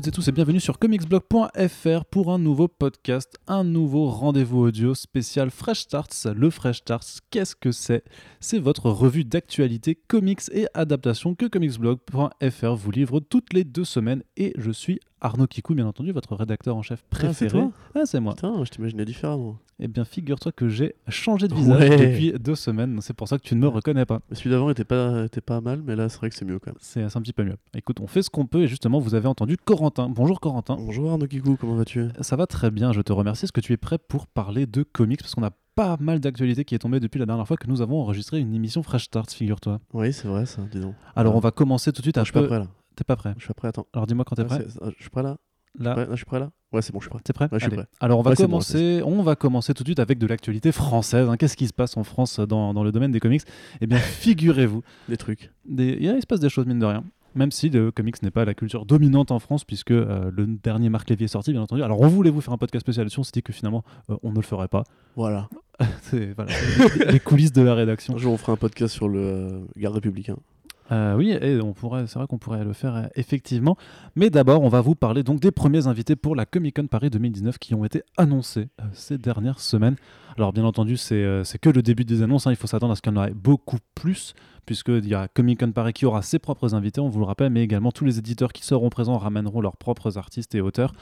Toutes et tous et bienvenue sur comicsblog.fr pour un nouveau podcast, un nouveau rendez-vous audio spécial Fresh Starts. Le Fresh Starts, qu'est-ce que c'est? C'est votre revue d'actualité comics et adaptation que comicsblog.fr vous livre toutes les deux semaines et je suis Arnaud Kikou, bien entendu, votre rédacteur en chef préféré. Ah, c'est moi. Putain, je t'imaginais différemment. Eh bien, figure-toi que j'ai changé de visage depuis deux semaines. C'est pour ça que tu ne me reconnais pas. Celui d'avant était pas, était pas mal, mais là, c'est vrai que c'est mieux quand même. C'est un petit peu mieux. Écoute, on fait ce qu'on peut et justement, vous avez entendu Corentin. Bonjour Corentin. Bonjour Arnaud Kikou, comment vas-tu? Ça va très bien, je te remercie. Est-ce que tu es prêt pour parler de comics? Parce qu'on a pas mal d'actualités qui est tombée depuis la dernière fois que nous avons enregistré une émission Fresh Start, figure-toi. Oui, c'est vrai ça, disons. Alors, on va commencer tout de suite à. je suis pas prêt là. T'es pas prêt Je suis pas prêt, attends. Alors, dis-moi quand t'es prêt. Je suis prêt là Là. je suis prêt là Ouais, c'est bon, je suis prêt. T'es prêt Ouais, je suis prêt. Alors on va Ouais, commencer, on va commencer tout de suite avec de l'actualité française. hein. Qu'est-ce qui se passe en France dans, dans le domaine des comics? Eh bien, figurez-vous, Des trucs. des... il, y a- il se passe des choses mine de rien. Même si le comics n'est pas la culture dominante en France, puisque euh, le dernier Marc Lévy est sorti, bien entendu. Alors on voulait vous faire un podcast spécial là-dessus, on s'est dit que finalement euh, on ne le ferait pas. Voilà. C'est voilà, les- les coulisses de la rédaction. Un jour, on fera un podcast sur le euh, garde républicain. Euh, oui, et on pourrait, c'est vrai qu'on pourrait le faire euh, effectivement. Mais d'abord, on va vous parler donc des premiers invités pour la Comic Con Paris 2019 qui ont été annoncés euh, ces dernières semaines. Alors bien entendu, c'est que le début des annonces. hein. Il faut s'attendre à ce qu'il y en ait beaucoup plus, puisqu'il y a Comic Con Paris qui aura ses propres invités, on vous le rappelle, mais également tous les éditeurs qui seront présents ramèneront leurs propres artistes et auteurs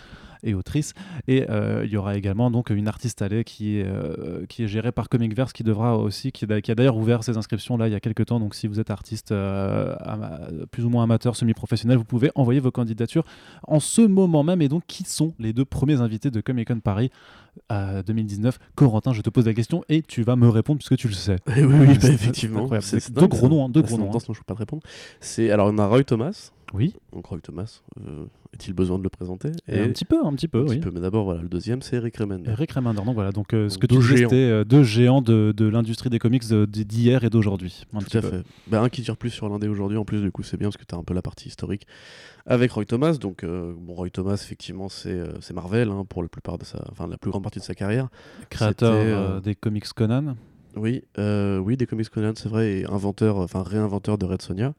et autrices. Et euh, il y aura également donc une artiste allée qui est, euh, qui est gérée par Comicverse, qui devra aussi, qui, a- qui a d'ailleurs ouvert ses inscriptions là il y a quelques temps. Donc si vous êtes artiste euh, plus ou moins amateur, semi-professionnel, vous pouvez envoyer vos candidatures en ce moment même. Et donc qui sont les deux premiers invités de Comic Con Paris euh, 2019 Corentin, je te pose la question et tu vas me répondre puisque tu le sais. Eh oui, oui, bah, C'est effectivement. C'est- dingue, gros noms, hein, deux Ah, gros noms, je peux pas te répondre. C'est alors on a Roy Thomas. Oui, Donc Roy Thomas, euh, est-il besoin de le présenter? Et un petit peu, un petit peu, un petit peu, mais d'abord voilà, le deuxième c'est Eric Remender. Eric Remender, donc voilà, donc euh, ce que tu deux disais, géants. c'était euh, deux géants de, de l'industrie des comics d'hier et d'aujourd'hui. petit Tout à peu. fait. Bah, un qui tire plus sur l'indé aujourd'hui, en plus, du coup, c'est bien parce que tu as un peu la partie historique avec Roy Thomas. Donc, euh, bon, Roy Thomas, effectivement, c'est Marvel hein, pour la plupart de sa, enfin, la plus grande partie de sa carrière. Créateur des comics Conan. Oui, euh, oui, des comics Conan, c'est vrai, et inventeur, enfin réinventeur de Red Sonja.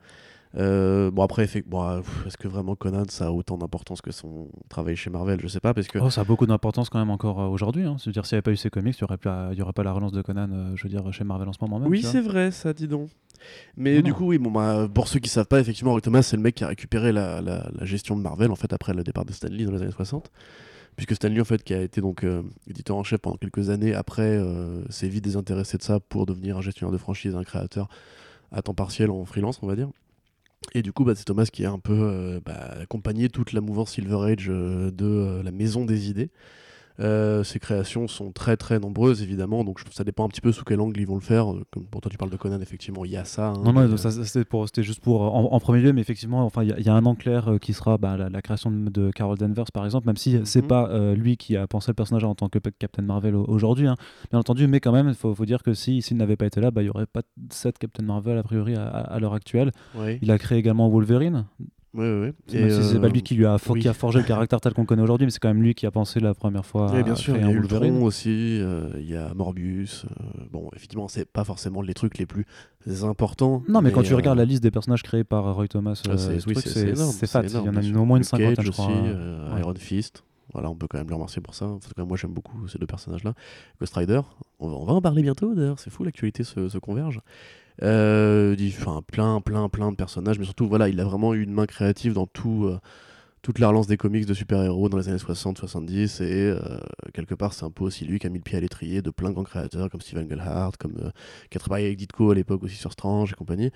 Euh, bon après, bon, euh, est-ce que vraiment Conan ça a autant d'importance que son travail chez Marvel? Je sais pas parce que Oh, ça a beaucoup d'importance quand même encore aujourd'hui. Hein. C'est-à-dire, s'il n'y avait pas eu ces comics, il n'y aurait, pas- il y aurait pas la relance de Conan, euh, je veux dire, chez Marvel en ce moment même. oui c'est vrai ça dis donc. Mais Non, du non. coup oui bon bah, pour ceux qui savent pas effectivement Thomas c'est le mec qui a récupéré la, la- la gestion de Marvel en fait après le départ de Stan Lee dans les années 60 puisque Stan Lee en qui a été donc euh, éditeur en chef pendant quelques années après euh, s'est vite désintéressé de ça pour devenir un gestionnaire de franchise un créateur à temps partiel en freelance on va dire. Et du coup bah, c'est Thomas qui a un peu euh, bah, accompagné toute la mouvance Silver Age de la maison des idées euh, ses créations sont très très nombreuses évidemment, donc je- ça dépend un petit peu sous quel angle ils vont le faire. Euh, Comme pour toi tu parles de Conan, effectivement il y a ça. hein, Non, non, ça, c'était juste pour, en, en premier lieu, mais effectivement, enfin, il y, a- y un an clair euh, qui sera bah, la, la création de, de Carol Danvers, par exemple, même si c'est Mhm. pas euh, lui qui a pensé le personnage en tant que Captain Marvel au- aujourd'hui, hein, bien entendu, mais quand même, il faut, faut dire que si s'il n'avait pas été là, bah, il n'y aurait pas cette Captain Marvel a priori à, à- à l'heure actuelle. Il a créé également Wolverine, ouais, ouais. même Et, si c'est euh, pas lui qui lui a, for- oui. qui a forgé le caractère tel qu'on le connaît aujourd'hui, mais c'est quand même lui qui a pensé la première fois ouais, à bien sûr, il y a. Ultron aussi, euh, il y a Morbius. euh, bon, effectivement, c'est pas forcément les trucs les plus importants. Non, mais, quand tu regardes la liste des personnages créés par Roy Thomas, ah, c'est ce oui, fat. Il y en a une- au moins une cinquantaine, je aussi, crois. hein. euh, Ouais. Iron Fist. Voilà, on peut quand même le remercier pour ça. En cas, moi j'aime beaucoup ces deux personnages-là. Ghost Rider, on va, on va en parler bientôt d'ailleurs, c'est fou, l'actualité se, se converge. Euh, plein, plein, plein de personnages, mais surtout, voilà, il a vraiment eu une main créative dans tout, euh, toute la relance des comics de super-héros dans les années 60-70, et euh, quelque part, c'est un peu aussi lui qui a mis le pied à l'étrier de plein de grands créateurs comme Steven Englehart, comme, qui a travaillé avec Ditko à l'époque aussi sur Strange et compagnie.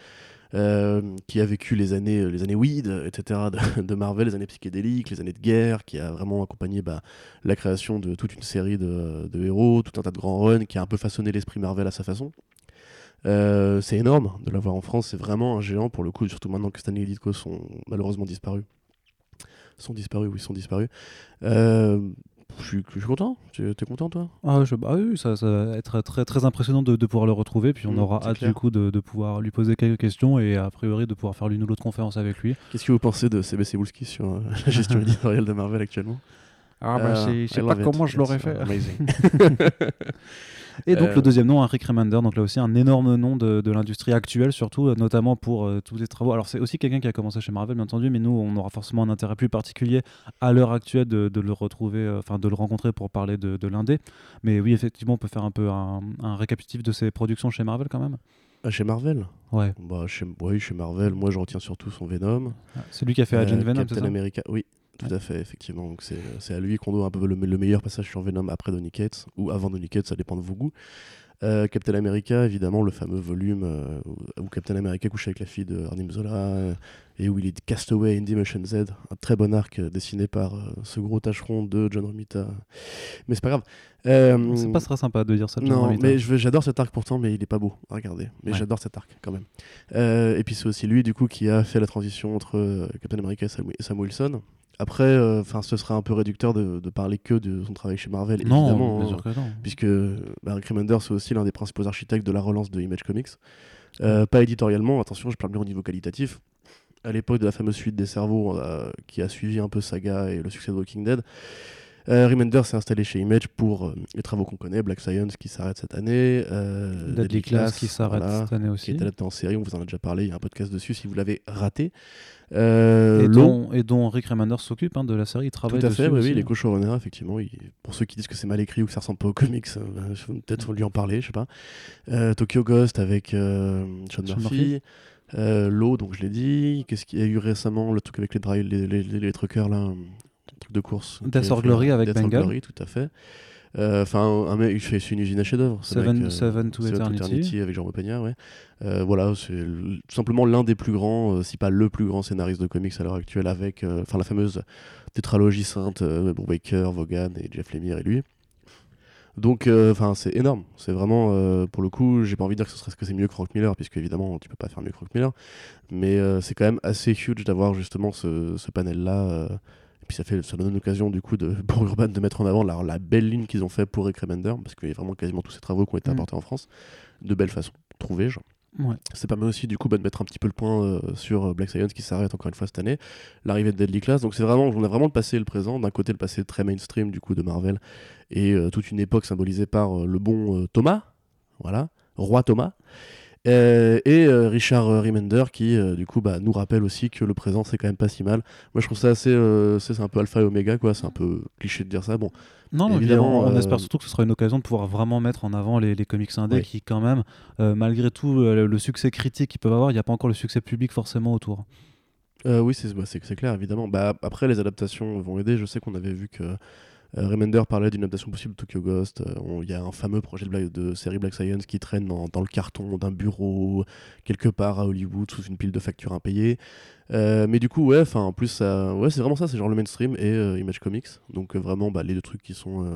Qui a vécu les années, les années weed, etc. de, de Marvel, les années psychédéliques, les années de guerre, qui a vraiment accompagné bah, la création de toute une série de, de héros, tout un tas de grands runs, qui a un peu façonné l'esprit Marvel à sa façon. Euh, c'est énorme de l'avoir en France, c'est vraiment un géant pour le coup, surtout maintenant que Stanley et Ditko sont malheureusement disparus. Sont disparus, oui, sont disparus. Euh, je suis je suis content. Tu es content, toi? Ah, je- bah oui, ça, ça va être très, très impressionnant de, de pouvoir le retrouver. Puis on Mm, aura hâte clair. du coup de, de pouvoir lui poser quelques questions et a priori de pouvoir faire l'une ou l'autre conférence avec lui. Qu'est-ce que vous pensez de CB Cebulski sur euh, la gestion éditoriale de Marvel actuellement? Ah, Euh, I love it. It's amazing. Et donc Euh, le deuxième nom, un Rick Remender, donc là aussi un énorme nom de, de l'industrie actuelle, surtout euh, notamment pour euh, tous les travaux. Alors c'est aussi quelqu'un qui a commencé chez Marvel, bien entendu, mais nous on aura forcément un intérêt plus particulier à l'heure actuelle de, de le retrouver, euh, enfin de le rencontrer pour parler de, de l'indé. Mais oui, effectivement, on peut faire un peu un, un récapitulatif de ses productions chez Marvel quand même. Ah, chez Marvel? Ouais, bah, chez... Oui, chez Marvel, moi je retiens surtout son Venom. c'est lui qui a fait Agent Euh, Venom, c'est Captain ça? America, oui, tout Ouais. à fait, effectivement. Donc c'est c'est à lui qu'on doit un peu le, le meilleur passage sur Venom après Donny Cates, ou avant Donny Cates, ça dépend de vos goûts. Euh, Captain America, évidemment, le fameux volume euh, où, Captain America couche avec la fille de Arnim Zola, euh, et où il est castaway in Dimension Z, un très bon arc euh, dessiné par euh, ce gros tâcheron de John Romita. Mais c'est pas grave. Euh, C'est pas très sympa de dire ça. de John non, Romita. mais j'adore cet arc pourtant, mais il est pas beau à regarder. Mais Ouais. j'adore cet arc quand même. Euh, et puis c'est aussi lui du coup qui a fait la transition entre euh, Captain America et Sam Wilson. Après, euh, ce serait un peu réducteur de, de parler que de son travail chez Marvel, non, évidemment. bien hein, sûr que non. puisque Rick Remender c'est aussi l'un des principaux architectes de la relance de Image Comics. Euh, pas éditorialement, attention, je parle bien au niveau qualitatif. À l'époque de la fameuse suite des cerveaux euh, qui a suivi un peu Saga et le succès de Walking Dead, Remender s'est installé chez Image pour euh, les travaux qu'on connaît, Black Science qui s'arrête cette année, euh, Deadly Class qui s'arrête voilà, cette année qui aussi. est adapté en série, on vous en a déjà parlé, il y a un podcast dessus si vous l'avez raté. Euh, Et dont, et dont Rick Remender s'occupe hein, de la série, il tout travaille à dessus fait, oui, aussi. oui, il est co-showrunner, effectivement. il- Pour ceux qui disent que c'est mal écrit ou que ça ressemble pas aux comics, euh, bah, peut-être lui en parler, je sais pas. Euh, Tokyo Ghost avec euh, Sean Sean Murphy. Murphy. Euh, L'eau, donc je l'ai dit. Qu'est-ce qu'il y a eu récemment Le truc avec les, drive, les, les, les- les truckers, là, de course. Death or Glory avec Death or Bengal. Glory, tout à fait. Euh, Enfin, un mec, il fait une usine à chef-d'œuvre. Seven- euh, Seven to Eternity. avec Jean Pagnard, ouais. Euh, voilà, c'est tout simplement l'un des plus grands, euh, si pas le plus grand scénariste de comics à l'heure actuelle, avec euh, enfin la fameuse tétralogie sainte, euh, Brubaker, Vaughan et Jeff Lemire et lui. Donc, euh, enfin, c'est énorme. C'est vraiment, euh, pour le coup, j'ai pas envie de dire que ce serait que c'est mieux que Frank Miller, puisque évidemment, tu peux pas faire mieux que Frank Miller. Mais euh, c'est quand même assez huge d'avoir justement ce, ce panel-là. Et puis ça fait, ça donne l'occasion du coup de, pour Urban de mettre en avant la, la belle ligne qu'ils ont fait pour Rick Remender, parce qu'il y a vraiment quasiment tous ces travaux qui ont été Mm. apportés en France, de belle façon, trouvées. Genre. Ouais. Ça permet aussi du coup bah, de mettre un petit peu le point euh, sur euh, Black Science qui s'arrête encore une fois cette année, l'arrivée de Deadly Class. Donc c'est vraiment, on a vraiment le passé et le présent. D'un côté le passé très mainstream du coup de Marvel et euh, toute une époque symbolisée par euh, le bon Thomas, voilà, roi Thomas. Euh, et euh, Richard euh, Remender qui euh, du coup bah, nous rappelle aussi que le présent c'est quand même pas si mal. Moi je trouve ça assez, c'est un peu alpha et oméga quoi, c'est un peu cliché de dire ça. Bon, Non, Évidemment, évidemment, on espère surtout que ce sera une occasion de pouvoir vraiment mettre en avant les, les comics indés Ouais. qui, quand même, malgré tout le succès critique qu'ils peuvent avoir, il n'y a pas encore le succès public forcément autour. Oui, c'est bah, clair, évidemment. Bah, après, les adaptations vont aider. Je sais qu'on avait vu que Remender parlait d'une adaptation possible de Tokyo Ghost. Euh, Il y a un fameux projet de, série Black Science qui traîne dans, dans le carton d'un bureau, quelque part à Hollywood, sous une pile de factures impayées. Euh, mais du coup, ouais, enfin, en plus, ça, ouais, c'est vraiment ça, c'est genre le mainstream et euh, Image Comics. Donc, euh, vraiment, bah, les deux trucs qui sont, euh,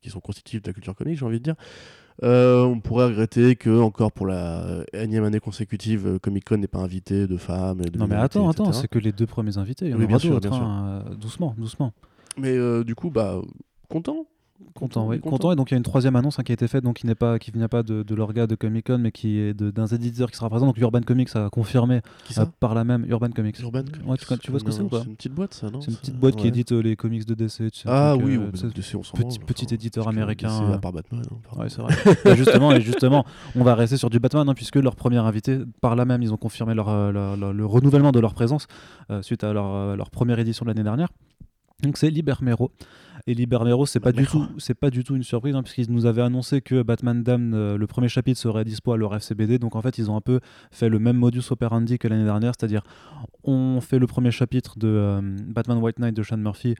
qui sont constitutifs de la culture comics, j'ai envie de dire. Euh, on pourrait regretter que, encore pour la énième année consécutive, euh, Comic Con n'ait pas invité de femmes. et de Non, mais attends, attends, c'est que les deux premiers invités. Il y en Oui, aura bien sûr, bien sûr. hein, euh, doucement, doucement. Mais euh, du coup, bah, content. Content, oui. content. Content. Et donc il y a une troisième annonce hein, qui a été faite, donc qui n'est pas, qui vient pas de, de l'orga de Comic Con, mais qui est d'un éditeur qui sera présent. Donc Urban Comics a confirmé euh, par la même Urban Comics. Urban Ouais, tu, tu vois ce que c'est ou pas C'est une petite boîte, ça, non C'est une petite boîte qui édite euh, les comics de DC. tu sais, Ah oui, euh, ou tu sais, DC, on s'en petit- petit enfin, éditeur américain, à part Batman. hein. Ouais, c'est vrai. Bah, justement, et justement, on va rester sur du Batman, hein, puisque leur premier invité, par là même, ils ont confirmé leur, leur- leur- le renouvellement de leur présence suite à leur, leur première édition de l'année dernière. Donc c'est Libermero. Et Libermero, c'est pas du Libermero. tout, c'est pas du tout une surprise, hein, puisqu'ils nous avaient annoncé que Batman Damned, euh, le premier chapitre serait dispo à leur FCBD. Donc en fait, ils ont un peu fait le même modus operandi que l'année dernière, c'est-à-dire on fait le premier chapitre de euh, Batman White Knight de Sean Murphy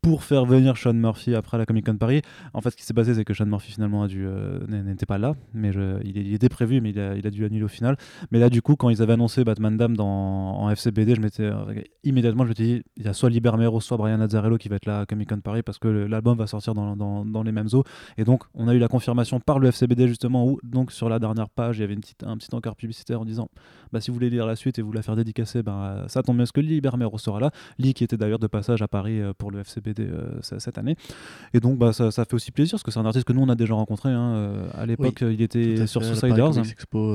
pour faire venir Sean Murphy après la Comic Con Paris. En fait, ce qui s'est passé, c'est que Sean Murphy finalement euh, n'était pas là, mais il, était prévu, mais il a, dû annuler au final. Mais là, du coup, quand ils avaient annoncé Batman Dam dans, en FCBD, je immédiatement, je m'étais dit, il y a soit Libermero, soit Brian Azzarello qui va être là à Comic Con Paris parce que l'album va sortir dans, les mêmes eaux. Et donc, on a eu la confirmation par le FCBD justement où, donc, sur la dernière page, il y avait une petite, un petit encart publicitaire en disant, bah, si vous voulez lire la suite et vous la faire dédicacer, ben, ça tombe bien parce que Libermero sera là. Lee qui était d'ailleurs de passage à Paris euh, pour le FCBD euh, cette année. Et donc bah, ça, ça fait aussi plaisir parce que c'est un artiste que nous on a déjà rencontré. hein, euh, à l'époque, euh, il était sur Suiciders. Expo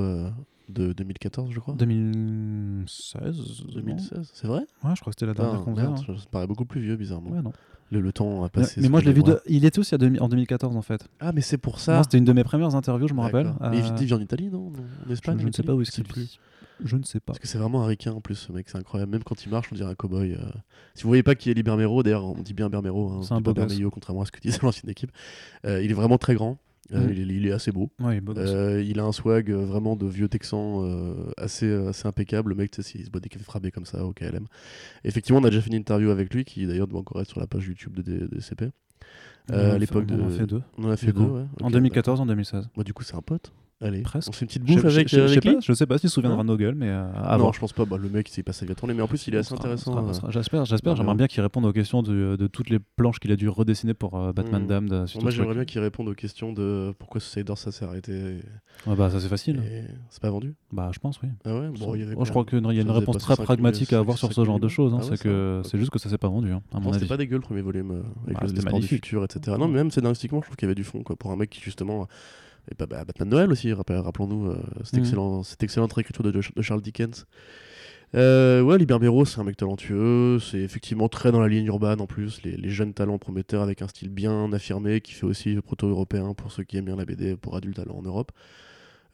de 2014, je crois. 2016 non 2016, c'est vrai? Ouais, je crois que c'était la dernière Ah, merde, hein. Ça paraît beaucoup plus vieux, bizarrement. Ouais, non. Le, le temps a passé. mais moi, je l'ai vu. de- Il était aussi à demi- en 2014 en fait. Ah, mais c'est pour ça. C'était une de mes premières interviews, je me rappelle. Mais il vit- en Italie, non? En Espagne je ne sais pas où est-ce qu'il vit. Je ne sais pas. Parce que c'est vraiment un ricain en plus, ce mec, c'est incroyable. Même quand il marche, on dirait un cowboy. euh. Si vous voyez pas qui est Libermero, d'ailleurs, on dit bien Bermero, hein, C'est un beau. Bermejo, contrairement à ce que disait l'ancienne équipe. Euh, il est vraiment très grand. Euh, Mhm. il, est, il est assez beau. Ouais, beau gosse. Euh, il a un swag euh, vraiment de vieux texan euh, assez, assez impeccable. Le mec, tu sais, il se boit des cafés frappés comme ça au KLM. Effectivement, on a déjà fait une interview avec lui qui d'ailleurs doit encore être sur la page YouTube de DCP. On en euh, a à l'époque fait- On en a fait deux. On en a fait deux. En Ok, 2014, en 2016. d'accord. Bah, du coup, c'est un pote. Allez, Presque. on fait une petite bouffe avec, je- euh, sais lui pas, je sais pas s'il se souviendra de nos gueules, mais euh, à Non, je pense pas. Bah, le mec, il passé vite tourner, mais en plus, il est assez intéressant. euh. J'espère, j'espère. Ouais, J'aimerais bien qu'il réponde aux questions de, toutes les planches qu'il a dû redessiner pour euh, Batman Mm. Damned. Moi, j'aimerais bien qu'il réponde aux questions de pourquoi Suicide ça s'est arrêté. bah, ça c'est facile. et C'est pas vendu Bah, je pense, oui. Ah ouais Bon, je crois qu'il y a une réponse très 5 pragmatique à avoir sur ce 5 genre de choses. hein. Ah c'est que c'est juste que ça s'est pas vendu, hein, c'était pas dégueu le premier volume euh, avec Bah, le du futur, etc. Non, mais même scénaristiquement, je trouve qu'il y avait du fond pour un mec qui justement. Et bah, bah, Batman Noël aussi, rappel- rappelons-nous, euh, cette, Mhm. excellent, cette excellente réécriture de, de Charles Dickens. Euh, ouais, c'est un mec talentueux, c'est effectivement très dans la ligne urbaine en plus, les, les jeunes talents prometteurs avec un style bien affirmé qui fait aussi proto-européen pour ceux qui aiment bien la BD pour adultes en Europe.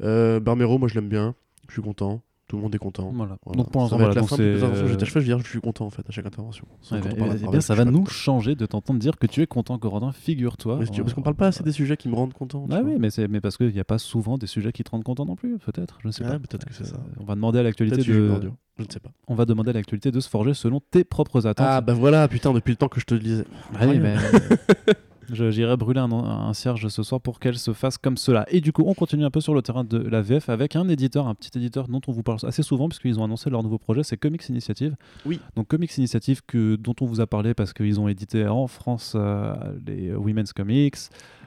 Euh, Barmero, moi je l'aime bien, je suis content, tout le monde est content. Voilà. Voilà. Donc pour l'instant, voilà. la fin c'est- de mes interventions. J'étais à cheval, je veux dire, je suis content en fait à chaque intervention. Ouais, parle bien, ça va nous changer de t'entendre dire que tu es content, Corentin. Figure-toi. Euh, parce qu'on parle pas assez des sujets qui me rendent content. Ah oui, mais, parce qu'il n'y a pas souvent des sujets qui te rendent content non plus, peut-être. Je ne sais Ah, pas. peut-être que c'est ça. On va demander à l'actualité de. Je ne sais pas. On va demander à l'actualité de se forger selon tes propres attentes. Ah bah voilà, putain, depuis le temps que je te le disais. Ah Rien. mais- je- J'irai brûler un, un cierge ce soir pour qu'elle se fasse comme cela. Et du coup, on continue un peu sur le terrain de la VF avec un éditeur, un petit éditeur dont on vous parle assez souvent puisqu'ils ont annoncé leur nouveau projet, c'est Comics Initiative. Oui. Donc Comics Initiative que, dont on vous a parlé parce qu'ils ont édité en France euh, les Women's Comics,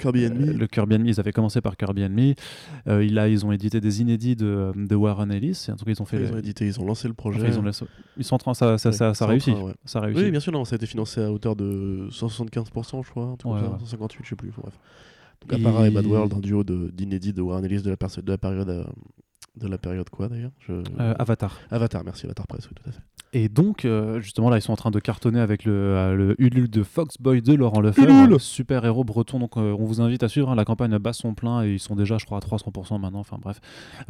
Kirby euh, Enemy. le Kirby Enemy, ils avaient commencé par Kirby Enemy. Euh, il a, ils ont édité des inédits de, de Warren Ellis. En tout cas, ils ont fait. Ils ont édité, ils ont lancé le projet. enfin, ils, ont laissé- ils sont en train, ça, ça, Ouais, ça, réussit. train, ouais. Ça réussit. Oui, bien sûr, non, ça a été financé à hauteur de 175%, je crois, un truc comme ça, ouais. 158, je sais plus. bref. Donc, Et- Apara et Bad World, un duo de- d'inédits de, Warren Ellis de la, de période. euh, de la période quoi d'ailleurs? Je- Euh, Avatar. Avatar, merci, Avatar Press, oui, tout à fait. Et donc, euh, justement, là, ils sont en train de cartonner avec le, euh, le Ulule de Foxboy de Laurent Lefebvre, super héros breton. Donc, euh, on vous invite à suivre. hein, la campagne bat son plein et ils sont déjà, je crois, à 300% maintenant. Enfin, bref.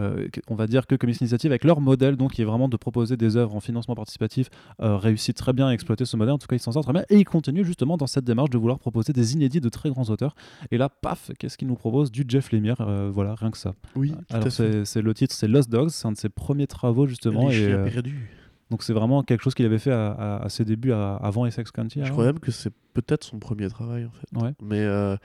Euh, on va dire que Comics Initiative, avec leur modèle, donc, qui est vraiment de proposer des œuvres en financement participatif, réussit très bien à exploiter ce modèle. En tout cas, ils s'en sortent très bien. Et ils continuent justement dans cette démarche de vouloir proposer des inédits de très grands auteurs. Et là, paf, qu'est-ce qu'ils nous proposent? Du Jeff Lemire. voilà, rien que ça. Oui, Alors, c'est le titre, c'est Lost Dogs. C'est un de ses premiers travaux, justement. Les et. Donc c'est vraiment quelque chose qu'il avait fait à, à- à ses débuts à- avant Essex County. Je crois même que c'est peut-être son premier travail en fait. Ouais. Mais euh,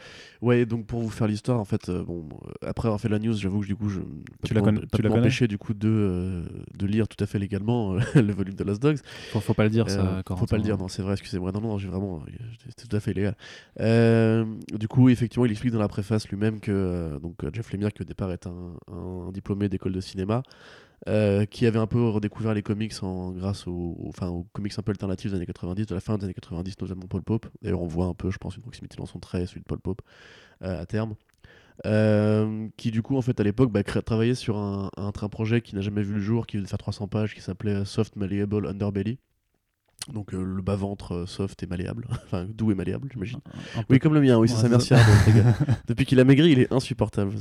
ouais, donc pour vous faire l'histoire, en fait, euh, bon, euh, après avoir fait la news, j'avoue que du coup, je Tu la peux connais- tu m'empêcher du coup de, euh, de lire tout à fait légalement euh, le volume de Lost Dogs. Faut, faut pas le dire ça. Euh, faut pas le dire, non, c'est vrai, excusez-moi. Non, non, j'ai vraiment. C'est tout à fait illégal. Euh, du coup, effectivement, il explique dans la préface lui-même que euh, donc, Jeff Lemire, qui au départ est un, un diplômé d'école de cinéma, euh, qui avait un peu redécouvert les comics en, grâce aux, enfin, aux comics un peu alternatifs des années 90, de la fin des années 90, notamment Paul Pope. D'ailleurs, on voit un peu, je pense, une proximité dans son trait, celui de Paul Pope, euh, à terme. Euh, qui du coup en fait à l'époque bah, travaillait sur un, un, projet qui n'a jamais vu le jour qui devait faire 300 pages qui s'appelait Soft Malleable Underbelly donc euh, le bas-ventre euh, soft et malléable, enfin doux et malléable, j'imagine. Oui, comme le mien, oui, c'est Ouais, ça, c'est merci Arnaud, les gars. Depuis qu'il a maigri, il est insupportable.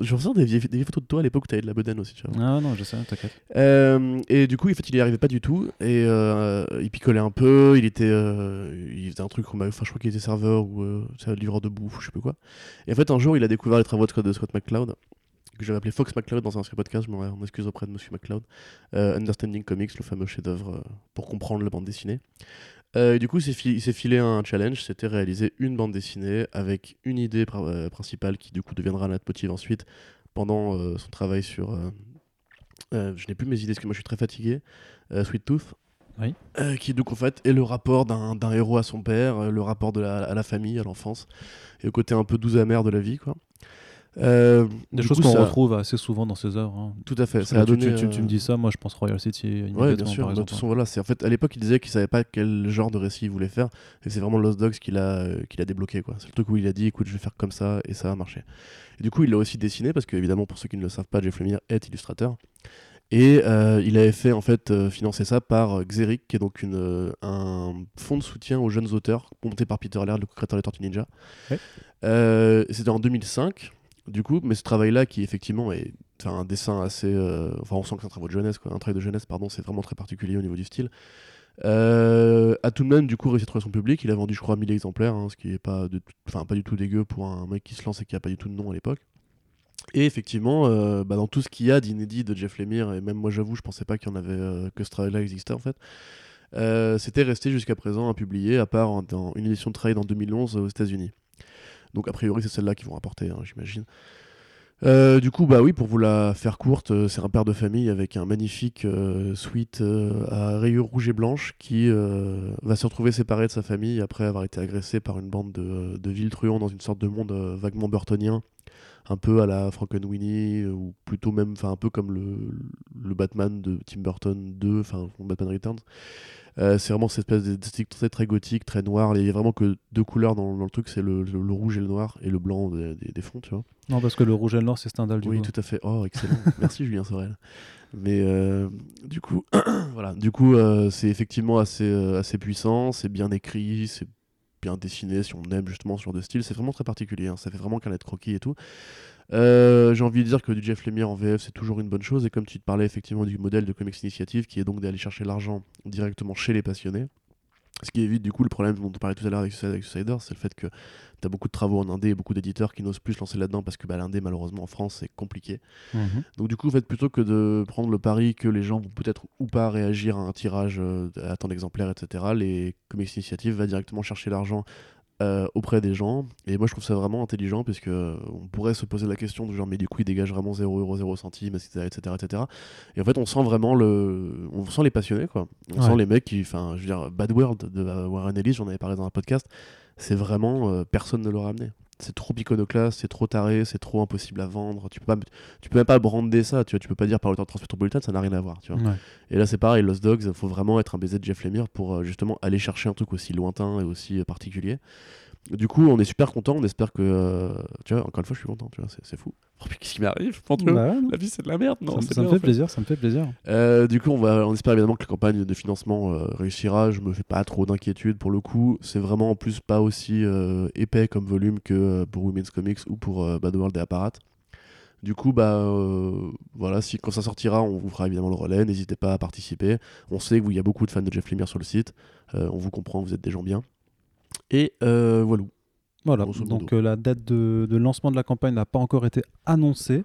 Je ressens des vieilles, des vieilles photos de toi à l'époque où t'avais de la bedaine aussi, tu vois. Ah non, je sais, t'inquiète. Euh, et du coup, en fait, il y arrivait pas du tout. Et euh, il picolait un peu. Il était, il faisait un truc. Enfin, je crois qu'il était serveur ou livreur de bouffe, ou je sais plus quoi. Et en fait, un jour, il a découvert les travaux de Scott, de Scott McCloud, que j'avais appelé Fox McCloud dans un ancien podcast. Je m'en excuse auprès de Monsieur McCloud. Euh, Understanding Comics, le fameux chef-d'œuvre euh, pour comprendre la bande dessinée. Euh, et du coup, il s'est fi- il s'est filé un challenge, c'était réaliser une bande dessinée avec une idée pr- principale qui du coup deviendra un leitmotiv ensuite pendant euh, son travail sur. je n'ai plus mes idées, parce que moi je suis très fatigué. Sweet Tooth. Oui. Euh, qui donc en fait est le rapport d'un héros à son père, le rapport de la, à la famille, à l'enfance, et au côté un peu doux amer de la vie, quoi. Euh, Des choses qu'on ça- retrouve assez souvent dans ces œuvres. hein. Tout à fait. Ça a tu, donné. tu- tu- tu me dis ça, moi je pense Royal City immédiatement, bien sûr. par exemple. toute façon, voilà, en fait à l'époque, il disait qu'il savait pas quel genre de récit il voulait faire, et c'est vraiment Lost Dogs qu'il a, euh, qu'il a débloqué. C'est le truc où il a dit, écoute, je vais faire comme ça, et ça a marché. Et du coup, il l'a aussi dessiné parce que évidemment, pour ceux qui ne le savent pas, Jeff Lemire est illustrateur. Et euh, il avait fait en fait euh, financer ça par Xeric, qui est donc une, euh, un fonds de soutien aux jeunes auteurs monté par Peter Laird, le créateur des Tortues Ninja. Ouais. C'était en 2005, du coup, mais ce travail-là qui effectivement est un dessin assez, euh, enfin on sent que c'est un travail de jeunesse, quoi, un travail de jeunesse, pardon, c'est vraiment très particulier au niveau du style. Euh, a tout de même du coup réussi à trouver son public. Il a vendu, je crois, 1000 exemplaires, hein, ce qui est pas, du tout dégueu pour un mec qui se lance et qui a pas du tout de nom à l'époque. Et effectivement, euh, bah, dans tout ce qu'il y a d'inédit de Jeff Lemire, et même moi j'avoue, je pensais pas qu'il y en avait euh, que ce travail-là existait en fait. C'était resté jusqu'à présent impublié, à part dans une édition de trade en 2011 aux États-Unis. Donc a priori, c'est celle-là qu'ils vont rapporter, hein, j'imagine. Euh, du coup, bah oui, pour vous la faire courte, euh, c'est un père de famille avec un magnifique euh, suite à rayures rouges et blanches qui va se retrouver séparé de sa famille après avoir été agressé par une bande de, de truands dans une sorte de monde vaguement burtonien, un peu à la Frankenweenie, euh, ou plutôt même, enfin un peu comme le, le Batman de Tim Burton 2, enfin Batman Returns. Euh, c'est vraiment cette espèce d'esthétique très, très gothique, très noire. Il y a vraiment que deux couleurs dans, dans le truc, c'est le, le- le rouge et le noir, et le blanc des, des- des fonds, tu vois. Non, parce que le rouge et le noir, c'est Stendhal du Oui, coup. tout à fait. Oh, excellent. Merci Julien Sorel. Mais euh, du coup, voilà. Du coup, euh, c'est effectivement assez, assez puissant, c'est bien écrit, c'est bien dessiné. Si on aime justement ce genre de style, c'est vraiment très particulier. hein. Ça fait vraiment qu'un lettre croquis et tout. Euh, J'ai envie de dire que du Jeff Lemire en VF, c'est toujours une bonne chose. Et comme tu te parlais effectivement du modèle de Comics Initiative, qui est donc d'aller chercher l'argent directement chez les passionnés. Ce qui évite du coup le problème dont on parlait tout à l'heure avec Suicide- avec Suicider, c'est le fait que tu as beaucoup de travaux en indé et beaucoup d'éditeurs qui n'osent plus se lancer là-dedans parce que bah, l'indé, malheureusement, en France, c'est compliqué. Mhm. Donc du coup, en fait, plutôt que de prendre le pari que les gens vont peut-être ou pas réagir à un tirage euh, à tant d'exemplaires, etc., les Comics Initiative va directement chercher l'argent euh, auprès des gens. Et moi, je trouve ça vraiment intelligent, puisque euh, on pourrait se poser la question de genre, mais du coup, ils dégagent vraiment 0,0 centime, etc., etc., etc. Et en fait, on sent vraiment le... On sent les passionnés, quoi. On Ouais. sent les mecs qui... Enfin, je veux dire, Bad World de euh, Warren Ellis, j'en avais parlé dans un podcast, c'est vraiment... euh, personne ne l'a ramené. C'est trop iconoclaste, c'est trop taré, c'est trop impossible à vendre. Tu peux pas, tu peux même pas brander ça, tu vois. Tu peux pas dire par le temps de ça n'a rien à voir, tu vois. Ouais. Et là, c'est pareil, Lost Dogs, il faut vraiment être un baiser de Jeff Lemire pour euh, justement aller chercher un truc aussi lointain et aussi euh, particulier. Du coup, on est super content, on espère que. euh, tu vois, encore une fois, je suis content, tu vois, c'est fou. Oh, qu'est-ce qui m'arrive Bah. La vie, c'est de la merde, ça, non ça me fait en fait. plaisir, ça me fait plaisir. Euh, du coup, on, va, on espère évidemment que la campagne de financement euh, réussira. Je me fais pas trop d'inquiétude pour le coup. C'est vraiment en plus pas aussi euh, épais comme volume que pour Women's Comics ou pour Bad World et Apparat. Du coup, bah euh, voilà, si quand ça sortira, on vous fera évidemment le relais. N'hésitez pas à participer. On sait qu'il y a beaucoup de fans de Jeff Lemire sur le site. Euh, on vous comprend, vous êtes des gens bien. Et euh, voilà. Voilà, donc euh, la date de, de lancement de la campagne n'a pas encore été annoncée,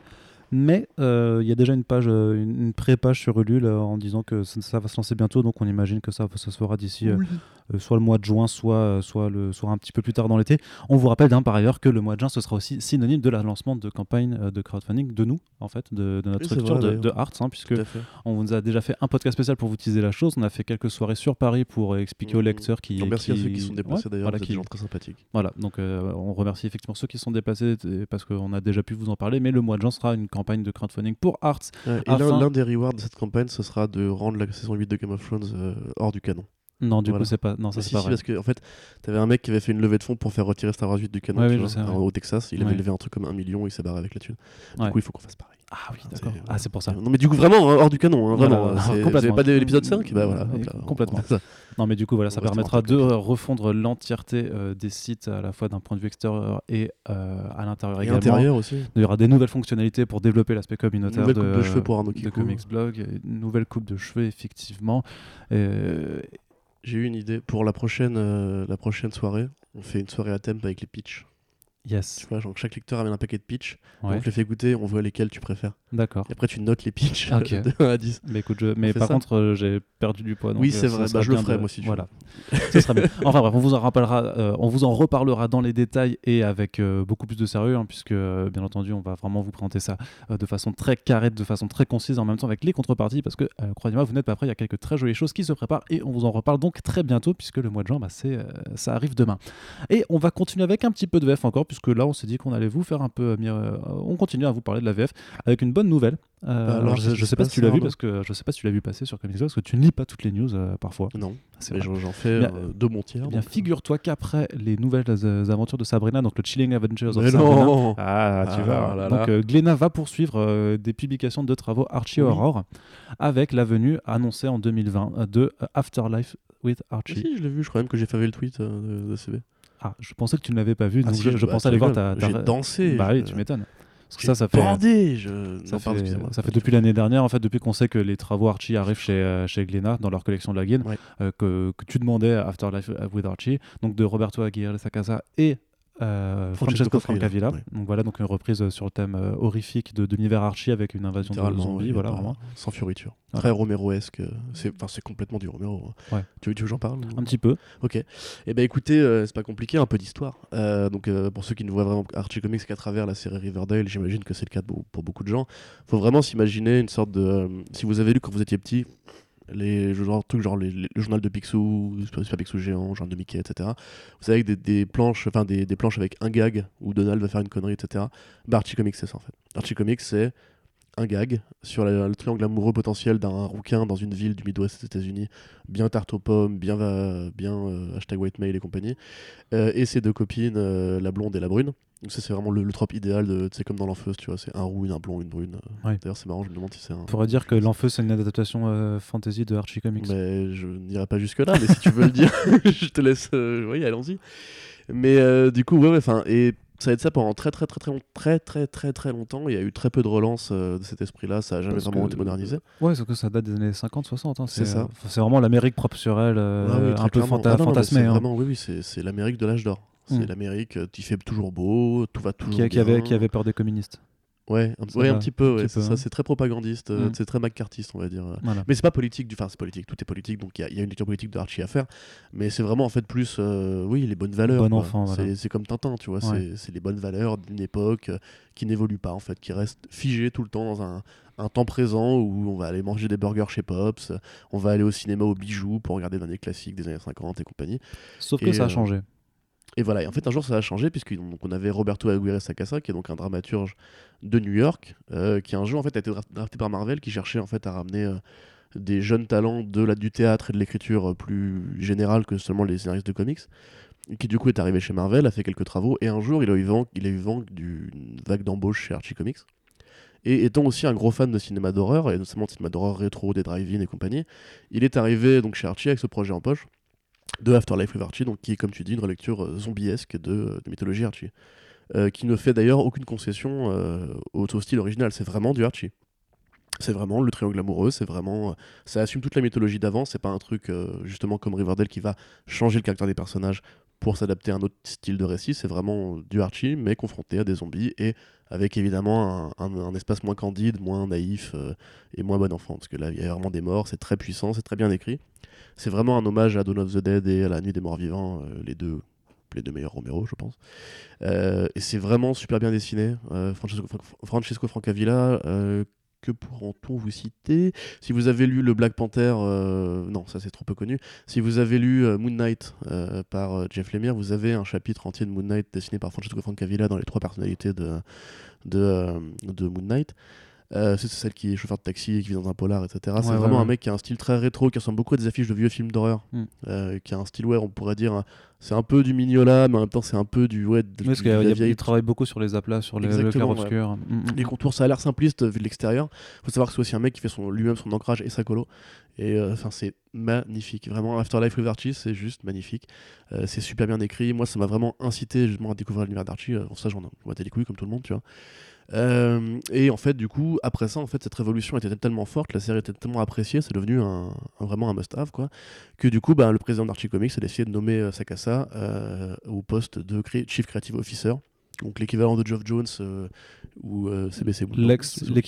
mais euh, il y a déjà une page, euh, une, une pré-page sur Ulule euh, en disant que ça, ça va se lancer bientôt, donc on imagine que ça, ça se fera d'ici soit le mois de juin, soit, euh, soit, le, soit un petit peu plus tard dans l'été. On vous rappelle hein, par ailleurs que le mois de juin, ce sera aussi synonyme de la lancement de campagne euh, de crowdfunding de nous, en fait, de, de notre Oui, structure vrai, de. Arts, hein, puisque on vous a déjà fait un podcast spécial pour vous teaser la chose. On a fait quelques soirées sur Paris pour euh, expliquer aux Mhm. lecteurs qui. Merci à qui- ceux qui sont déplacés Ouais, d'ailleurs, voilà, qui- des gens très sympathiques. voilà, donc euh, on remercie effectivement ceux qui sont déplacés parce qu'on a déjà pu vous en parler, mais le mois de juin sera une campagne de crowdfunding pour Arts. Ouais, et Afin- l'un l'un des rewards de cette campagne, ce sera de rendre la saison 8 de Game of Thrones euh, hors du canon. Non, du Voilà. coup, c'est pas. Non, ça c'est si, pas si, vrai. parce que en fait, t'avais un mec qui avait fait une levée de fonds pour faire retirer Star Wars 8 du canon Ouais, tu oui, je vois, sais, en- ouais. au Texas. Il avait Ouais. levé un truc comme un million, il s'est barré avec la thune. Du coup, il faut qu'on fasse pareil. Ah oui, d'accord. Ah, c'est pour ça. Non, mais du coup, vraiment, hors du canon, hein, Voilà, vraiment. Vous complètement. pas de l'épisode 5 Bah voilà. Là, complètement. ça. Non, mais du coup, voilà, ça permettra de refondre l'entièreté euh, des sites à la fois d'un point de vue extérieur et euh, à l'intérieur Et également. intérieur aussi. Il y aura des nouvelles fonctionnalités pour développer l'aspect communautaire de, coupe de cheveux pour Arnaud de Kikou. Comics Blog, une nouvelle coupe de cheveux, effectivement. J'ai eu une idée. Pour la prochaine, euh, la prochaine soirée, on fait une soirée à thème avec les pitchs. Yes, Tu vois, genre chaque lecteur amène un paquet de pitchs. ouais, On te les fait goûter, on voit lesquels tu préfères. d'accord. Et après, tu notes les pitchs Ok. de 1 à 10. Mais écoute, je- mais par ça contre, euh, j'ai perdu du poids. donc, Oui, euh, c'est vrai. Bah, je le ferai, de- moi, si tu Voilà. Ce serait bien. Enfin bref, on vous en rappellera, euh, on vous en reparlera dans les détails et avec euh, beaucoup plus de sérieux, hein, puisque bien entendu, on va vraiment vous présenter ça de façon très carrée, de façon très concise, en même temps avec les contreparties, parce que croyez-moi, vous n'êtes pas prêts. Il y a quelques très jolies choses qui se préparent et on vous en reparle donc très bientôt, puisque le mois de juin, bah, c'est, ça arrive demain. Et on va continuer avec un petit peu de VF encore, puisque là, on s'est dit qu'on allait vous faire un peu. euh, euh, on continue à vous parler de la VF avec une bonne nouvelle. Euh, alors, alors, je, je sais pas si tu l'as vu parce que je sais pas si tu l'as vu passer sur Comics parce que tu ne lis pas toutes les news euh, parfois. Non, C'est j'en fais Bien- euh, de mon tiers. Eh bien, donc, figure-toi qu'après les nouvelles aventures de Sabrina, donc le Chilling Adventures of Sabrina. non Ah, tu Ah vois. là Donc là. euh, Glénat va poursuivre des publications de travaux Archie Oui. Horror avec la venue annoncée en 2020 euh, de Afterlife with Ah Archie. si, je l'ai vu, je crois même que j'ai fait le tweet de, de CB. Ah, je pensais que tu ne l'avais pas vu, Ah, donc si, je, je bah, pensais aller voir ta. ta- J'ai dansé. Bah oui, tu m'étonnes. Parce que ça, ça fait. bandé, je... Ça non, fait, ça fait depuis l'année dernière, en fait, depuis qu'on sait que les travaux Archie arrivent chez, euh, chez Glénat dans leur collection de la Guine, Ouais. euh, que, que tu demandais Afterlife with Archie, donc de Roberto Aguirre Sacasa et euh, Francesco Francesco Francavilla. Francavilla, Donc voilà, donc une reprise euh, sur le thème euh, horrifique de, de l'univers Archie avec une invasion de zombies, ouais, voilà, pas- vraiment. Sans fioriture. Très Romero-esque. euh, C'est complètement du Romero. hein. Ouais. Tu veux, que j'en parle Un petit peu. Ok. Eh ben écoutez, euh, c'est pas compliqué, un peu d'histoire. Donc pour ceux qui ne voient vraiment Archie Comics qu'à travers la série Riverdale, j'imagine que c'est le cas pour beaucoup de gens. Faut vraiment s'imaginer une sorte de. si vous avez lu quand vous étiez petit, les genre, trucs genre les- les- le journal de Picsou, Super Picsou géant, journal de Mickey, etc. Vous savez des planches, enfin des, des planches avec un gag où Donald va faire une connerie, etc. Bah, Archie Comics c'est ça en fait. Archie Comics c'est un gag sur la- le triangle amoureux potentiel d'un rouquin dans une ville du Midwest des États-Unis, bien tarte aux pommes, bien, va, bien euh, hashtag white mail et compagnie, Euh, et ses deux copines, euh, la blonde et la brune. Donc ça c'est vraiment le, le trope idéal de, tu sais comme dans l'enfeuse, tu vois, c'est un roux, un blond, une brune. Ouais. D'ailleurs c'est marrant, je me demande si c'est un. On pourrait dire que l'Enfeu, c'est une adaptation fantasy de Archie Comics. Mais je n'irai pas jusque là, mais si tu veux le dire, je te laisse. oui, allons-y. Mais du coup, ouais, ouais, enfin, et ça va être ça pendant très très très très long- très très très très longtemps. Il y a eu très peu de relance euh, de cet esprit-là, ça a jamais Parce vraiment que- été modernisé. Ouais, sauf que ça date des années 50-60. hein, C'est ça. euh, c'est vraiment l'Amérique propre sur elle, euh, Ah oui, un peu fanta- Ah non, fantasmée. c'est hein. Vraiment, oui, oui, c'est l'Amérique de l'âge d'or. C'est Mm. l'Amérique qui fait toujours beau, tout va toujours Qui, a- qui bien. avait, qui avait peur des communistes. Ouais, un, ouais, petit peu, ouais, c'est hein. très propagandiste, euh, Mm. c'est très McCarthyiste, on va dire. Voilà. Mais c'est pas politique, du... enfin c'est politique, tout est politique, donc il y a- il y, a une lecture politique de Archie à faire. Mais c'est vraiment en fait plus, euh, oui, les bonnes valeurs. Bon enfant, voilà. C'est comme Tintin, tu vois, Ouais. c'est- les bonnes valeurs d'une époque euh, qui n'évolue pas en fait, qui reste figée tout le temps dans un, un temps présent où on va aller manger des burgers chez Pops, on va aller au cinéma au bijoux pour regarder des années classiques des années 50 et compagnie. Sauf que ça a changé. Et voilà, et en fait un jour ça a changé puisqu'on avait Roberto Aguirre Sacasa qui est donc un dramaturge de New York euh, qui un jour en fait a été dra- drafté par Marvel qui cherchait en fait à ramener euh, des jeunes talents de la, du théâtre et de l'écriture euh, plus générale que seulement les scénaristes de comics qui du coup est arrivé chez Marvel, a fait quelques travaux et un jour il a eu vent, il a eu vent d'une vague d'embauche chez Archie Comics. Et étant aussi un gros fan de cinéma d'horreur, et notamment de cinéma d'horreur rétro, des drive-in et compagnie, il est arrivé donc chez Archie avec ce projet en poche de Afterlife with Archie, donc qui est comme tu dis une relecture euh, zombiesque de, de mythologie Archie, Euh, qui ne fait d'ailleurs aucune concession euh, au, au style original, c'est vraiment du Archie. C'est vraiment le triangle amoureux, c'est vraiment. euh, ça assume toute la mythologie d'avant, c'est pas un truc euh, justement comme Riverdale qui va changer le caractère des personnages pour s'adapter à un autre style de récit, c'est vraiment du Archie, mais confronté à des zombies et avec évidemment un, espace moins candide, moins naïf euh, et moins bon enfant, parce que là il y a vraiment des morts, c'est très puissant, c'est très bien écrit. C'est vraiment un hommage à Dawn of the Dead et à La Nuit des Morts Vivants, euh, les deux les deux meilleurs Romero, je pense. Euh, et c'est vraiment super bien dessiné. Francesco, Fran- Francesco Francavilla, que pourront-on vous citer? Si vous avez lu le Black Panther, euh, non, ça c'est trop peu connu. Si vous avez lu euh, Moon Knight euh, par Jeff Lemire, vous avez un chapitre entier de Moon Knight dessiné par Francesco Francavilla dans les trois personnalités de Moon Knight. Euh, c'est celle qui est chauffeur de taxi et qui vit dans un polar, etc. c'est Ouais, ouais, vraiment un mec qui a un style très rétro, qui ressemble beaucoup à des affiches de vieux films d'horreur, Mm. euh, qui a un style, ouais, on pourrait dire, c'est un peu du mignola, mais en même temps c'est un peu du, ouais, de, parce de la il vieille travaille beaucoup sur les aplats, sur les, le clair-obscur. Mm, mm. les contours, ça a l'air simpliste vu de l'extérieur. faut savoir que c'est aussi un mec qui fait son, lui-même son ancrage et sa colo. Et euh, enfin, c'est magnifique. Vraiment, Afterlife with Archie, c'est juste magnifique. Euh, c'est super bien écrit. Moi, ça m'a vraiment incité justement à découvrir l'univers d'Archie. Pour ça, j'en ai les couilles comme tout le monde, tu vois. Euh, et en fait, du coup, après ça, en fait, cette révolution était tellement forte, la série était tellement appréciée, c'est devenu un, un- vraiment un must-have, quoi, que du coup, bah, le président d'Archie Comics a décidé de nommer euh, Sakasa euh, au poste de cré- Chief Creative Officer, donc l'équivalent de Geoff Jones ou CBC.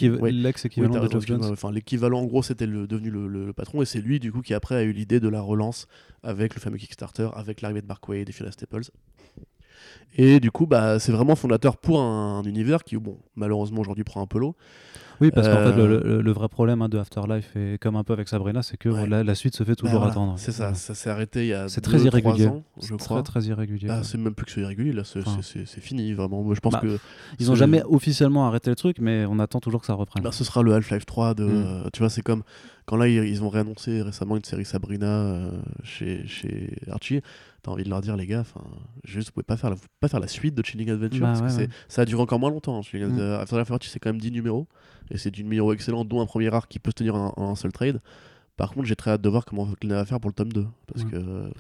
Ouais. L'ex-équivalent de Geoff Jones. Enfin, l'équivalent, en gros, c'était le, devenu le, le- le patron, et c'est lui, du coup, qui après a eu l'idée de la relance avec le fameux Kickstarter, avec l'arrivée de Mark Waid et Fiona Staples. Et du coup, bah, c'est vraiment fondateur pour un, un univers qui, bon, malheureusement aujourd'hui prend un peu l'eau. Oui, parce qu'en fait, le, Euh, le- le vrai problème hein, de Afterlife, et comme un peu avec Sabrina, c'est que Ouais. la, la suite se fait Bah, toujours voilà, attendre. C'est ça, ça s'est arrêté il y a C'est très trois irrégulier. ans, je crois. très, très irrégulier. Ah, quoi. c'est même plus que c'est irrégulier, là, c'est Enfin. fini, vraiment. Moi, je pense Bah, que. Ils ont ce- jamais officiellement arrêté le truc, mais on attend toujours que ça reprenne. Bah, ce sera le Half-Life 3 de. Mm. euh, tu vois, c'est comme quand là, ils, ils ont réannoncé récemment une série Sabrina euh, chez, chez Archie. T'as envie de leur dire, les gars, enfin, juste, vous pouvez pas faire la, vous pouvez pas faire la suite de Chilling Adventure Bah, parce ouais, que ouais. ça a duré encore moins longtemps. hein, Chilling Mm. Adventure. Afterlife Archie, c'est quand même 10 numéros et c'est 10 numéros excellents, dont un premier arc qui peut se tenir en, en un seul trade. Par contre, j'ai très hâte de voir comment Glenn va faire pour le tome 2. Parce Ouais. que.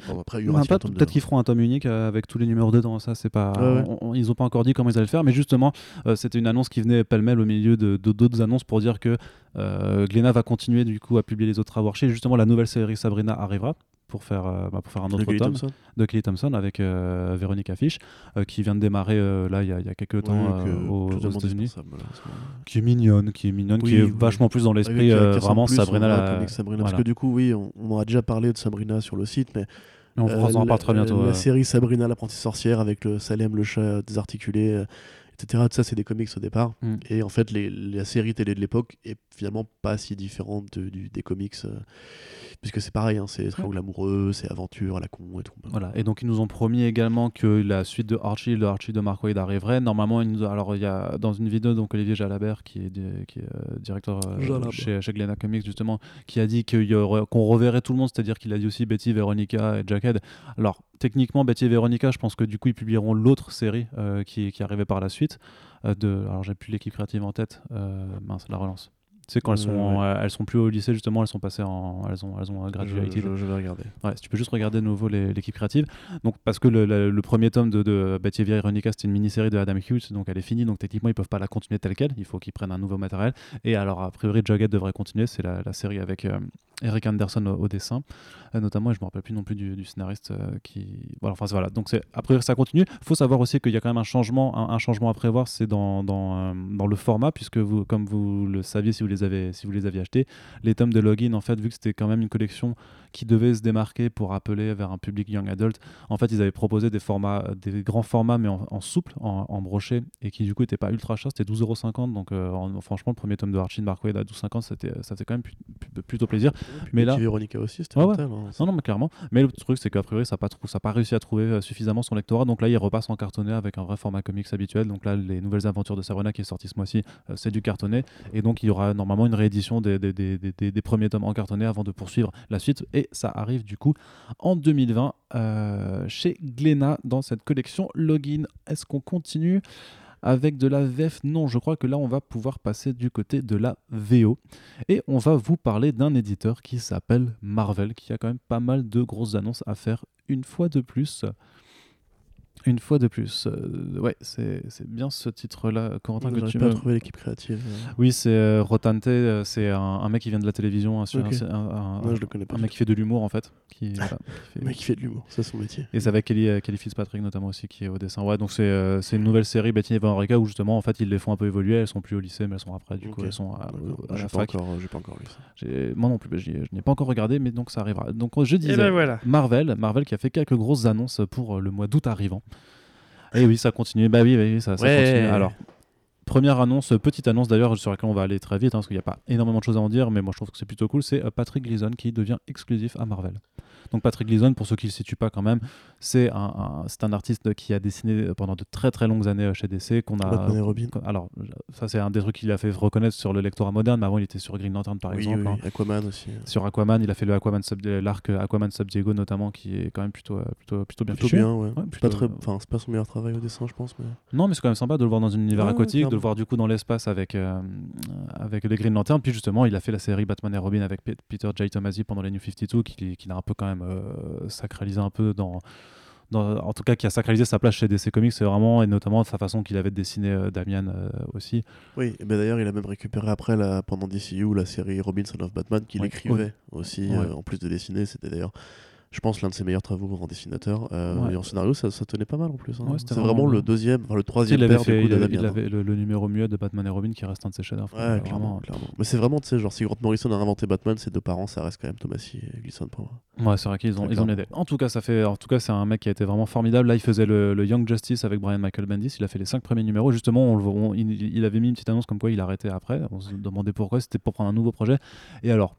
bon, après, il y Non, aura pas- un tome 2. Peut-être qu'ils feront un tome unique euh, avec tous les numéros dedans. Ça, c'est pas. Ouais, ouais. on- on- ils ont pas encore dit comment ils allaient le faire, mais justement, euh, c'était une annonce qui venait pêle-mêle au milieu de de- d'autres annonces pour dire que euh, Glénat va continuer du coup à publier les autres travaux Archie. Justement, la nouvelle série Sabrina arrivera pour faire euh, bah, pour faire un De autre Kelly tome Thompson. de Kelly Thompson avec euh, Véronica Fish euh, qui vient de démarrer euh, là il y, a- il y a quelques temps Ouais, euh, aux, États-Unis. Qui est mignonne, qui est mignonne, Oui, qui est oui. vachement plus dans l'esprit euh, vraiment plus Sabrina. la- comics Sabrina. voilà. Parce que du coup, oui, on, on a déjà parlé de Sabrina sur le site, mais on euh, en la- parle très bientôt. La euh. série Sabrina, l'apprentie sorcière, avec le Salem, le chat désarticulé, euh, etc. Tout ça, c'est des comics au départ. Mm. Et en fait, les, la série télé de l'époque est finalement pas si différente de- du- des comics. euh, puisque c'est pareil, hein, c'est triangle amoureux, c'est aventure la con et tout. Voilà. Et donc ils nous ont promis également que la suite de Archie, le Archie de Mark Waid arriverait. Normalement, ils nous... alors il y a dans une vidéo donc Olivier Jalabert qui est, di- qui est euh, directeur euh, chez, chez Glénat Comics justement, qui a dit qu'il y aurait- qu'on reverrait tout le monde, c'est-à-dire qu'il a dit aussi Betty, Veronica et Jackhead. Alors techniquement Betty et Veronica, je pense que du coup ils publieront l'autre série euh, qui, qui arrivait par la suite. Euh, de, alors j'ai plus l'équipe créative en tête. Euh, mince, la relance. C'est quand elles sont, Euh, ouais. euh, elles sont plus au lycée justement, elles sont passées en, elles ont, elles ont Je, graduated. je- je vais regarder. Ouais, si tu peux juste regarder de nouveau l'équipe créative. Donc, parce que le, le- le premier tome de, de Betty et Veronica, c'était une mini-série de Adam Hughes, donc elle est finie. Donc, techniquement, ils peuvent pas la continuer telle quelle. Il faut qu'ils prennent un nouveau matériel. Et alors, a priori, Jughead devrait continuer. C'est la, la série avec euh, Eric Anderson au, au dessin, euh, notamment. Et je me rappelle plus non plus du, du scénariste euh, qui. Voilà, enfin, voilà. Donc, c'est a priori, ça continue. faut savoir aussi qu'il y a quand même un changement, un, un changement à prévoir. C'est dans, dans, dans le format, puisque vous, comme vous le saviez si vous les avez, si vous les aviez achetés, les tomes de login, en fait, vu que c'était quand même une collection qui devait se démarquer pour appeler vers un public young adult. En fait, ils avaient proposé des formats, des grands formats, mais en, en souple, en, en broché, et qui du coup n'étaient pas ultra chers. C'était 12,50€. Donc, euh, en- franchement, le premier tome de Archie de Mark Waid à 12,50€, c'était, ça faisait quand même pu- pu- plutôt plaisir. Mais là- Betty Veronica aussi, c'était Ouais, ouais. hein. Non, non, mais clairement. Mais le truc, c'est qu'a priori, ça n'a pas, trou- ça a pas réussi à trouver euh, suffisamment son lectorat. Donc là, il repasse en cartonné avec un vrai format comics habituel. Donc là, les nouvelles aventures de Sabrina qui est sorti ce mois-ci, euh, c'est du cartonné. Et donc, il y aura normalement une réédition des- des premiers tomes en cartonné avant de poursuivre la suite. Et ça arrive du coup en 2020 euh, chez Glénat dans cette collection Login. Est-ce qu'on continue avec de la VF? Non, je crois que là, on va pouvoir passer du côté de la VO. Et on va vous parler d'un éditeur qui s'appelle Marvel, qui a quand même pas mal de grosses annonces à faire une fois de plus. Une fois de plus. Euh, ouais, c'est c'est bien ce titre-là, Corentin, que tu pas trouver l'équipe créative. euh. Oui, c'est euh, Rotante, c'est un, un mec qui vient de la télévision, un, sur- Ok. un- un- Non, je le connais pas. mec qui fait de l'humour en fait. Qui, voilà, qui fait- mec qui fait de l'humour, c'est son métier. Et c'est avec Kelly, Kelly Fitzpatrick notamment aussi qui est au dessin. Ouais, donc c'est euh, c'est une nouvelle série Betty et Veronica où justement en fait ils les font un peu évoluer. Elles sont plus au lycée, mais elles sont après. Du coup, Ok. elles sont à, à J'ai la pas fac. encore, j'ai pas encore lu ça. J'ai- Moi non plus, bah, je n'ai pas encore regardé, mais donc ça arrivera. Donc je disais. Et ben voilà. Marvel, Marvel qui a fait quelques grosses annonces pour le mois d'août arrivant. Et oui, ça continue. Bah oui, oui, ça, ça Ouais. continue. Alors, première annonce, petite annonce d'ailleurs sur laquelle on va aller très vite hein, parce qu'il n'y a pas énormément de choses à en dire, mais moi je trouve que c'est plutôt cool. C'est euh, Patrick Gleason qui devient exclusif à Marvel. Donc Patrick Gleason, pour ceux qui ne le situent pas quand même, c'est un, un- c'est un artiste qui a dessiné pendant de très très longues années chez DC, qu'on a Batman et Robin. alors, ça c'est un des trucs qu'il a fait reconnaître sur le lectorat moderne, mais avant il était sur Green Lantern par oui, exemple. oui, hein. Aquaman aussi. Sur Aquaman, il a fait le Aquaman Sub- l'arc Aquaman Sub Diego notamment, qui est quand même plutôt, euh, plutôt, plutôt bien Plutôt fichu. bien, ouais. Ouais, C'est plutôt- pas très, enfin, c'est pas son meilleur travail au dessin, je pense, mais. Non, mais c'est quand même sympa de le voir dans un univers Ouais, aquatique, de le voir du coup dans l'espace avec, euh, avec les Green Lantern. Puis justement, il a fait la série Batman et Robin avec Pe- Peter J. Tomasi pendant les New 52, qui, qui l'a un peu quand même euh, sacralisé un peu dans, dans- En tout cas, qui a sacralisé sa place chez DC Comics, c'est vraiment, et notamment sa façon qu'il avait de dessiner euh, Damian euh, aussi. Oui, et ben d'ailleurs, il a même récupéré après, la, pendant DCU, la série Robin Son of Batman qu'il écrivait aussi, Ouais. euh, en plus de dessiner. C'était d'ailleurs je pense, l'un de ses meilleurs travaux en dessinateur. Euh, Ouais. Et en scénario, ça, ça tenait pas mal en plus. hein. Ouais, c'est vraiment vraiment le deuxième, enfin le troisième il avait père fait du coup il il avait le, le numéro muet de Batman et Robin qui reste un de ses chefs-d'œuvre. Ouais, Euh, clairement, vraiment. clairement. Mais c'est vraiment, tu sais, genre si Grant Morrison a inventé Batman, ses deux parents, ça reste quand même Thomasy et Gleason pour moi. Ouais, c'est vrai qu'ils ont, ils ont aidé. En tout cas, ça fait, en tout cas, c'est un mec qui a été vraiment formidable. Là, il faisait le, le Young Justice avec Brian Michael Bendis. Il a fait les cinq premiers numéros. Justement, on on- il, il avait mis une petite annonce comme quoi il arrêtait après. On se demandait pourquoi. C'était pour prendre un nouveau projet. Et alors.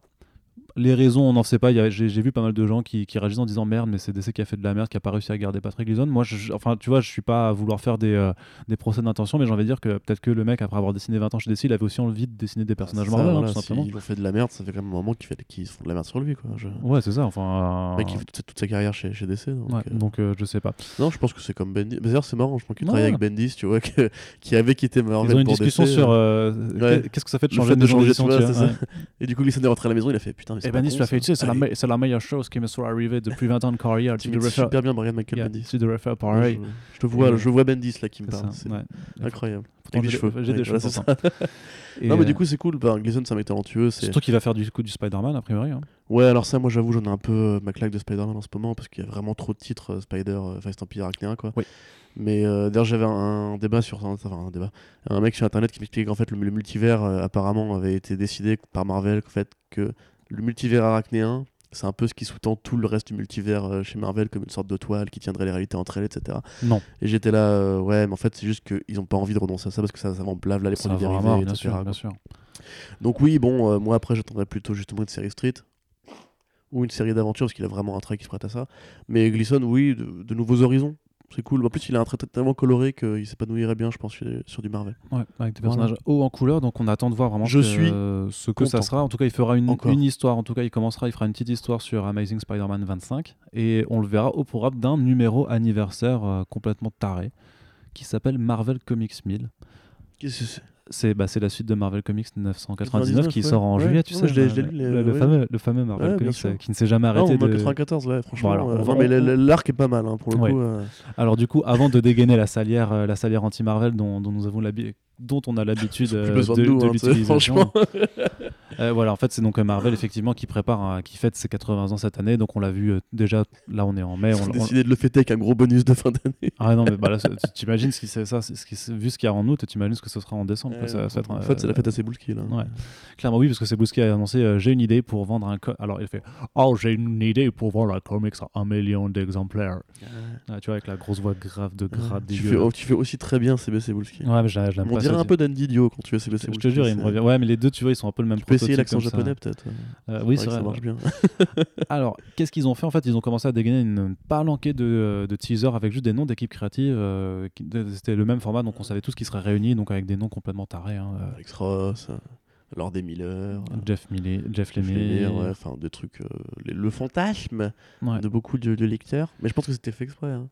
Les raisons, on n'en sait pas. Il J'ai vu pas mal de gens qui, qui réagissent en disant merde, mais c'est DC qui a fait de la merde, qui a pas réussi à garder Patrick Gleason. Moi, je, enfin, tu vois, je suis pas à vouloir faire des, euh, des procès d'intention, mais j'ai envie de dire que peut-être que le mec, après avoir dessiné 20 ans chez DC, il avait aussi envie de dessiner des personnages Marvel, hein, voilà, tout simplement. S'ils ont fait de la merde, ça fait quand même un moment qu'ils se font de la merde sur lui. Quoi. Je... Ouais, c'est ça. Enfin, Le mec, il fait toute, toute sa carrière chez, chez DC. Donc, ouais, euh, donc euh, je sais pas. Non, je pense que c'est comme Bendis. Mais D'ailleurs, c'est marrant, je pense qu'il travaille avec Bendis, tu vois, que- qui avait quitté Marvel Ils ont une pour discussion DC, sur euh, euh, ouais. qu'est-ce que ça fait de changer de changer. Et du coup, Gleason est rentré à la maison, il a fait putain, mais c'est Bendis con, lui a fait, sais, c'est la, me- c'est la meilleure chose qui me soit arrivée depuis 20 ans de carrière. Tu faire, super bien Brian Michael Yeah, Bendis. tu pareil. je te vois, je vois Bendis là qui me C'est parle. C'est ouais. incroyable. Avec des j'ai- cheveux. J'ai des cheveux c'est Non, mais euh, du coup, c'est cool. Gleason, c'est un mec talentueux. c'est- Surtout qu'il va faire du coup du Spider-Man, a priori. hein. Ouais, alors ça, moi, j'avoue, j'en ai un peu euh, ma claque de Spider-Man en ce moment parce qu'il y a vraiment trop de titres euh, Spider, euh, enfin, arachnéen, quoi. Oui. Mais euh, d'ailleurs, j'avais un, un débat sur. Enfin, un débat. Un mec sur internet qui m'expliquait qu'en fait, le, le multivers, euh, apparemment, avait été décidé par Marvel, qu'en fait, que le multivers arachnéen, c'est un peu ce qui sous-tend tout le reste du multivers euh, chez Marvel, comme une sorte de toile qui tiendrait les réalités entre elles, etc. Non. Et j'étais là, euh, ouais, mais en fait, c'est juste qu'ils ont pas envie de renoncer à ça parce que ça, ça blave là les Ça produits dérivés, bien etc. sûr, quoi. bien sûr. Donc oui, bon, euh, moi après j'attendrais plutôt justement une série Street ou une série d'aventures parce qu'il a vraiment un trait qui se prête à ça. Mais Gleason, oui, de, de nouveaux horizons. C'est cool. En plus, il a un trait tellement coloré qu'il s'épanouirait bien, je pense, sur, du Marvel. Ouais, avec des Voilà. personnages hauts en couleur, donc on attend de voir vraiment Je que, suis ce que ça sera. En tout cas, il fera une histoire. En tout cas, il commencera, il fera une petite histoire sur Amazing Spider-Man 25 et on le verra au programme d'un numéro anniversaire euh, complètement taré qui s'appelle Marvel Comics 1000. Qu'est-ce que c'est? C'est bah, la suite de Marvel Comics 999 qui 99, sort en ouais. juillet, tu Ouais, sais. je lu, les- le, fameux, le fameux Marvel Comics euh, qui ne s'est jamais arrêté on est en de. 94, ouais, franchement. Bon, alors, euh, non, mais l'arc est pas mal, hein, pour le coup. euh. Alors du coup, avant de dégainer la salière, la salière anti-Marvel dont, dont nous avons l'habi- dont on a l'habitude euh, de, de hein, tu l'utilisation. franchement. Euh, voilà, en fait, c'est donc euh, Marvel effectivement qui prépare, un- qui fête ses 80 ans cette année. Donc on l'a vu euh, déjà. Là, on est en mai. Ils on- on- décidé de le fêter avec un gros bonus de fin d'année. Ah non, mais bah, là, tu- t'imagines ce qui c'est ça, ce qui vu ce qu'il y a en août, tu imagines ce que ce sera en décembre. quoi, ça- ça va être, en fait, c'est euh, la fête à Cebulski, là. Ouais. Clairement oui, parce que c'est Bouski a annoncé euh, j'ai une idée pour vendre un alors il fait oh j'ai une idée pour vendre un comics à un million d'exemplaires. Ah, tu vois avec la grosse voix grave de grave tu, dégueu. fais, oh, tu fais aussi très bien CB Cebulski. Ouais mais je je l'aime pas. Dirait un peu d'Andy Dio quand tu fais CB Je te jure, il me revient. Ouais, mais les deux, tu vois, ils sont un peu le même Tu peux essayer l'accent japonais peut-être. Euh, oui, C'est vrai ça marche bien. Alors, qu'est-ce qu'ils ont fait En fait, ils ont commencé à dégainer une palanquée de, de teasers avec juste des noms d'équipes créatives. euh, qui- C'était le même format, donc on savait tous qu'ils seraient réunis, donc avec des noms complètement tarés. hein, euh, Alex Ross, euh, Lord des Miller, Jeff Millet, Jeff Lemire. Ouais, enfin des trucs, euh, le fantasme Ouais. de beaucoup de, de lecteurs. Mais je pense que c'était fait exprès. hein.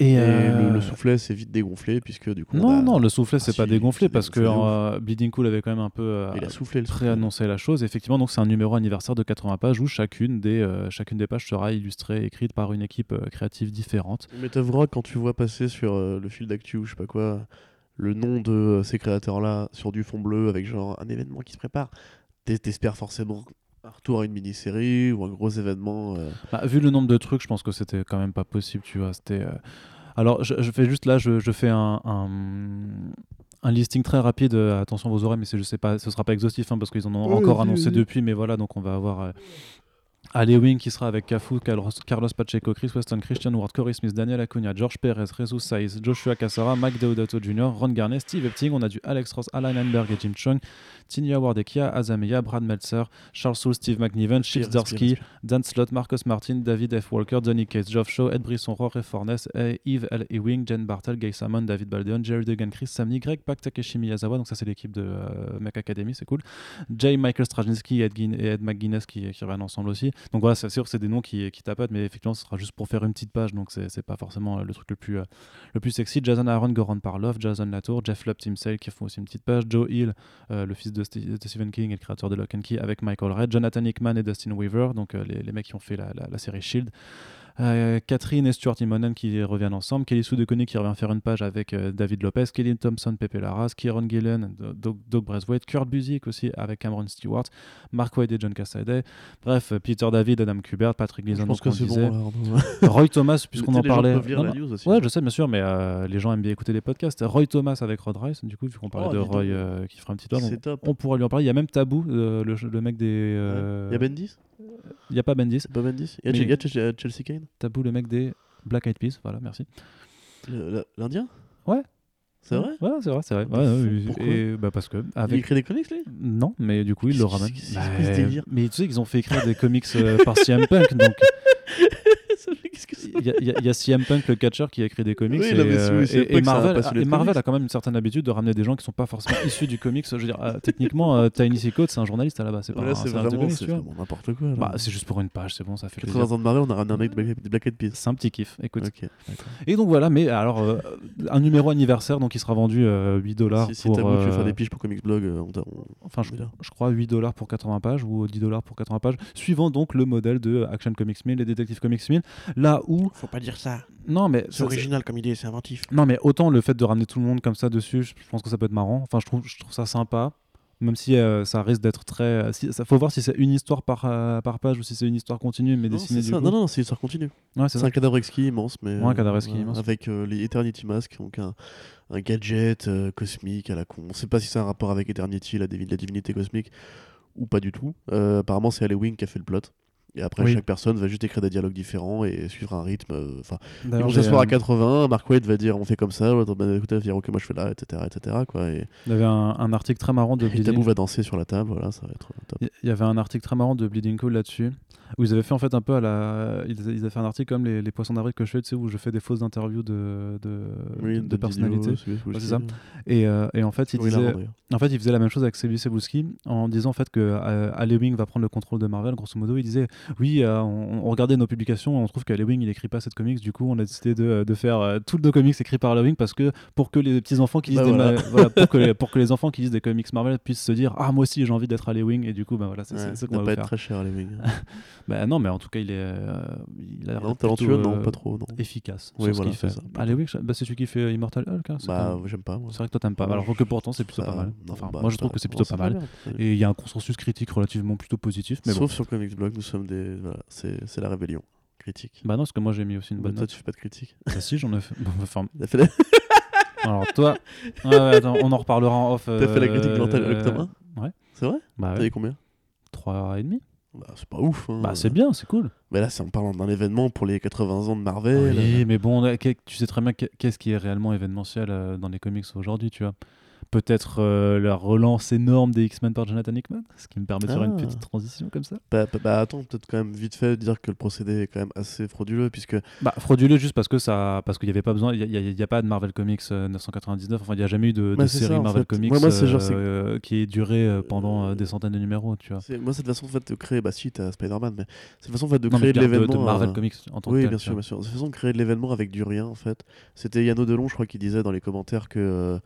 Et, Et euh, le, le soufflet s'est vite dégonflé puisque du coup. Non, bah, non, le soufflet, ah c'est pas si, dégonflé parce que dégonflé euh, Bleeding Cool avait quand même un peu euh, il a soufflé le soufflet. préannoncé la chose. Effectivement, donc c'est un numéro anniversaire de 80 pages où chacune des, euh, chacune des pages sera illustrée, écrite par une équipe euh, créative différente. Mais t'avoueras quand tu vois passer sur le fil d'actu ou je sais pas quoi, le nom de ces créateurs-là sur du fond bleu avec genre un événement qui se prépare, t'es- t'espères forcément un retour à une mini-série ou un gros événement. euh. Bah, vu le nombre de trucs, je pense que c'était quand même pas possible, tu vois. C'était. euh, Alors, je, je fais juste là, je, je fais un, un, un listing très rapide. euh, attention vos oreilles, mais c'est- je sais pas, ce sera pas exhaustif hein, parce qu'ils en ont Ouais, encore annoncé depuis. Mais voilà, donc on va avoir. Ali Wing qui sera avec Cafu, Carlos, Pacheco, Chris Weston, Christian Ward, Corey Smith, Daniel Acuna, George Perez, Jesus Saiz, Joshua Cassara, Mike Deodato Jr., Ron Garnet, Steve Epting. On a du Alex Ross, Alan Heinberg et Jim Chung, Tinya Ward et Kia Azameya, Brad Meltzer, Charles Soule, Steve McNiven, Chip Respire, Zdarsky, respire. Dan Slott, Marcus Martin, David F. Walker, Donny Cates, Geoff Shaw, Ed Brisson, Rory Fornes, eh, Yves L. Ewing, Jen Bartel, Gay Salmon, David Baldeon, Jerry Duggan, Chris Samney, Greg Pak, Takeshi Miyazawa, donc ça c'est l'équipe de euh, Mech Academy, c'est cool. Jay Michael Straczynski et Ed, Guin- et Ed McGuinness qui, qui reviennent ensemble aussi. Donc voilà, c'est sûr, c'est des noms qui, qui tapotent, mais effectivement, ce sera juste pour faire une petite page, donc c'est pas forcément euh, le truc le plus, euh, le plus sexy. Jason Aaron, Goran Parlov, Jason Latour, Jeff Lubb, Tim Sale qui font aussi une petite page, Joe Hill, euh, le fils de, Stephen King et le créateur de Lock and Key avec Michael Red, Jonathan Hickman et Dustin Weaver, donc les, mecs qui ont fait la- la série Shield. Euh, Catherine et Stuart Immonen qui reviennent ensemble, Kelly Sue DeConnick qui revient faire une page avec euh, David Lopez, Kelly Thompson, Pepe Larraz, Kieron Gillen, Doug, Doug Braithwaite, Kurt Busiek aussi avec Cameron Stewart, Mark White et John Cassaday. Bref, euh, Peter David, Adam Kubert, Patrick Je Gleason, pense donc que on disait. bon. Roy Thomas, puisqu'on en parlait. Non, la non. news aussi. Ouais, je sais, bien sûr, mais euh, les gens aiment bien écouter les podcasts. Roy Thomas avec Rod Rice, du coup, vu qu'on parlait Oh, de. Roy euh, qui fera un petit tour. top. On pourra lui en parler. Il y a même Tabou, euh, le, le mec des. euh, Il y a Bendis? Il y a pas Bendis. Pas Bendis Il y a il il Chelsea Kane Tabou, le mec des Black Eyed Peas. Voilà, merci. L'Indien Ouais. C'est vrai Ouais, c'est vrai, c'est vrai. The Ouais, pourquoi et, bah parce que Il avec écrit des comics, lui non, mais du coup Qu'est-ce le Bah, délire mais tu sais qu'ils ont fait écrire des comics euh, par CM Punk, donc il y, a- y a- y a CM Punk le catcher qui a écrit des comics Oui, et, non, mais euh, oui, CM et- et Punk, c'est un Marvel, passionné et Marvel a quand même une certaine habitude de ramener des gens qui sont pas forcément issus du comics. Je veux dire, euh, techniquement, euh, Tiny Seacott c'est un journaliste à la base, c'est de vraiment, n'importe quoi. Bah, c'est juste pour une page, c'est bon, ça fait 80 plaisir. ans de Marvel, on a ramené un mec de Black, Eyed Peas. C'est un petit kiff, écoute. Et donc voilà, mais alors euh, un numéro anniversaire donc il sera vendu euh, 8 dollars Si, pour. tu veux faire euh, des piges pour Comics Blog, euh, on on- Enfin, je, je crois 8 dollars pour 80 pages ou 10 dollars pour 80 pages, suivant donc le modèle de Action Comics 1000 et Detective Comics 1000. Là où. Faut pas dire ça. Non, mais. C'est original comme idée, c'est inventif. Non, mais autant le fait de ramener tout le monde comme ça dessus, je pense que ça peut être marrant. Enfin, je trouve, je trouve ça sympa. Même si euh, ça risque d'être très. euh, Si, ça faut voir si c'est une histoire par, euh, par page ou si c'est une histoire continue, mais Non, dessinée c'est du ça. coup. Non, non, c'est une histoire continue. Ouais, c'est un cadavre exquis immense, mais. Ouais, un cadavre euh, exquis immense. Avec les Eternity Mask, donc un, un gadget cosmique à la con. On sait pas si c'est un rapport avec Eternity, la, divi- la divinité cosmique, ou pas du tout. Apparemment, c'est Halloween qui a fait le plot. Et après, Oui. chaque personne va juste écrire des dialogues différents et suivre un rythme. euh, Enfin, ils vont s'asseoir à euh, 80, Mark Waid va dire on fait comme ça, écouter, va dire ok, moi je fais là, etc. etc. quoi. Et, Il y avait un, un article très marrant de et Bleeding. Tabou va danser sur la table, voilà, ça va être euh, top. Il y avait un article très marrant de Bleeding Cool là-dessus, où ils avaient fait en fait un peu à la. Ils ils avaient fait un article comme les, les poissons d'avril que je fais, tu sais, où je fais des fausses interviews de, de, de- de personnalités. Ouais, c'est ça. Et, euh, et en fait, il Oui, disait, en fait, il faisait la même chose avec Sylvie Sebulski en disant en fait que euh, Alewing va prendre le contrôle de Marvel. Grosso modo, il disait oui, euh, on, on regardait nos publications, et on trouve qu'Alewing il écrit pas cette comics. Du coup, on a décidé de, de faire euh, tous nos comics écrits par Alewing parce que pour que les petits enfants qui lisent Bah des voilà. ma- voilà, pour que les, pour que les enfants qui lisent des comics Marvel puissent se dire ah moi aussi j'ai envie d'être Alewing et du coup bah voilà c'est Ouais, ça ce qu'on va pas être très cher, mecs. Bah non, mais en tout cas il est euh, il a l'air Non, talentueux, non, euh, pas trop, non. efficace. Oui, ce voilà, qu'il fait. c'est ça. Alewing, je- bah, c'est celui qui fait Immortal Hulk. hein, Bah, j'aime pas. c'est vrai que toi t'aimes pas. Alors que pourtant c'est plutôt pas mal. Enfin, bah, moi je trouve que c'est plutôt pas mal. Et il y a un consensus critique relativement plutôt positif. Mais Sauf sur Comics Blog, nous sommes des. Voilà, c'est la rébellion. Critique. Bah non, parce que moi j'ai mis aussi une Bah, bonne toi, note. tu fais pas de critique. Bah si, j'en ai fait. Bon, enfin, T'as fait la, alors toi. Ouais, ouais, attends, on en reparlera en off. t'as fait la critique de euh, Mortal Hulk, Thomas ouais. C'est vrai Bah T'as ouais. eu combien 3,5 Bah, c'est pas ouf. hein. Bah c'est bien, c'est cool. Mais là, c'est en parlant d'un événement pour les 80 ans de Marvel. Oui, mais bon, tu sais très bien qu'est- qu'est-ce qui est réellement événementiel euh, dans les comics aujourd'hui, tu vois. Peut-être euh, la relance énorme des X-Men par Jonathan Hickman, ce qui me permet de faire une Ah. petite transition comme ça. Bah, bah, bah, attends, peut-être quand même vite fait dire que le procédé est quand même assez frauduleux, puisque Bah, frauduleux juste parce que ça, parce qu'il n'y avait pas besoin, il n'y a, pas de Marvel Comics euh, 999, enfin il n'y a jamais eu de, série ça, Marvel fait. Comics Moi, moi, c'est genre, c'est- euh, qui ait duré euh, pendant euh, des centaines de numéros, tu vois. c'est- moi, cette façon en fait, de créer, bah si, t'as Spider-Man, mais cette façon en fait, de Non, créer de l'événement. de Marvel euh, Comics en tant Oui, que tel, bien sûr, bien sûr. Cette façon de créer de l'événement avec du rien, en fait. C'était Yano Delon, je crois, qui disait dans les commentaires que.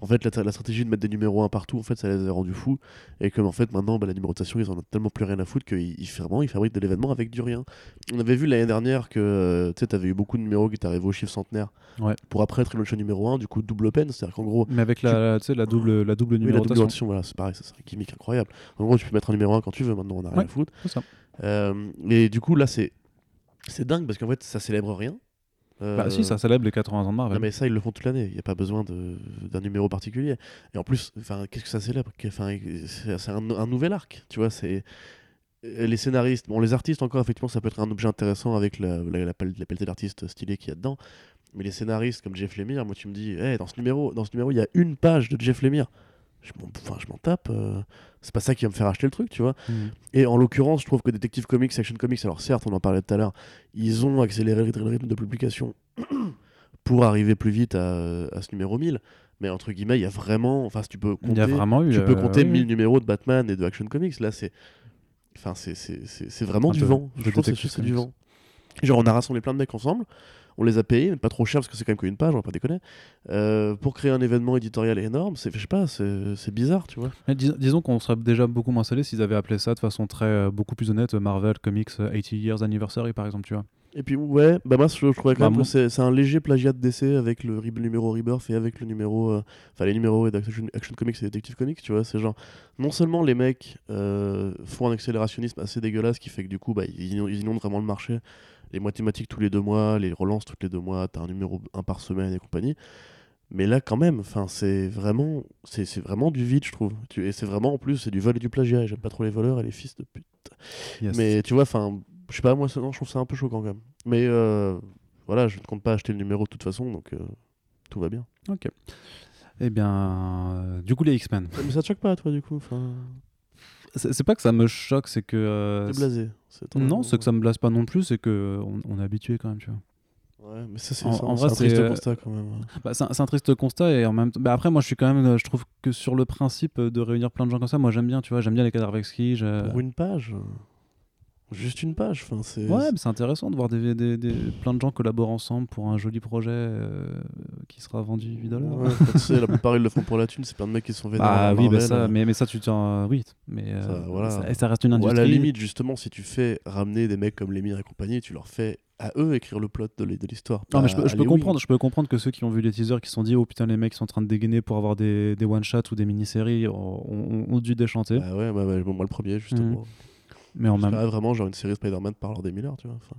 En fait, la, la stratégie de mettre des numéros 1 partout, en fait, ça les a rendus fous. Et comme en fait, maintenant, bah, la numérotation, ils en ont tellement plus rien à foutre qu'ils ils, vraiment, ils fabriquent de l'événement avec du rien. On avait vu l'année dernière que euh, tu sais, t'avais eu beaucoup de numéros qui t'arrivaient au chiffre centenaire Ouais. pour après être Revolution numéro 1, du coup, double peine. C'est-à-dire qu'en gros, Mais avec la, tu sais, la double, la double oui, la double numérotation. numérotation, voilà, c'est pareil, c'est un gimmick incroyable. En gros, tu peux mettre un numéro 1 quand tu veux, maintenant, on a rien Ouais. à foutre. Ça. Euh, et du coup, là, c'est. C'est dingue parce qu'en fait, ça célèbre rien. Bah Euh, si, ça célèbre les 80 ans de Marvel. non mais ça ils le font toute l'année, il n'y a pas besoin de- d'un numéro particulier. Et en plus, qu'est-ce que ça célèbre C'est un, un nouvel arc, tu vois. C'est euh, les scénaristes, bon les artistes encore effectivement ça peut être un objet intéressant avec la, la, la, la pelletée d'artistes stylés qu'il y a dedans. Mais les scénaristes comme Jeff Lemire, moi tu me dis, hey, dans ce numéro, dans ce numéro il y a une page de Jeff Lemire. Je m'en, enfin, je m'en tape. euh, c'est pas ça qui va me faire acheter le truc, tu vois. Mhm. Et en l'occurrence, je trouve que Detective Comics, Action Comics, alors certes, on en parlait tout à l'heure, ils ont accéléré le rythme de publication pour arriver plus vite à, à ce numéro 1000. Mais entre guillemets, il y a vraiment. Enfin, si tu peux compter, y a vraiment eu. tu peux euh, compter oui, 1000 numéros de Batman et de Action Comics. Là, c'est. Enfin, c'est- vraiment du vent. Je trouve que c'est- du vent. Genre, on a rassemblé plein de mecs ensemble. On les a payés, mais pas trop cher parce que c'est quand même qu'une page, on va pas déconner. Euh, pour créer un événement éditorial énorme, c'est, je sais pas, c'est, c'est bizarre, tu vois. Dis- disons qu'on serait déjà beaucoup moins salé s'ils avaient appelé ça de façon très euh, beaucoup plus honnête Marvel Comics euh, 80 Years Anniversary par exemple, tu vois. Et puis ouais, bah moi je, je trouvais quand Bah, même que c'est, un léger plagiat de DC avec le, numéro Rebirth et avec le numéro, euh, enfin les numéros d'Action Action Comics et Detective Comics, tu vois, c'est genre non seulement les mecs euh, font un accélérationnisme assez dégueulasse qui fait que du coup bah, ils inondent vraiment le marché, les mathématiques tous les deux mois, les relances toutes les deux mois, t'as un numéro un par semaine et compagnie. Mais là quand même, c'est vraiment, c'est, c'est vraiment du vide je trouve. Et c'est vraiment en plus c'est du vol et du plagiat. J'aime pas trop les voleurs et les fils de pute. Yes. Mais tu vois, enfin, je sais pas, moi, non, je trouve ça un peu choquant quand même. Mais euh, voilà, je ne compte pas acheter le numéro de toute façon, donc euh, tout va bien. Ok. Eh bien, euh, du coup les X-Men. Mais ça te choque pas, toi, du coup enfin, C'est pas que ça me choque, c'est que euh, T'es blasé. c'est non, c'est que ça me blase pas non plus, c'est que euh, on, on est habitué quand même, tu vois. Ouais, mais ça, c'est En- ça, en c'est vrai, un triste euh, constat quand même. Bah, c'est un, c'est un triste constat et en même temps. bah, après, moi, je suis quand même. euh, Je trouve que sur le principe de réunir plein de gens comme ça, moi, j'aime bien, tu vois. J'aime bien les Kadarvexki. je- Pour une page. Euh, Juste une page. Enfin, c'est. Ouais, mais c'est intéressant de voir des, des- des- plein de gens collaborer ensemble pour un joli projet euh, qui sera vendu 8 dollars. Ouais, tu sais, la plupart ils le font pour la thune, c'est plein de mecs qui sont vénères. Ah oui, bah ça, euh. mais, mais ça, tu tiens. oui, mais euh, Ça, voilà. ça, ça reste une Ou industrie. à la limite, justement, si tu fais ramener des mecs comme Lemire et compagnie, tu leur fais à eux écrire le plot de l'hi- de l'histoire. Non, mais je peux, je peux comprendre, je peux comprendre que ceux qui ont vu les teasers qui se sont dit oh putain les mecs sont en train de dégainer pour avoir des, des one shots ou des mini-séries ont, ont- ont dû déchanter Bah ouais, bah, bah, moi le premier, justement. Mais en même vraiment genre une série Spider-Man par Lord des Miller, tu vois. Enfin,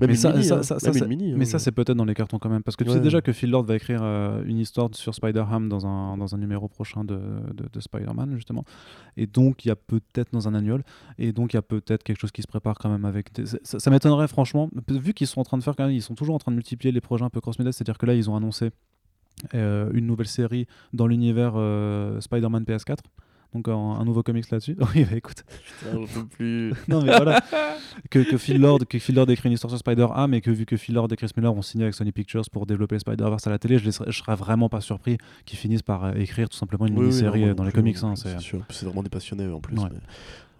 même mais une ça, mini, ça, hein, ça- même ça, une c'est- mini, mais hein. ça c'est peut-être dans les cartons quand même parce que tu Ouais. sais déjà que Phil Lord va écrire euh, une histoire sur Spider-Ham dans un, dans un numéro prochain de, de, de Spider-Man justement et donc il y a peut-être dans un annual et donc il y a peut-être quelque chose qui se prépare quand même avec des- ça, ça m'étonnerait franchement vu qu'ils sont en train de faire quand même ils sont toujours en train de multiplier les projets un peu cross-média c'est-à-dire que là ils ont annoncé euh, une nouvelle série dans l'univers euh, Spider-Man PS4 donc un, un nouveau comics là-dessus oui bah écoute Putain, j'en peux plus. non mais voilà que, que Phil Lord que Phil Lord écrit une histoire sur Spider-Ham et que vu que Phil Lord et Chris Miller ont signé avec Sony Pictures pour développer Spider-Verse à la télé je, je serais vraiment pas surpris qu'ils finissent par euh, écrire tout simplement une Oui, mini-série euh, dans les comics hein, c'est c'est sûr. C'est vraiment des passionnés en plus. Ouais. mais-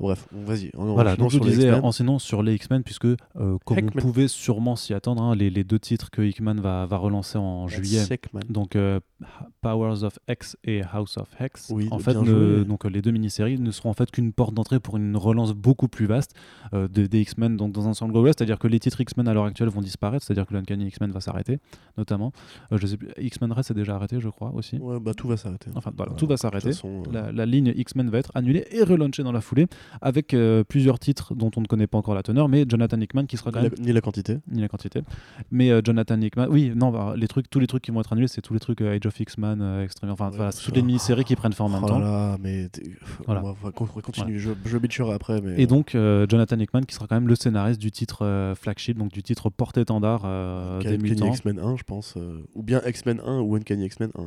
Bref, on- vas-y. on- voilà donc je disais X-Men. enseignant sur les X-Men puisque euh, comme on pouvait sûrement s'y attendre hein, les, les deux titres que Hickman va, va relancer en juillet Sick, donc euh, Powers of X et House of Hex. Oui, en fait, ne- donc les deux mini-séries ne seront en fait qu'une porte d'entrée pour une relance beaucoup plus vaste euh, de- des X-Men donc dans un ensemble global. C'est-à-dire que les titres X-Men à l'heure actuelle vont disparaître, c'est-à-dire que l'Uncanny X-Men va s'arrêter, notamment. Euh, je sais plus, X-Men Red c'est déjà arrêté, je crois aussi. Ouais, bah tout va s'arrêter. Enfin, voilà, Ouais, tout va s'arrêter. euh, La, la ligne X-Men va être annulée et relaunchée dans la foulée avec plusieurs titres dont on ne connaît pas encore la teneur, mais Jonathan Hickman qui sera quand Ni même la, ni la quantité. ni la quantité. Mais Jonathan Hickman, oui, non, bah, les trucs, tous les trucs qui vont être annulés, c'est tous les trucs Age of X-Man, euh, Extreme, enfin Ouais, voilà, c'est toutes les mini-séries qui prennent forme en même Oh là temps. là, mais Voilà. on va, on va con- on va continuer. Je, je bitcherai après, mais Et donc euh, Jonathan Hickman qui sera quand même le scénariste du titre euh, flagship, donc du titre porte-étendard euh, des mutants. X-Men 1, je pense. euh, ou bien X-Men 1 ou Uncanny X-Men 1,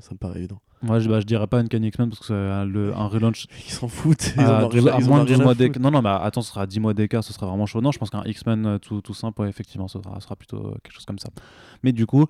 ça me paraît évident. Moi, je, bah, je dirais pas Uncanny X-Men parce que c'est un, le- un relaunch Ils s'en foutent. Ils à, ont rien- à ils moins ont de 12 rien à mois d'écart. Non, non, mais attends, ce sera à 10 mois d'écart, ce sera vraiment chaud. Non, je pense qu'un X-Men euh, tout, tout simple, ouais, effectivement, ce sera, sera plutôt euh, quelque chose comme ça. Mais du coup,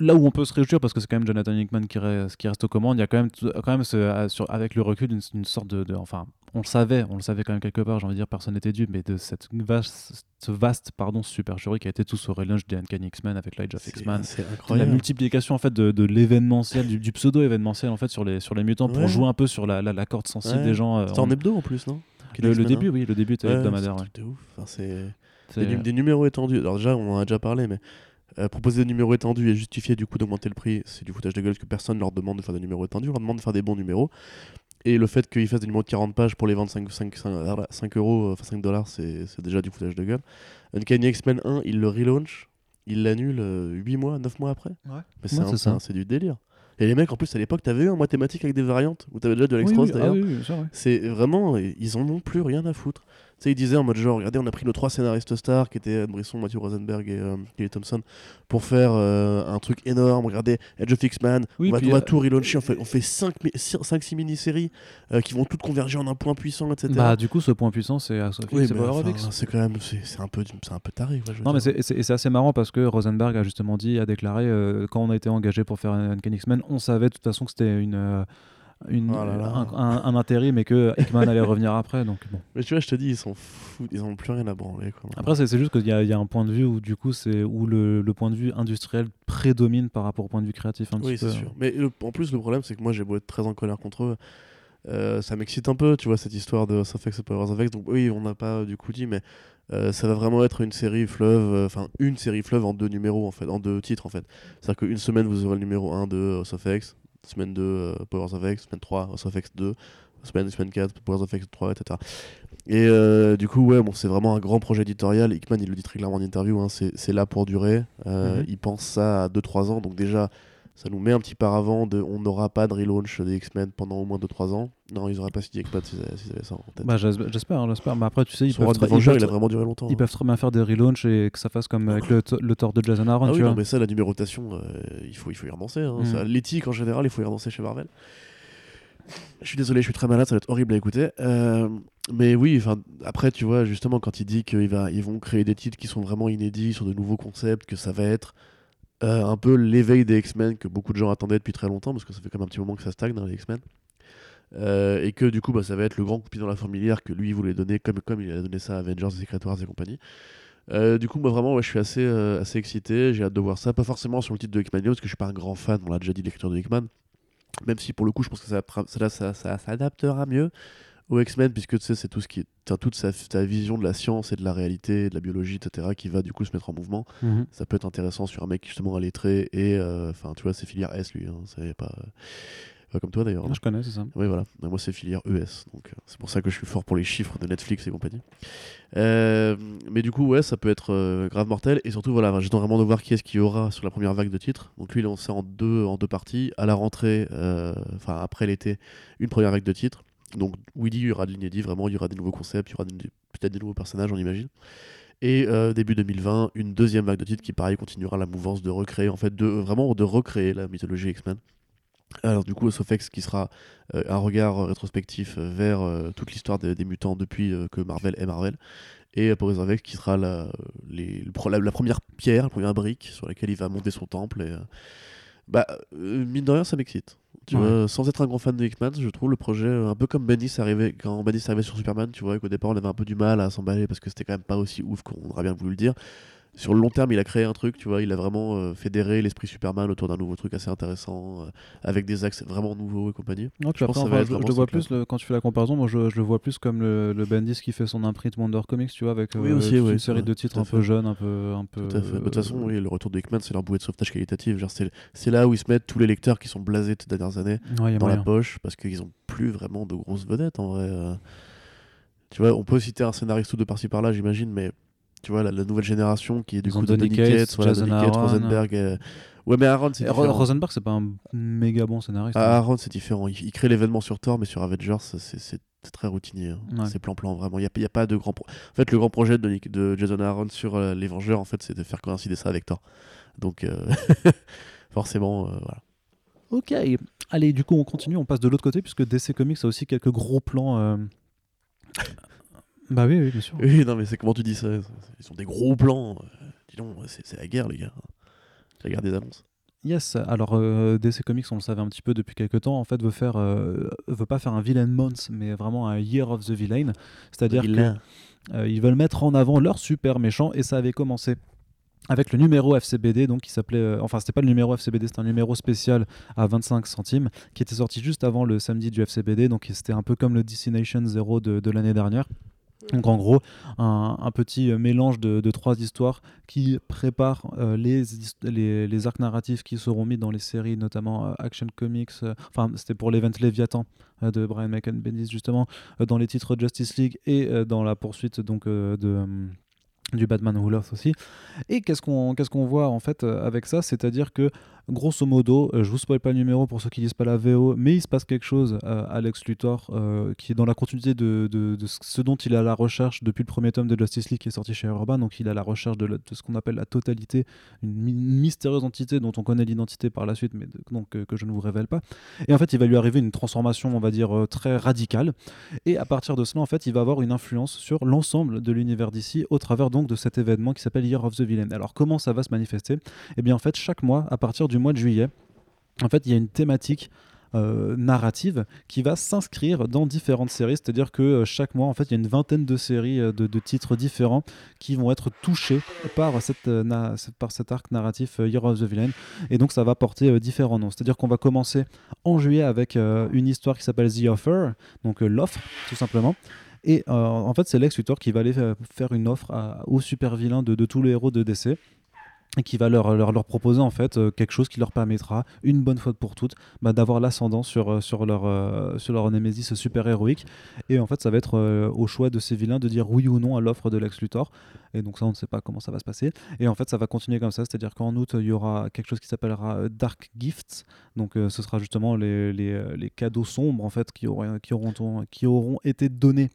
là où on peut se réjouir, parce que c'est quand même Jonathan Hickman qui reste, qui reste aux commandes, il y a quand même, quand même ce- euh, sur- avec le recul une, une sorte de, de- Enfin, on le savait, on le savait quand même quelque part, j'ai envie de dire, personne n'était dupe, mais de cette vaste, ce vaste pardon, supercherie qui a été tout ce relaunch des Uncanny X-Men avec l'Age of X-Men. c'est La incroyable. multiplication en fait de, de l'événementiel, du, du pseudo-événementiel en fait sur les, sur les mutants pour jouer un peu sur la, la, la corde sensible Ouais. des gens. euh, C'était en hebdo en plus, non le, début, hein oui, le début était hebdomadaire. c'est ouf. Enfin, c'est des, nu- des numéros étendus. Alors déjà, on en a déjà parlé, mais euh, proposer des numéros étendus et justifier du coup d'augmenter le prix, c'est du foutage de gueule parce que personne leur demande de faire des numéros étendus, on leur demande de faire des bons numéros. Et le fait qu'ils fassent des numéros de 40 pages pour les vendre 5, 5, 5, 5 euros, euh, enfin 5 dollars, c'est c'est déjà du foutage de gueule. Uncanny X-Men 1, il le relaunch, il l'annule 8 mois, 9 mois après. Mais c'est Ouais, un- c'est du délire. Et les mecs, en plus, à l'époque, t'avais eu un mathématique avec des variantes, où t'avais déjà de Oui, l'extras oui, ah d'ailleurs. oui, oui, ça, ouais. C'est vraiment, ils en ont plus rien à foutre. Sais, ils disaient en mode genre, regardez, on a pris nos trois scénaristes stars qui étaient Ed Brisson, Matthew Rosenberg et euh, Kelly Thompson pour faire euh, un truc énorme. Regardez, Edge of X-Man, Oui, on on va euh, tout relauncher. On fait, on fait 5-6 mini-séries euh, qui vont toutes converger en un point puissant, etc. Bah, du coup, ce point puissant, c'est à Sophie, oui, c'est quand même, c'est c'est un peu, c'est un peu taré. quoi, je veux Non, mais c'est- c'est c'est assez marrant parce que Rosenberg a justement dit, a déclaré, euh, quand on a été engagé pour faire un Uncanny X-Men, on savait de toute façon que c'était une. Euh, une, Oh là là. Un, un- un intérim et que Hickman allait revenir après. Donc bon. Mais tu vois, je te dis, ils sont fous, ils ont plus rien à branler. Quoi. Après, c'est juste qu'il y, y a un point de vue où du coup, c'est où le, le point de vue industriel prédomine par rapport au point de vue créatif un oui, c'est sûr. Mais le- en plus, le problème, c'est que moi, j'ai beau être très en colère contre eux. euh, ça m'excite un peu, tu vois, cette histoire de Sofex et Powers of X. Donc, oui, on n'a pas du coup dit, mais euh, ça va vraiment être une série fleuve, euh, enfin, une série fleuve en deux numéros, en fait, en deux titres, en fait. C'est-à-dire qu'une semaine, vous aurez le numéro 1 de House of X, semaine 2, euh, Powers of X, semaine 3, House of X 2, semaine, semaine 4, Powers of X 3, etc. Et euh, du coup, ouais, bon, c'est vraiment un grand projet éditorial. Hickman, il le dit très clairement en interview, hein, c'est là pour durer. Euh, Mhm. Il pense ça à 2-3 ans, donc déjà, ça nous met un petit paravent de on n'aura pas de relaunch des X-Men pendant au moins 2-3 ans. Non, ils auraient pas signé Hickman s'ils avaient, avaient ça en tête. Bah, j'es- j'espère, hein, j'espère. Mais après, tu sais, ils Son peuvent, tra- ils, Avenger, peuvent il a vraiment duré longtemps. ils hein. peuvent très bien faire des relaunchs et que ça fasse comme avec le, to- le tort de Jason Aaron. Ah tu oui, vois. non, mais ça, la numérotation, euh, il, faut, il faut y renoncer. Hein. Ça, L'éthique, en général, il faut y renoncer chez Marvel. Je suis désolé, je suis très malade, ça va être horrible à écouter. Euh, mais oui, après, tu vois, justement, quand il dit qu'ils ils vont créer des titres qui sont vraiment inédits sur de nouveaux concepts, que ça va être euh, un peu l'éveil des X-Men que beaucoup de gens attendaient depuis très longtemps, parce que ça fait comme un petit moment que ça stagne dans les X-Men. Euh, et que du coup, bah, ça va être le grand coup de dans la fourmilière que lui voulait donner, comme, comme il a donné ça à Avengers, Secret Wars et compagnie. Euh, du coup, moi vraiment, je suis assez, assez excité. J'ai hâte de voir ça. Pas forcément sur le titre de Hickman, parce que je suis pas un grand fan. On l'a déjà dit, lecteur de Hickman. Même si pour le coup, je pense que ça, ça, ça s'adaptera mieux aux X-Men, puisque tu sais, c'est tout ce qui est, toute sa, sa vision de la science et de la réalité, de la biologie, etc., qui va du coup se mettre en mouvement. Mhm. Ça peut être intéressant sur un mec justement à lettré et, euh, enfin, tu vois, c'est filière S lui. Hein, c'est pas, pas comme toi d'ailleurs. Non je connais, c'est ça. oui, voilà. Mais Moi, c'est filière ES. Donc, euh, c'est pour ça que je suis fort pour les chiffres de Netflix et compagnie. Euh, mais du coup, ouais, ça peut être euh, grave mortel. Et surtout, voilà, j'attends vraiment de voir qui est-ce qu'il y aura sur la première vague de titres. Donc, lui, il est lancé en deux, en deux parties. À la rentrée, euh, enfin, après l'été, une première vague de titres. Donc, oui, il y aura de l'inédit, vraiment, il y aura des nouveaux concepts, il y aura peut-être des nouveaux personnages, on imagine. Et euh, début 2020, une deuxième vague de titres qui, pareil, continuera la mouvance de recréer, en fait, de vraiment de recréer la mythologie X-Men. Alors, du coup, Sofex qui sera euh, un regard euh, rétrospectif vers toute l'histoire des, mutants depuis que Marvel est Marvel. Et of X qui sera la, première pierre, la première brique sur laquelle il va monter son temple. Bah, mine de rien, ça m'excite. Tu Ouais. vois, sans être un grand fan de Hickman, je trouve le projet euh, un peu comme Bendis arrivait quand Bendis arrivait sur Superman, tu vois, qu'au départ on avait un peu du mal à s'emballer parce que c'était quand même pas aussi ouf qu'on aurait bien voulu le dire. Sur le long terme, il a créé un truc, tu vois, il a vraiment euh, fédéré l'esprit Superman autour d'un nouveau truc assez intéressant, euh, avec des axes vraiment nouveaux et compagnie. Non, Je pense après, que ça va je, je le vois plus, le- quand tu fais la comparaison, moi je, je le vois plus comme le, le Bendis qui fait son imprint Wonder Comics, tu vois, avec Oui, euh, aussi, toute oui, une série vrai, de titres un peu jeunes, un peu. Un peu Tout à fait. Bah, De toute façon, oui, le retour de Hickman, c'est leur bouée de sauvetage qualitative. C'est, là où ils se mettent tous les lecteurs qui sont blasés ces dernières années ouais, dans la poche parce qu'ils ont plus vraiment de grosses vedettes en vrai. Tu vois, on peut citer un scénariste ou deux par-ci par-là, j'imagine, mais tu vois, la, la nouvelle génération qui est du Ils coup Donny Cates, voilà, Aaron. Rosenberg. euh. Ouais, mais Aaron, c'est différent. Rosenberg, c'est pas un méga bon scénariste. Ah, hein. Aaron, c'est différent. Il, il crée l'événement sur Thor, mais sur Avengers, c'est, très routinier. hein. Ouais. C'est plan-plan, vraiment. Il n'y a, il y a pas de grand. pro- En fait, le grand projet de, de Jason Aaron sur euh, les Vengeurs, en fait, c'est de faire coïncider ça avec Thor. Donc, euh, forcément, euh, voilà. Ok, allez, du coup, on continue, on passe de l'autre côté, puisque DC Comics a aussi quelques gros plans. Euh, Bah oui, oui, bien sûr. Oui, non, mais c'est comment tu dis ça? Ils ont des gros plans. euh, Dis donc, c'est, la guerre, les gars. La guerre des annonces. Yes, alors euh, DC Comics, on le savait un petit peu depuis quelques temps, en fait, veut faire, euh, veut pas faire un villain month, mais vraiment un Year of the Villain, c'est-à-dire qu'ils veulent mettre en avant leur super méchant, et ça avait commencé avec le numéro FCBD, donc qui s'appelait, euh, enfin c'était pas le numéro FCBD, c'était un numéro spécial à 25 centimes, qui était sorti juste avant le samedi du FCBD, donc c'était un peu comme le DC Nation 0 de, de l'année dernière. Donc en gros, un, petit mélange de, trois histoires qui préparent euh, les, arcs narratifs qui seront mis dans les séries, notamment euh, Action Comics, euh, enfin c'était pour l'event Léviathan de Brian Michael Bendis justement, dans les titres Justice League et dans la poursuite donc de... du Batman Who Laughs aussi. Et qu'est-ce qu'on qu'est-ce qu'on voit en fait avec ça? C'est-à-dire que grosso modo, euh, je vous spoil pas le numéro pour ceux qui lisent pas la VO, mais il se passe quelque chose euh, à Lex Luthor euh, qui est dans la continuité de, ce dont il est à la recherche depuis le premier tome de Justice League qui est sorti chez Urban. Donc il est à la recherche de, ce qu'on appelle la totalité, une mystérieuse entité dont on connaît l'identité par la suite, mais donc, euh, que je ne vous révèle pas. Et en fait, il va lui arriver une transformation, on va dire, euh, très radicale. Et à partir de cela, en fait, il va avoir une influence sur l'ensemble de l'univers d'ici au travers donc de cet événement qui s'appelle Year of the Villain. Alors comment ça va se manifester? Eh bien en fait, chaque mois, à partir du mois de juillet, en fait, il y a une thématique euh, narrative qui va s'inscrire dans différentes séries. C'est-à-dire que euh, chaque mois, en fait, il y a une vingtaine de séries euh, de, titres différents qui vont être touchés par, cette, par cet arc narratif Year of the Villain. Et donc, ça va porter différents noms. C'est-à-dire qu'on va commencer en juillet avec une histoire qui s'appelle The Offer, donc l'offre, tout simplement. Et en fait, c'est Lex Luthor qui va aller faire une offre à- aux super vilains de, de tous les héros de DC et qui va leur, proposer en fait euh, quelque chose qui leur permettra une bonne fois pour toutes bah, d'avoir l'ascendant sur, euh, leur, euh, sur super héroïque et en fait ça va être au choix de ces vilains de dire oui ou non à l'offre de Lex Luthor et donc ça on ne sait pas comment ça va se passer et en fait ça va continuer comme ça c'est à dire qu'en août il y aura quelque chose qui s'appellera euh, Dark Gifts donc euh, ce sera justement les, les, euh, les cadeaux sombres en fait qui auront, qui auront, été donnés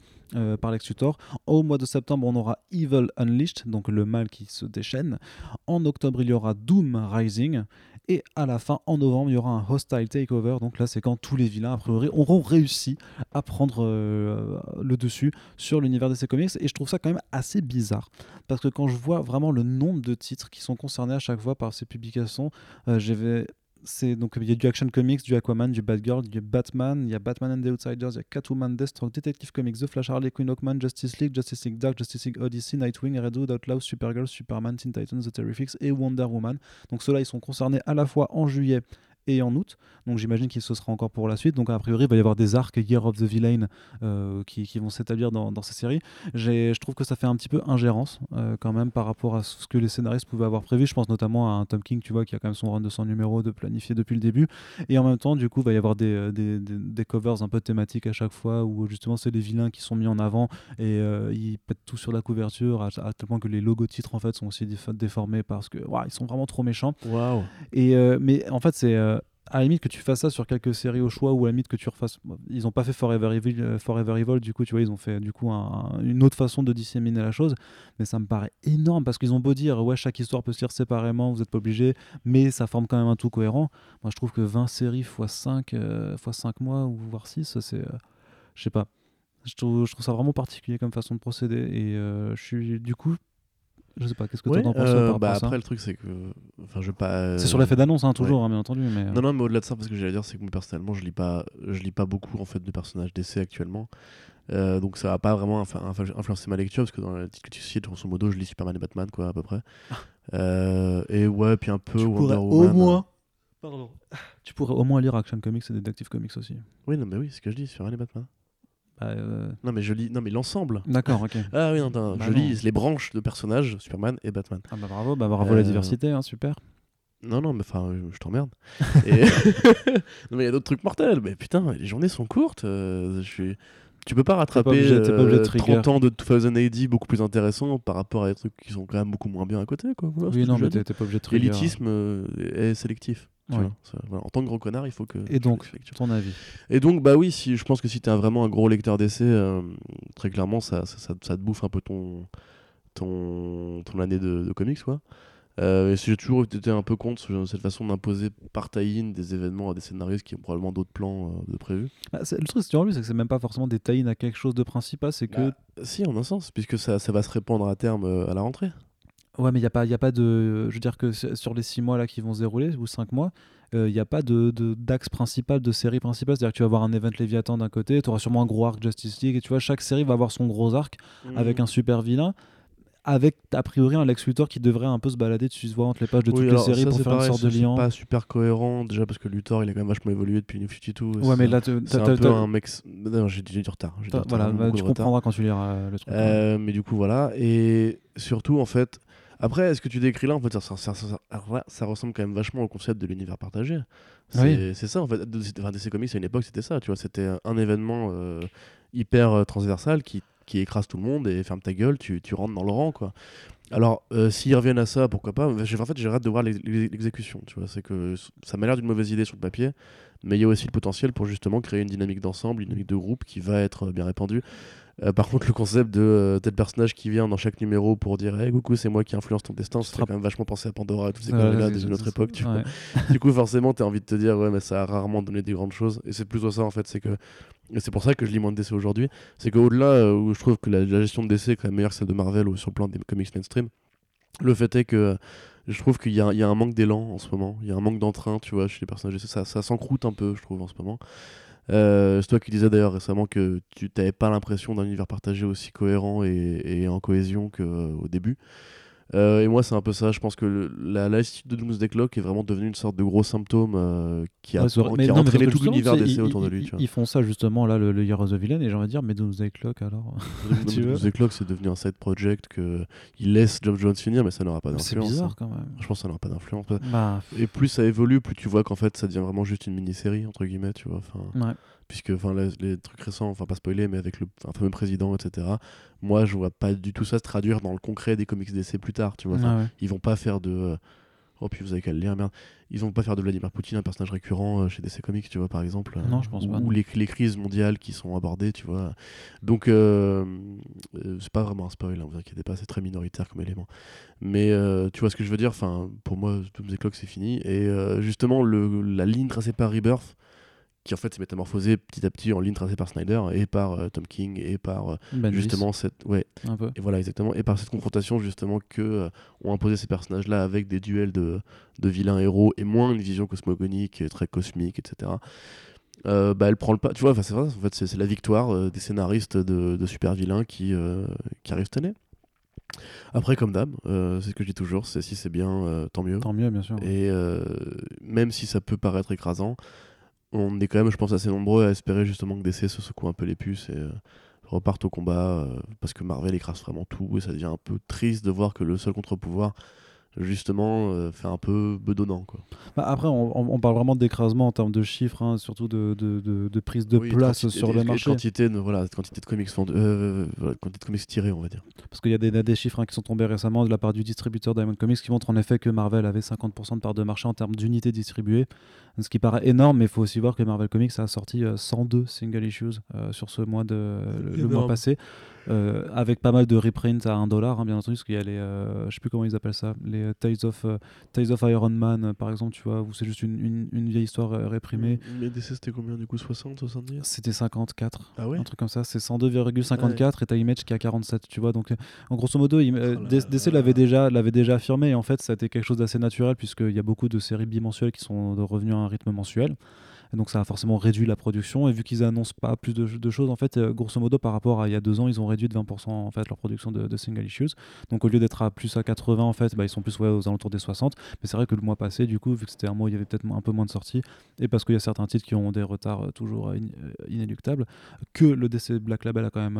par Lex Luthor. Au mois de septembre, on aura Evil Unleashed, donc le mal qui se déchaîne. En octobre, il y aura Doom Rising. Et à la fin, en novembre, il y aura un Hostile Takeover. Donc là, c'est quand tous les vilains, a priori, auront réussi à prendre euh, le dessus sur l'univers ces comics. Et je trouve ça quand même assez bizarre. Parce que quand je vois vraiment le nombre de titres qui sont concernés à chaque fois par ces publications, euh, j'avais c'est donc il y a du Action Comics, du Aquaman, du Batgirl, du Batman, il y a Batman and the Outsiders, il y a Catwoman, Deathstroke, Detective Comics, The Flash, Harley Quinn, Hawkman, Justice League, Justice League Dark, Justice League Odyssey, Nightwing, Redwood, Outlaw, Supergirl, Superman, Teen Titans, The Terrifics et Wonder Woman. Donc ceux-là ils sont concernés à la fois en juillet et en août. Donc j'imagine qu'il se sera encore pour la suite. Donc a priori, il va y avoir des arcs Year of the Villain euh, qui, qui vont s'établir dans, dans ces séries. Je trouve que ça fait un petit peu ingérence euh, quand même par rapport à ce que les scénaristes pouvaient avoir prévu. Je pense notamment à un Tom King, tu vois, qui a quand même son run de 100 numéros de planifié depuis le début. Et en même temps, du coup, il va y avoir des, euh, des, des- des covers un peu thématiques à chaque fois où justement c'est les vilains qui sont mis en avant et euh, ils pètent tout sur la couverture à, à tel point que les logos titres en fait sont aussi déf- déformés parce que ils sont vraiment trop méchants. Waouh. Et mais en fait, c'est à la limite que tu fasses ça sur quelques séries au choix ou à la limite que tu refasses. Ils ont pas fait Forever Evil, euh, Forever Evil, du coup, tu vois, ils ont fait du coup un- un- une autre façon de disséminer la chose. Mais ça me paraît énorme parce qu'ils ont beau dire, ouais, chaque histoire peut se lire séparément, vous n'êtes pas obligé, mais ça forme quand même un tout cohérent. Moi, je trouve que 20 séries x 5, fois 5 mois ou voire 6, c'est. euh, je sais pas. Je trouve, je trouve ça vraiment particulier comme façon de procéder. Et euh, je suis, du coup, je sais pas, qu'est-ce que Ouais, tu en penses euh, bah après, le truc, c'est que. Enfin, je pas. C'est sur l'effet d'annonce, hein, toujours, hein, bien entendu. Mais, euh, Non, non, mais au-delà de ça, parce que j'allais dire, c'est que moi, personnellement, je lis pas, je lis pas beaucoup en fait de personnages d'essai actuellement. Euh, donc ça va pas vraiment infa- influencer ma lecture parce que dans la titre que tu cites, grosso modo, je lis Superman et Batman, quoi, à peu près. Euh, et ouais, puis un peu tu Wonder pourrais au Woman. moins. Pardon. Tu pourrais au moins lire Action Comics et Detective Comics aussi. Oui, non, mais oui, c'est ce que je dis, Superman et Batman. Bah, euh, Non, mais je lis, non, mais l'ensemble. D'accord, ok. Ah oui, non, non, Bah je non. lis les branches de personnages, Superman et Batman. Ah bah bravo, bah bravo la Euh, diversité, hein, super. Non, non, mais enfin, euh, je t'emmerde. Et- non, mais il y a d'autres trucs mortels. Mais putain, les journées sont courtes. euh, je suis... Tu peux pas rattraper pas obligé de euh, trigger. 30 ans de 2000 AD beaucoup plus intéressants par rapport à des trucs qui sont quand même beaucoup moins bien à côté. Quoi. Voilà, Oui, non, mais t'es pas obligé de trigger. L'élitisme euh, est sélectif. Tu Ouais. vois. Ça, voilà. En tant que gros connard, il faut que. Et donc, ton avis? Et donc, bah oui, si, je pense que si t'es vraiment un gros lecteur d'essai, euh, très clairement, ça, ça, ça- te bouffe un peu ton, ton, ton année de, de comics, quoi. Euh, et si j'ai toujours été un peu contre ce- cette façon d'imposer par tie-in des événements à des scénaristes qui ont probablement d'autres plans euh, de prévus. Bah, Le truc, c'est c'est que c'est même pas forcément des tie à quelque chose de principal, c'est que. Bah, si, en un sens, puisque ça, ça va se répandre à terme à la rentrée. Ouais, mais il n'y a, pas- y a pas de. Je veux dire que sur les 6 mois là qui vont se dérouler, ou 5 mois, il n'y a pas de de- d'axe principal, de série principale. C'est-à-dire que tu vas avoir un event Léviathan d'un côté, tu auras sûrement un gros arc Justice League, et tu vois, chaque série va avoir son gros arc avec un super vilain. Avec a priori un Lex Luthor qui devrait un peu se balader dessus, se voir entre les pages de Oui, toutes les séries ça, pour faire pareil, une sorte de lien. C'est pas super cohérent, déjà parce que Luthor il a quand même vachement évolué depuis New 52. Ouais, mais là, c'est un peu un mec. Non, j'ai du retard. voilà, bah, tu retard. comprendras quand tu liras euh, le truc. Euh, mais du coup, voilà. Et surtout, en fait, après, ce que tu décris là, en fait, ça, ressemble quand même vachement au concept de l'univers partagé. C'est Oui. ça, en fait. DC Comics, à une époque, c'était ça. Tu vois, c'était un événement euh, hyper euh, transversal qui, qui écrase tout le monde et ferme ta gueule, tu, tu rentres dans le rang, quoi. Alors, euh, s'ils reviennent à ça, pourquoi pas? En fait, j'ai hâte de voir l'ex- l'exécution. Tu vois, c'est que ça m'a l'air d'une mauvaise idée sur le papier, mais il y a aussi le potentiel pour justement créer une dynamique d'ensemble, une dynamique de groupe qui va être bien répandue. Euh, par contre, le concept de euh, tel personnage qui vient dans chaque numéro pour dire Hey, coucou, c'est moi qui influence ton destin, ça fait quand même vachement penser à Pandora et toutes ces Ouais, conneries-là notre c'est- époque. Tu vois. ouais. du coup, forcément, tu as envie de te dire Ouais, mais ça a rarement donné des grandes choses. Et c'est plutôt ça, en fait. C'est que. C'est pour ça que je lis moins de DC aujourd'hui. C'est qu'au-delà euh, où je trouve que la, la gestion de DC est quand même meilleure que celle de Marvel ou sur le plan des comics mainstream, le fait est que Je trouve qu'il y, a- il y a un manque d'élan en ce moment. Il y a un manque d'entrain, tu vois, chez les personnages. Ça, ça s'encroute un peu, je trouve, en ce moment. Euh, c'est toi qui disais d'ailleurs récemment que tu n'avais pas l'impression d'un univers partagé aussi cohérent et, et en cohésion qu'au début. Euh, et moi, c'est un peu ça. Je pense que le- la lassitude de Doomsday Clock est vraiment devenue une sorte de gros symptôme euh, qui a, Ouais, c'est vrai. qui Mais a non, mais entraîné tout l'univers d'essai c'est- autour de lui. ils- tu vois. Ils font ça justement, là, le, le Year of the Villain, et j'ai envie de dire, mais Doomsday Clock alors tu. Doomsday Clock, c'est devenu un side project que il laisse Geoff Jones finir, mais ça n'aura pas C'est d'influence. bizarre hein. quand même. Je pense que ça n'aura pas d'influence. Bah, Et plus ça évolue, plus tu vois qu'en fait ça devient vraiment juste une mini-série, entre guillemets, tu vois. Enfin, ouais. Puisque enfin les, les trucs récents, enfin pas spoiler, mais avec le un fameux président, etc. Moi, je vois pas du tout ça se traduire dans le concret des comics d'essai plus tard, tu vois. Enfin, Ouais. Ils vont pas faire de euh, oh puis vous avez qu'à le lire, merde. Ils vont pas faire de Vladimir Poutine un personnage récurrent euh, chez DC Comics, tu vois, par exemple. euh, Non, je pense ou, pas. Ou les, les crises mondiales qui sont abordées, tu vois. Donc euh, c'est pas vraiment un spoil, hein, vous inquiétez pas, c'est très minoritaire comme élément. Mais tu vois ce que je veux dire. Enfin, pour moi, Doomsday Clock c'est fini. Et justement, le, la ligne tracée par Rebirth qui en fait s'est métamorphosée petit à petit en ligne tracée par Snyder et par euh, Tom King et par euh, Bendis, justement cette ouais. Un peu. et voilà exactement. Et par cette confrontation justement que euh, ont imposé ces personnages là avec des duels de, de vilains héros et moins une vision cosmogonique et très cosmique etc bah elle prend le pas tu vois c'est vrai en fait c'est la victoire des scénaristes de, de super vilains qui qui arrivent cette année. Après comme d'hab euh, c'est ce que je dis toujours c'est si c'est bien euh, tant mieux. Tant mieux, bien sûr. et euh, même si ça peut paraître écrasant, on est quand même, je pense, assez nombreux à espérer justement que DC se secoue un peu les puces et euh, repartent au combat euh, parce que Marvel écrase vraiment tout et ça devient un peu triste de voir que le seul contre-pouvoir, justement, euh, fait un peu bedonnant. Quoi. Bah, après, on, on- on parle vraiment d'écrasement en termes de chiffres, hein, surtout de, de, de- de prise de Oui, place quantité- sur le marché. Quantité de, voilà, quantité de comics vendus, euh, voilà, quantité de comics tirés, on va dire. Parce qu'il y a des, des chiffres hein, qui sont tombés récemment de la part du distributeur Diamond Comics qui montrent en effet que Marvel avait 50% de part de marché en termes d'unités distribuées. Ce qui paraît énorme, mais il faut aussi voir que Marvel Comics a sorti euh, 102 single issues euh, sur ce mois de, le, le mois passé, euh, avec pas mal de reprints à 1$, dollar, hein, bien entendu, parce qu'il y a les, euh, je sais plus comment ils appellent ça, les euh, Tales of, euh, Tales of Iron Man, par exemple, tu vois, où c'est juste une, une- une vieille histoire réprimée. Mais DC c'était combien du coup 60, 70 C'était 54, Ah ouais? un truc comme ça. C'est 102,54 et t'as Image qui a 47, tu vois. Donc, en grosso modo, il- Oh. DC l'avait déjà, déjà affirmé. Et en fait, ça a été quelque chose d'assez naturel puisqu'il y a beaucoup de séries bimensuelles qui sont de revenus à un rythme mensuel. Donc, ça a forcément réduit la production. Et vu qu'ils annoncent pas plus de, choses, en fait, euh, grosso modo, par rapport à il y a deux ans, ils ont réduit de 20% en fait leur production de, single issues. Donc, au lieu d'être à plus à 80, en fait, bah, ils sont plus aux alentours des 60. Mais c'est vrai que le mois passé, du coup, vu que c'était un mois où il y avait peut-être un peu moins de sorties, et parce qu'il y a certains titres qui ont des retards euh, toujours euh, in- inéluctables, que le DC Black Label a quand même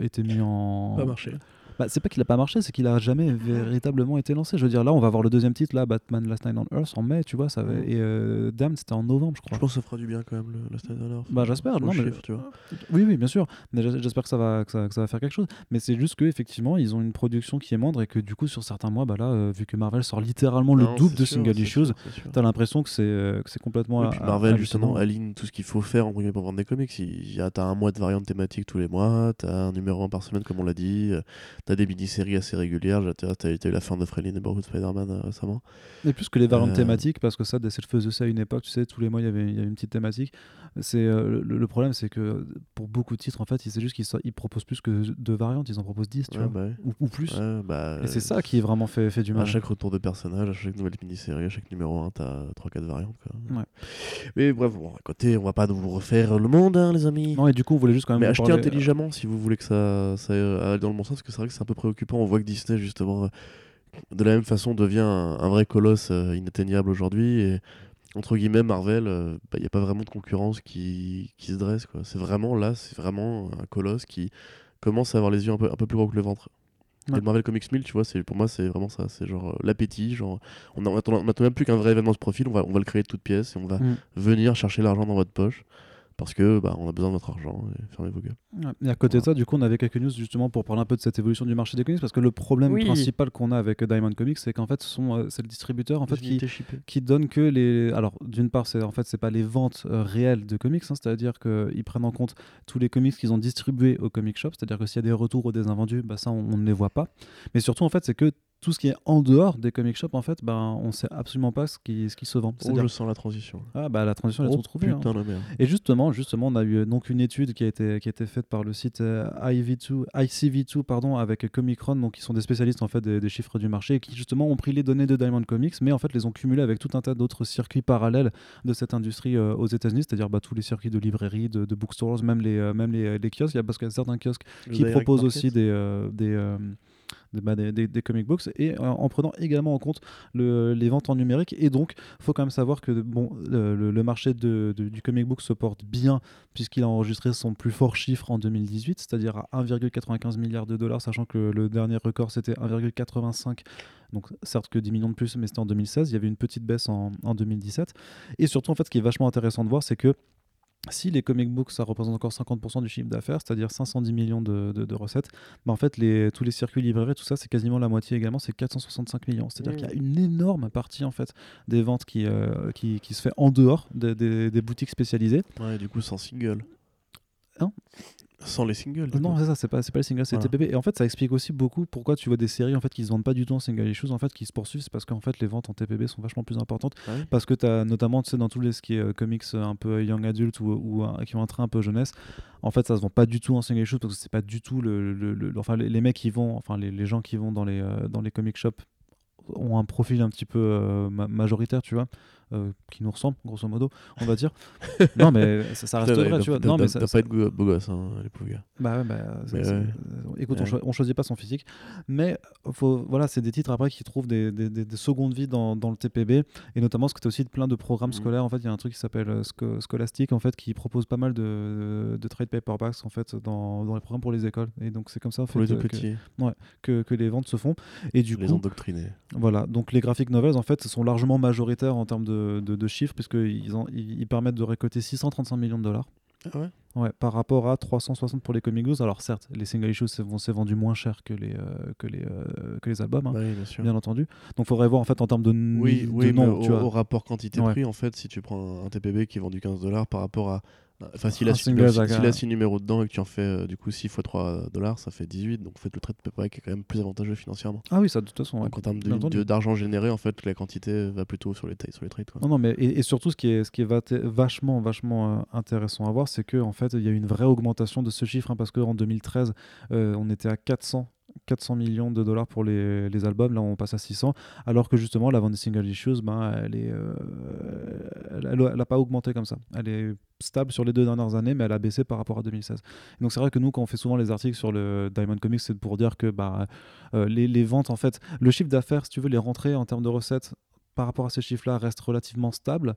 été mis en. marché. Bah, c'est pas qu'il a pas marché, c'est qu'il a jamais véritablement été lancé. Je veux dire, là, on va voir le deuxième titre, là, Batman Last Night on Earth, en mai, tu vois, ça va... Mm. et euh, Damned, c'était en novembre, je Je crois. pense que ça fera du bien quand même le, le Snyder. Bah, j'espère, non, mais- chiffre, tu vois. Oui, oui, bien sûr. Mais j'es- j'espère que ça va, que ça, que ça va faire quelque chose. Mais c'est juste qu'effectivement, ils ont une production qui est moindre et que du coup, sur certains mois, bah là, euh, vu que Marvel sort littéralement le double de sûr, single issues, t'as l'impression que c'est euh, que c'est complètement. Et puis à- Marvel, justement, aligne tout ce qu'il faut faire en premier pour vendre des comics. Il y a, t'as un mois de variantes thématiques tous les mois, t'as un numéro un par semaine, comme on l'a dit, euh, t'as des mini-séries assez régulières. T'as, eu la fin de Freeline et Borrowed Spider-Man euh, récemment. Et plus que les variantes Euh, thématiques, parce que ça, DC faisait ça à une époque, tu sais, tous les mois, il y avait, il y avait une petite thématique. C'est, euh, le, le problème, c'est que pour beaucoup de titres, en fait, c'est juste qu'ils ils proposent plus que de variantes, ils en proposent 10, tu Ouais, vois, bah ouais. ou, ou plus. Ouais, bah, Et c'est ça qui vraiment fait, fait du À mal. chaque retour de personnage, à chaque nouvelle mini-série, à chaque numéro 1, t'as 3-4 variantes. Quoi. Mais bref, bon, à côté, on va pas vous refaire le monde, hein, les amis. Non, et du coup, on voulait juste quand même. Mais achetez intelligemment si vous voulez que ça, ça aille dans le bon sens, parce que c'est vrai que c'est un peu préoccupant. On voit que Disney, justement, euh, de la même façon, devient un, un vrai colosse euh, inatteignable aujourd'hui. Et entre guillemets, Marvel, il n'y a pas vraiment de concurrence qui, qui se dresse. quoi. C'est vraiment là, c'est vraiment un colosse qui commence à avoir les yeux un peu, un peu plus gros que le ventre. Et le Marvel Comics 1000, tu vois, c'est, pour moi, c'est vraiment ça. C'est genre euh, l'appétit. Genre, on a- on attend, on attend même plus qu'un vrai événement se profile. On va, on va le créer de toutes pièces et on va Mm. venir chercher l'argent dans votre poche. Parce que bah, on a besoin de votre argent. Et fermez vos gueules. Ouais. Et à côté de ça, du coup, on avait quelques news justement pour parler un peu de cette évolution du marché des comics, parce que le problème Oui. principal qu'on a avec Diamond Comics, c'est qu'en fait, ce sont, euh, c'est le distributeur en fait qui, qui donne que les. Alors, d'une part, c'est en fait, c'est pas les ventes euh, réelles de comics, hein, c'est-à-dire qu'ils prennent en compte tous les comics qu'ils ont distribués au comic shop, c'est-à-dire que s'il y a des retours ou des invendus, bah, ça, on, on ne les voit pas. Mais surtout, en fait, c'est que tout ce qui est en dehors des comic shops, en fait, ben, on sait absolument pas ce qui, ce qui se vend. Oh, je sens la transition. ah, bah, la transition, elle est Oh, tout trouvée. hein. putain de merde. Et justement, justement, on a eu euh, donc une étude qui a été, qui a été faite par le site euh, IV2, ICV2 pardon, avec Comicron, donc qui sont des spécialistes en fait des, des chiffres du marché, et qui justement ont pris les données de Diamond Comics, mais en fait les ont cumulées avec tout un tas d'autres circuits parallèles de cette industrie euh, aux États-Unis, c'est-à-dire bah, tous les circuits de librairies, de, de bookstores, même les, euh, même les, les kiosques. Il y a parce qu'il y a certains kiosques qui Le proposent market. aussi euh, euh, des, bah, des- des- comic books et euh, en prenant également en compte le- les ventes en numérique. Et donc, faut quand même savoir que bon, le, marché de- du comic book se porte bien puisqu'il a enregistré son plus fort chiffre en 2018, c'est-à-dire à 1,95 milliard de dollars, sachant que le dernier record c'était 1,85. Donc certes que 10 millions de plus, mais c'était en 2016. Il y avait une petite baisse en 2017. Et surtout, en fait, ce qui est vachement intéressant de voir, c'est que si les comic books, ça représente encore 50% du chiffre d'affaires, c'est-à-dire 510 millions de, de- de recettes, bah en fait, les, tous les circuits librairies, tout ça, c'est quasiment la moitié également, c'est 465 millions. C'est-à-dire Mmh. qu'il y a une énorme partie en fait des ventes qui, euh, qui, qui se fait en dehors des- des- des boutiques spécialisées. Ouais, du coup, sans single. Hein Sans les singles. du Non, c'est ça, c'est pas, pas les singles, c'est Voilà. TPB. Et en fait, ça explique aussi beaucoup pourquoi tu vois des séries en fait qui se vendent pas du tout en single issues, en fait, qui se poursuivent, c'est parce qu'en fait les ventes en TPB sont vachement plus importantes. Ah oui Parce que tu as notamment, tu sais, dans tous les ce qui est euh, comics euh, un peu young adult ou, ou, euh, qui ont un trait un peu jeunesse, en fait, ça se vend pas du tout en single issues parce que c'est pas du tout le, le- le- le- enfin les, les mecs qui vont, enfin les, les gens qui vont dans les euh, dans les comic shops ont un profil un petit peu euh, ma- majoritaire, tu vois, euh, qui nous ressemble grosso modo, on va dire. non, mais ça, ça reste vrai, tu vois. Non, mais ça- pas être beau, gosse, hein, les pauvres gars. bah ouais, bah, Mais ouais. euh, écoute, on, cho- on choisit pas son physique, mais faut, voilà, c'est des titres après qui trouvent des, des, des- des secondes vies dans, dans le TPB, et notamment parce que tu aussi plein de programmes Mhm. scolaires. En fait, il y a un truc qui s'appelle euh, Scholastic, en fait, qui propose pas mal de, de trade paperbacks en fait dans, dans les programmes pour les écoles, et donc c'est comme ça en Pour fait, les euh, que, petits, que, que les ventes se font. Et du les coup, endoctrinés. voilà, donc les graphic novels en fait sont largement majoritaires en termes de, de, de chiffres, puisqu'ils ils, ils permettent de récolter 635 millions de dollars. Ah ouais? Ouais, par rapport à 360 pour les comic books. Alors certes, les single issues vont s'est vendu moins cher que les, euh, que les, euh, que les albums, hein, Bah oui, bien entendu. Donc faudrait voir en fait en termes de, Oui, de oui nombre, au, tu vois. au rapport quantité-prix, Ouais. en fait, si tu prends un, un TPB qui est vendu 15 dollars par rapport à. Enfin, s'il a, six single, numéros- ça- s'il a 6 numéros dedans et que tu en fais euh, du coup 6 fois 3 dollars, ça fait 18. Donc, en fait, le trade paperback est quand même plus avantageux financièrement. Ah oui, ça de toute façon. ouais. Donc, en termes d'argent généré, en fait, la quantité va plutôt sur les, sur les trades. Quoi. Non, non, mais et, et surtout ce qui est, ce qui est va- vachement, vachement euh, intéressant à voir, c'est que en fait, il y a eu une vraie augmentation de ce chiffre, hein, parce qu'en 2013, euh, on était à 400. 400 millions de dollars pour les, les albums, là on passe à 600, alors que justement la vente des single issues, ben, elle est, euh, elle, elle a pas augmenté comme ça. Elle est stable sur les deux dernières années, mais elle a baissé par rapport à 2016. Et donc c'est vrai que nous, quand on fait souvent les articles sur le Diamond Comics, c'est pour dire que bah, euh, les, ventes, en fait, le chiffre d'affaires, si tu veux, les rentrées en termes de recettes par rapport à ces chiffres-là restent relativement stables.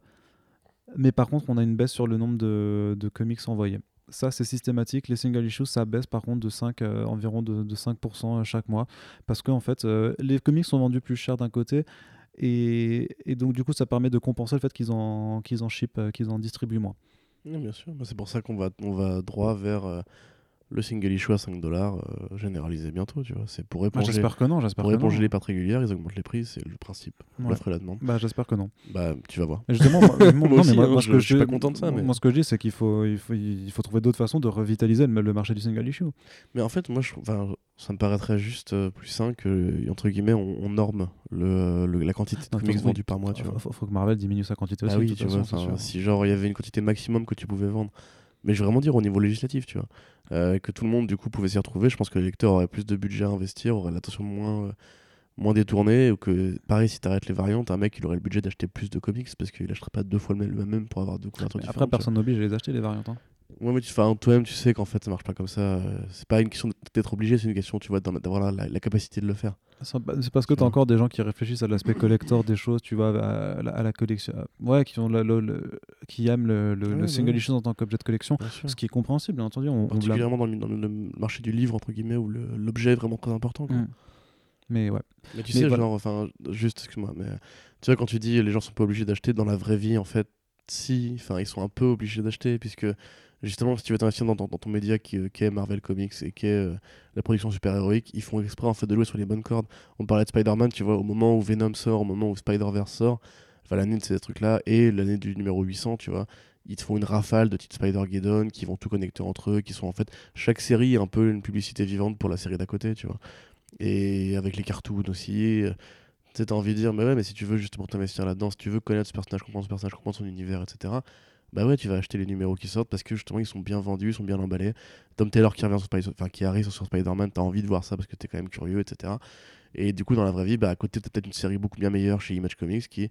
Mais par contre, on a une baisse sur le nombre de, comics envoyés. Ça, c'est systématique. Les single issues, ça baisse par contre de 5, euh, environ de, de 5% chaque mois. Parce que en fait, euh, les comics sont vendus plus cher d'un côté. Et, et donc, du coup, ça permet de compenser le fait qu'ils en, qu'ils en ship, euh, qu'ils en distribuent moins. Non, bien sûr. Bah, c'est pour ça qu'on va, on va droit vers euh, le single issue à 5 dollars euh, généralisé bientôt. Tu vois. C'est pour Ah, éponger, j'espère que non. J'espère pour que non. éponger les pertes régulières, ils augmentent les prix, c'est le principe. Ouais. L'offre et la demande. Bah, j'espère que non. Bah, tu vas voir. Justement, moi, non, aussi, mais moi, hein, moi, je- ce que je suis pas content de ça, mais- Moi, ce que je dis, c'est qu'il faut, il faut, il faut trouver d'autres façons de revitaliser le, le marché du single issue. Mais en fait, moi, je, ça me paraîtrait juste euh, plus sain que, entre guillemets, on, on norme le, le- la quantité de comics vendus par mois, tu vois. faut, faut que Marvel diminue sa quantité aussi. Ah oui, toute tu vois, si genre il y avait une quantité maximum que tu pouvais vendre. Mais je vais vraiment dire au niveau législatif, tu vois. Euh, que tout le monde, du coup, pouvait s'y retrouver. Je pense que les lecteurs auraient plus de budget à investir, auraient l'attention moins, euh, moins détournée. Ou que, pareil, si t'arrêtes les variantes, un mec, il aurait le budget d'acheter plus de comics parce qu'il achèterait pas deux fois le même, pour avoir deux couvertures différentes. Après, personne n'oblige à les acheter, les variantes. hein. Ouais, mais tu, toi-même, tu sais qu'en fait, ça marche pas comme ça. euh, C'est pas une question d'être obligé, c'est une question, tu vois, d'avoir la, capacité de le faire. C'est parce que tu as encore des gens qui réfléchissent à l'aspect collector des choses, tu vois, à la, à la collection. Ouais, qui, ont la- le- qui aiment le, le- Ouais, le single ouais. en tant qu'objet de collection. Ce qui est compréhensible, bien entendu. On, on. Particulièrement dans le, dans le marché du livre, entre guillemets, où l'objet est vraiment très important. quoi. Mm. Mais ouais. Mais tu Mais sais, voilà. genre, enfin, juste, excuse-moi, mais tu vois, quand tu dis les gens sont pas obligés d'acheter, dans la vraie vie, en fait, si, enfin, ils sont un peu obligés d'acheter, puisque justement, si tu veux t'investir dans, ton média qui, euh, qui est Marvel Comics et qui est euh, la production super-héroïque, ils font exprès, en fait, de jouer sur les bonnes cordes. On parlait de Spider-Man, tu vois, au moment où Venom sort, au moment où Spider-Verse sort, l'année de ces trucs-là, et l'année du numéro 800, tu vois, ils te font une rafale de titres Spider-Geddon qui vont tout connecter entre eux, qui sont en fait, chaque série est un peu une publicité vivante pour la série d'à côté, tu vois. Et avec les cartoons aussi. euh, Tu envie de dire, mais ouais, mais si tu veux justement t'investir là-dedans, si tu veux connaître ce personnage, comprendre ce personnage, comprendre son univers, etc., bah ouais, tu vas acheter les numéros qui sortent parce que justement ils sont bien vendus, ils sont bien emballés. Tom Taylor qui, revient sur Spider- enfin, qui arrive sur Spider-Man, t'as envie de voir ça parce que t'es quand même curieux, etc. Et du coup, dans la vraie vie, bah, à côté, t'as peut-être une série beaucoup bien meilleure chez Image Comics qui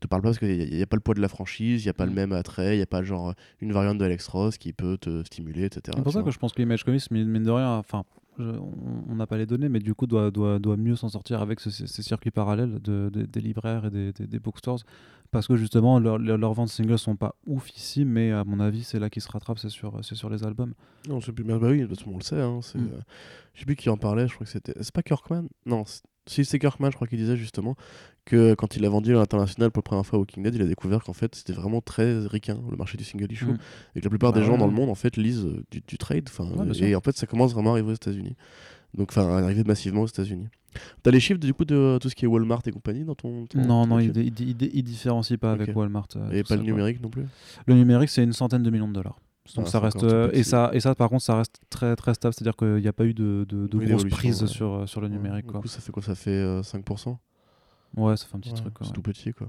te parle pas parce qu'il n'y a, pas le poids de la franchise, il n'y a pas le Mm. même attrait, il n'y a pas genre une variante de Alex Ross qui peut te stimuler, etc. C'est pour ça que je pense que Image Comics, mine de rien, enfin, je- on n'a pas les données, mais du coup, doit, doit, doit mieux s'en sortir avec ce- ces, circuits parallèles de, de- des libraires et des, des, des bookstores. Parce que justement, leur- leur- leurs ventes singles sont pas ouf ici, mais à mon avis, c'est là qu'ils se rattrapent, c'est sur, sur les albums. Non, c'est plus bien. Bah oui, façon, on le sait. Hein, Mm. euh, je sais plus qui en parlait, je crois que c'était. C'est pas Kirkman? Non, si c'est Kirkman, je crois qu'il disait justement que quand il a vendu à l'international pour la première fois Walking Dead, il a découvert qu'en fait c'était vraiment très ricain le marché du single issue Mm. et que la plupart Bah des gens ouais. dans le monde en fait lisent euh, du, du trade. Ouais, et en fait ça commence vraiment à arriver aux États-Unis. Donc, enfin, à arriver massivement aux États-Unis. T'as les chiffres du coup de euh, tout ce qui est Walmart et compagnie dans ton. ton- Non, ton non, il, il, il- il différencie pas avec Walmart. euh, Et pas ça, le quoi. numérique non plus? Le numérique, c'est une centaine de millions de dollars. Donc Ah, ça reste euh, et ça et ça par contre ça reste très très stable c'est à dire qu'il n'y a pas eu de, de, Oui, prises ouais. sur, euh, sur le Ouais, numérique Du quoi. coup, ça fait quoi? Ça fait euh, 5% ouais ça fait un petit Ouais, truc. C'est tout petit quoi.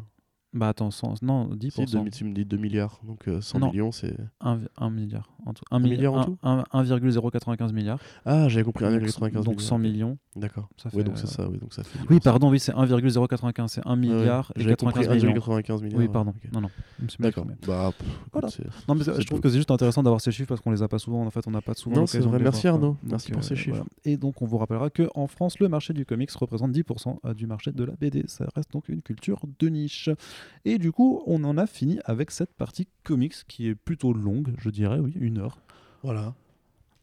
Bah attends 100 non Si, 10% 2, tu me dis 2 milliards, donc euh, 100 Non. millions c'est. 1, milliard en tout 1 milliard en tout? 1,095 milliards Ah, j'avais compris donc, 1,95 donc 100 millions D'accord. Ça Oui, fait, donc c'est euh, ça, oui, donc ça fait. oui 10%. pardon oui c'est 1,095 c'est 1 Ouais, milliard et J'avais compris 95 millions 1,95 milliards. oui pardon ok. non non D'accord. Bah, pff, Voilà. Non, mais je trouve que c'est juste intéressant d'avoir ces chiffres parce qu'on les a pas souvent. En fait, on n'a pas souvent. Non, c'est vrai. Merci. Arnaud. Merci pour ces chiffres. Et donc, on vous rappellera que en France, le marché du comics représente 10% du marché de la BD. Ça reste donc une culture de niche. Et du coup, on en a fini avec cette partie comics qui est plutôt longue, je dirais, oui, une heure. Voilà.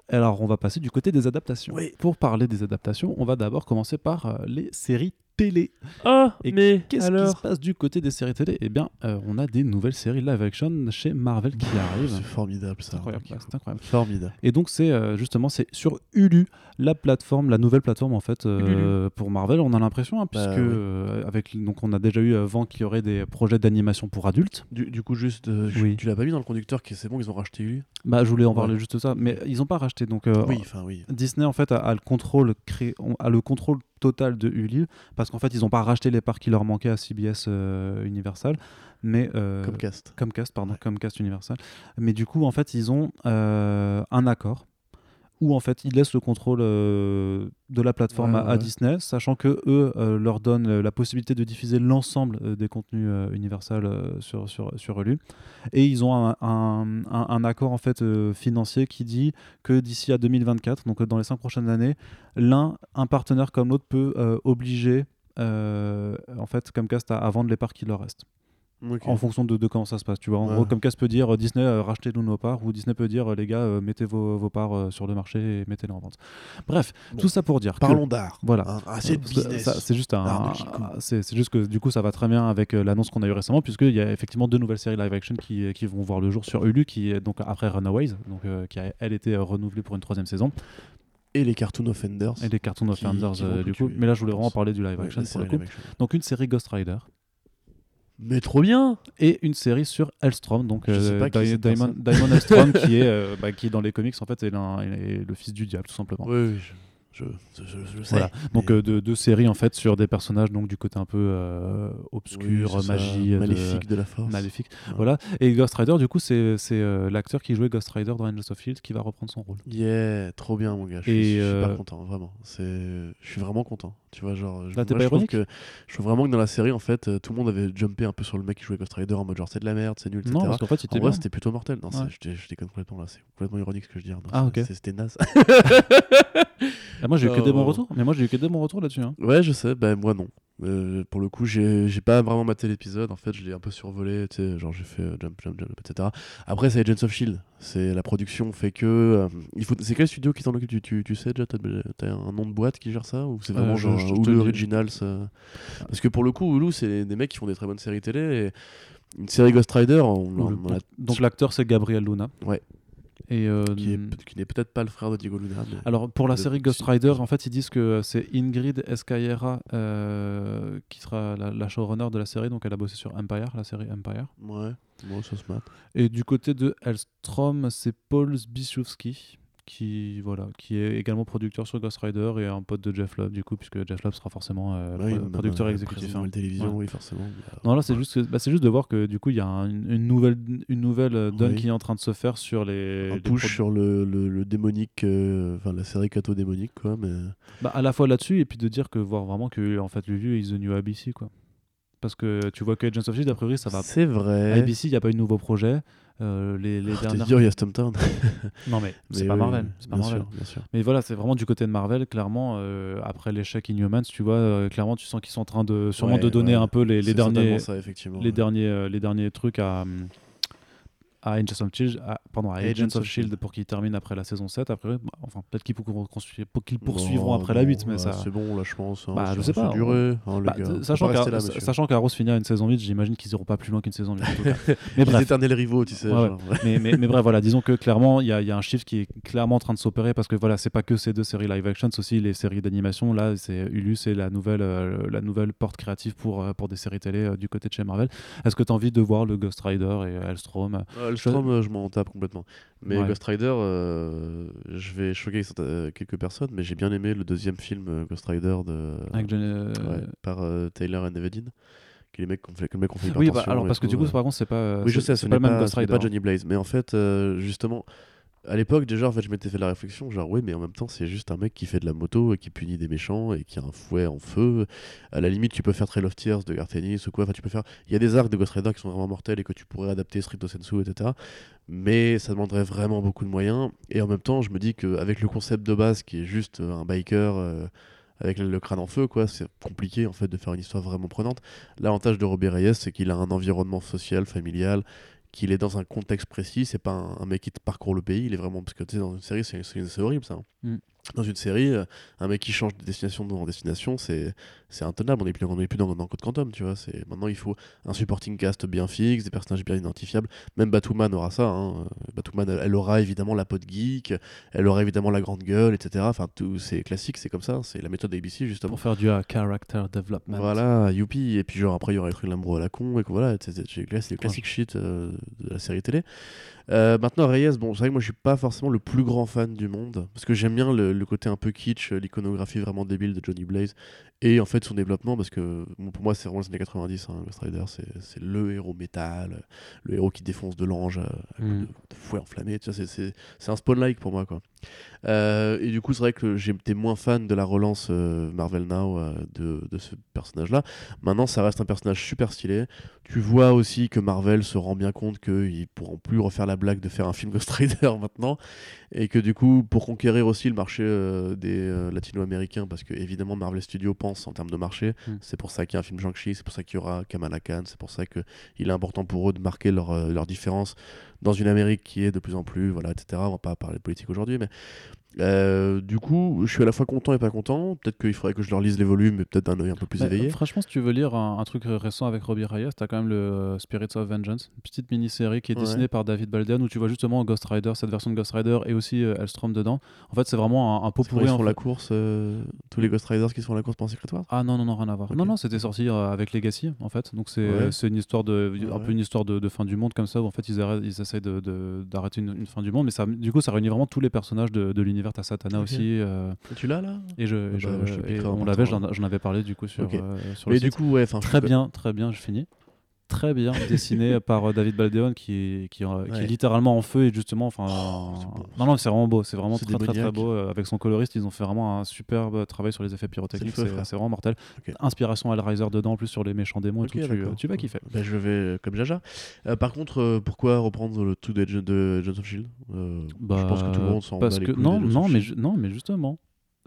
Alors, on va passer du côté des adaptations. Oui. Pour parler des adaptations, on va d'abord commencer par euh, les séries télé. Ah, Et mais Qu'est-ce qui se passe du côté des séries télé? Eh bien, euh, on a des nouvelles séries live action chez Marvel qui arrivent. C'est formidable ça. C'est incroyable, ouais, c'est incroyable. Formidable. Et donc c'est euh, justement c'est sur Hulu, la plateforme, la nouvelle plateforme en fait euh, pour Marvel. On a l'impression hein, puisque ouais. euh, avec donc on a déjà eu avant qu'il y aurait des projets d'animation pour adultes. Du, du coup, juste, euh, Oui. tu l'as pas mis dans le conducteur, qui c'est bon, ils ont racheté Uli Bah je voulais en Ouais. parler juste de ça, mais ils ont pas racheté donc euh, Oui, enfin oui. Disney en fait a, a le contrôle cré- a le contrôle total de Hulu parce qu'en fait ils ont pas racheté les parts qui leur manquaient à CBS euh, Universal, mais euh, Comcast. Comcast, pardon, Ouais. Comcast Universal. Mais du coup, en fait, ils ont euh, un accord où en fait ils laissent le contrôle euh, de la plateforme Ouais, à, à ouais. Disney, sachant que eux euh, leur donnent euh, la possibilité de diffuser l'ensemble des contenus Universal sur, sur, sur Hulu. Et ils ont un, un- un- un accord en fait financier qui dit que d'ici à 2024, donc dans les cinq prochaines années, l'un, un partenaire comme l'autre peut obliger en fait Comcast à, à vendre les parts qui leur restent En fonction de, de comment ça se passe. Tu vois, en Ouais. gros, Comcast peut dire euh, Disney, euh, rachetez-nous nos parts, ou Disney peut dire euh, les gars, euh, mettez vos, vos parts euh, sur le marché et mettez-les en vente. Bref, Bon. tout ça pour dire. Parlons d'art. Voilà. C'est juste un. C'est juste que du coup, ça va très bien avec l'annonce qu'on a eu récemment, puisqu'il y a effectivement deux nouvelles séries live action qui, qui vont voir le jour sur Hulu, qui est donc après Runaways, donc qui a elle été renouvelée pour une troisième saison, Et les Cartoon Offenders. et les Cartoon Offenders qui du coup. Mais là, je voulais vraiment parler du live action pour le coup. live action. Donc une série Ghost Rider. Mais trop bien et une série sur Elstrom, donc euh, Di- Diamond. Diamond Elstrom, qui est euh, bah, qui dans les comics en fait est, est le fils du diable tout simplement. Oui, oui, je, je, je, je sais. Voilà. Donc euh, deux, deux séries en fait sur des personnages donc du côté un peu Oui, obscur, ça, magie, de- Maléfique de la force. maléfique. Ouais. Voilà. Et Ghost Rider du coup c'est l'acteur qui jouait Ghost Rider dans Angels of Shield qui va reprendre son rôle. Yeah, trop bien mon gars. Je suis super content, vraiment. Je suis vraiment content. Tu vois, genre, je, Là, t'es moi, pas je trouve ironique que je trouve vraiment que dans la série, en fait, euh, tout le monde avait jumpé un peu sur le mec qui jouait Ghost Rider en mode genre c'est de la merde, c'est nul, etc. Non parce qu'en fait il était en vrai, c'était plutôt mortel. Non, Ouais. je, dé- je déconne complètement là. C'est complètement ironique ce que je dis. hein. Non, Ah, ok. C'était naze. Ah, moi j'ai eu que des bons Oh. retours. Mais moi j'ai eu que des bons retours là-dessus. hein. ouais, je sais. Ben moi non. Euh, pour le coup, j'ai pas vraiment maté l'épisode. En fait, je l'ai un peu survolé. Tu sais, genre j'ai fait euh, jump, jump, jump, etc. Après, c'est Agents of Shield. C'est la production fait que. euh, il faut. C'est quel studio qui t'en occupe? Tu, tu, tu sais déjà? T'as un nom de boîte qui gère ça? Ou c'est vraiment je- genre je te Hulu. Originals Parce que pour le coup, Hulu, c'est des mecs qui font des très bonnes séries télé. Et une série Ghost Rider, on, on- le- on a- Donc l'acteur c'est Gabriel Luna. Ouais. Et euh, qui est- qui n'est peut-être pas le frère de Diego Luna. Alors pour la série Ghost Rider, en fait, ils disent que c'est Ingrid Escayera euh, qui sera la, la showrunner de la série, donc elle a bossé sur Empire, la série Empire. Ouais, bon, ça se mate. Et du côté de Elstrom, c'est Paul Zbyszewski qui, voilà, qui est également producteur sur Ghost Rider et un pote de Jeff Love, du coup, puisque Jeff Love sera forcément euh, pro- même, producteur euh, exécutif. président hein. télévision, Ouais. oui, forcément. Non, là, c'est Ouais. juste, bah, c'est juste de voir que du coup, il y a un- une nouvelle, une nouvelle euh, donne Oui. qui est en train de se faire sur les. un les push sur le, le, le démonique, euh, enfin la série Cato démonique, quoi. Mais Bah, à la fois là-dessus et puis de dire que voir vraiment que en fait le lieu is the new ABC quoi. Parce que tu vois que Agents of Shield a priori ça va. c'est vrai. ABC il n'y a pas eu de nouveau projet. Euh, les les Oh, dernières. dur, il y a Stumptown. Non mais c'est Mais pas oui, Marvel. C'est pas bien Marvel. sûr, bien sûr. Mais voilà, c'est vraiment du côté de Marvel, clairement, euh, après l'échec Inhumans, tu vois, euh, clairement, tu sens qu'ils sont en train de sûrement Ouais, de donner ouais. un peu les, les C'est derniers, ça, les derniers, euh, les derniers trucs à, hum, à Agents of Shield, à- pardon, à Agents, of Shield pour qu'ils terminent après la saison 7. Après, bah, enfin, peut-être qu'ils poursuivront après la non, 8, mais ouais, ça. C'est bon, là, je pense. hein, Bah, je sais pas, duré, hein, les Bah, sachant qu'Arrows finit à une saison 8, j'imagine qu'ils iront pas plus loin qu'une saison 8. en tout cas. mais Les bref, éternels rivaux, tu sais. Ouais, ouais. genre. mais, mais, mais bref, voilà, disons que clairement, il y, y a un chiffre qui est clairement en train de s'opérer parce que voilà, c'est pas que ces deux séries live action, c'est aussi les séries d'animation. Là, c'est Hulu, c'est la nouvelle, euh, la nouvelle porte créative pour, euh, pour des séries télé euh, du côté de chez Marvel. Est-ce que tu as envie de voir le Ghost Rider et Hellstrom le Strom, euh, je m'en tape complètement. Mais Ouais. Ghost Rider, euh, je vais choquer euh, quelques personnes, mais j'ai bien aimé le deuxième film Ghost Rider de, avec Johnny- ouais, par euh, Taylor and Evedin, les mecs qui ont fait, que le mec qui ont fait Oui, bah, alors parce que du coup, par contre, c'est pas. Oui, je sais, ce n'est pas, Johnny Blaze. Mais en fait, euh, justement, à l'époque, déjà, en fait, je m'étais fait la réflexion, genre, oui, mais en même temps, c'est juste un mec qui fait de la moto et qui punit des méchants et qui a un fouet en feu. À la limite, tu peux faire Trail of Tears de Garth Ennis ou quoi. Enfin, tu peux faire. Il y a des arcs de Ghost Rider qui sont vraiment mortels et que tu pourrais adapter stricto sensu, etc. Mais ça demanderait vraiment beaucoup de moyens. Et en même temps, je me dis qu'avec le concept de base qui est juste euh, un biker. euh, avec le, crâne en feu, quoi, c'est compliqué en fait de faire une histoire vraiment prenante. L'avantage de Robbie Reyes, c'est qu'il a un environnement social, familial, qu'il est dans un contexte précis. C'est pas un, un mec qui te parcourt le pays. Il est vraiment parce que tu sais dans une série, c'est horrible ça. hein. Mm. Dans une série, euh, un mec qui change de destination en destination, c'est c'est intenable. On n'est plus, on est plus dans, dans Code Quantum, tu vois. C'est maintenant il faut un supporting cast bien fixe, des personnages bien identifiables. Même Batwoman aura ça. hein. Batwoman, elle, elle aura évidemment la pote geek, elle aura évidemment la grande gueule, etc. Enfin, tout c'est classique, c'est comme ça. C'est la méthode ABC justement. Pour faire du euh, character development. Voilà, youpi. Et puis, genre, après, il y aura les trucs l'amour à la con. Et que voilà, c'est le classique shit euh, de la série télé. Euh, maintenant, Reyes, bon, c'est vrai que moi, je suis pas forcément le plus grand fan du monde. Parce que j'aime bien le, le côté un peu kitsch, euh, l'iconographie vraiment débile de Johnny Blaze. Et en fait, son développement, parce que bon, pour moi, c'est vraiment les années 90. Hein, Ghost Rider, c'est le héros métal, euh, le héros qui défonce de l'ange euh, à coup Mm. de, de fouet enflammé. Tu vois, c'est- un spawn-like pour moi, quoi. Euh, et du coup, c'est vrai que j'étais moins fan de la relance euh, Marvel Now euh, de, de ce personnage-là. Maintenant, ça reste un personnage super stylé. Tu vois aussi que Marvel se rend bien compte qu'ils pourront plus refaire la blague de faire un film Ghost Rider maintenant. Et que du coup, pour conquérir aussi le marché euh, des euh, latino-américains, parce que évidemment, Marvel Studios pense en termes de marché, Mm. c'est pour ça qu'il y a un film Shang-Chi, c'est pour ça qu'il y aura Kamala Khan, c'est pour ça qu'il est important pour eux de marquer leur, euh, leur différence dans une Amérique qui est de plus en plus, voilà, etc. On va pas parler de politique aujourd'hui, mais euh, du coup, je suis à la fois content et pas content. Peut-être qu'il faudrait que je leur lise les volumes, mais peut-être d'un œil un peu plus Bah, éveillé. franchement, si tu veux lire un, un truc récent avec Robbie Reyes, t'as quand même le euh, Spirits of Vengeance, une petite mini-série qui est Ouais. dessinée par David Baldean où tu vois justement Ghost Rider, cette version de Ghost Rider et aussi euh, Hellstrom dedans. En fait, c'est vraiment un, un pot pourri. ils font la course, euh, tous les Ghost Riders qui sont la course pendant Secret. Ah non, non, non, rien à voir. Non, non, c'était sorti euh, avec Legacy en fait. Donc c'est Ouais. une histoire de, Ouais, un peu une histoire de, de fin du monde comme ça où en fait ils, arrêtent- de- de- d'arrêter une, une fin du monde. Mais ça, du coup, ça réunit vraiment tous les personnages de, de l'univers. T'as Satana aussi. euh, Tu l'as là? et je, et bah, je- je et on l'avait, j'en avais parlé du coup sur, Ok. euh, sur le Mais du site. coup, ouais, Très bien, très bien, je finis. Très bien dessiné par euh, David Baldeon qui est, qui, euh, qui est littéralement en feu et justement enfin Oh, non non c'est vraiment beau c'est vraiment très très très beau euh, avec son coloriste ils ont fait vraiment un superbe travail sur les effets pyrotechniques C'est vraiment mortel. Ok. inspiration Hellraiser dedans en plus sur les méchants démons et tout tu, tu vas kiffer. Bah, je vais comme Jaja. Euh, par contre, euh, pourquoi reprendre le tout de, de of Shield Euh, Je pense que tout le monde s'en bat les que non non of mais non mais justement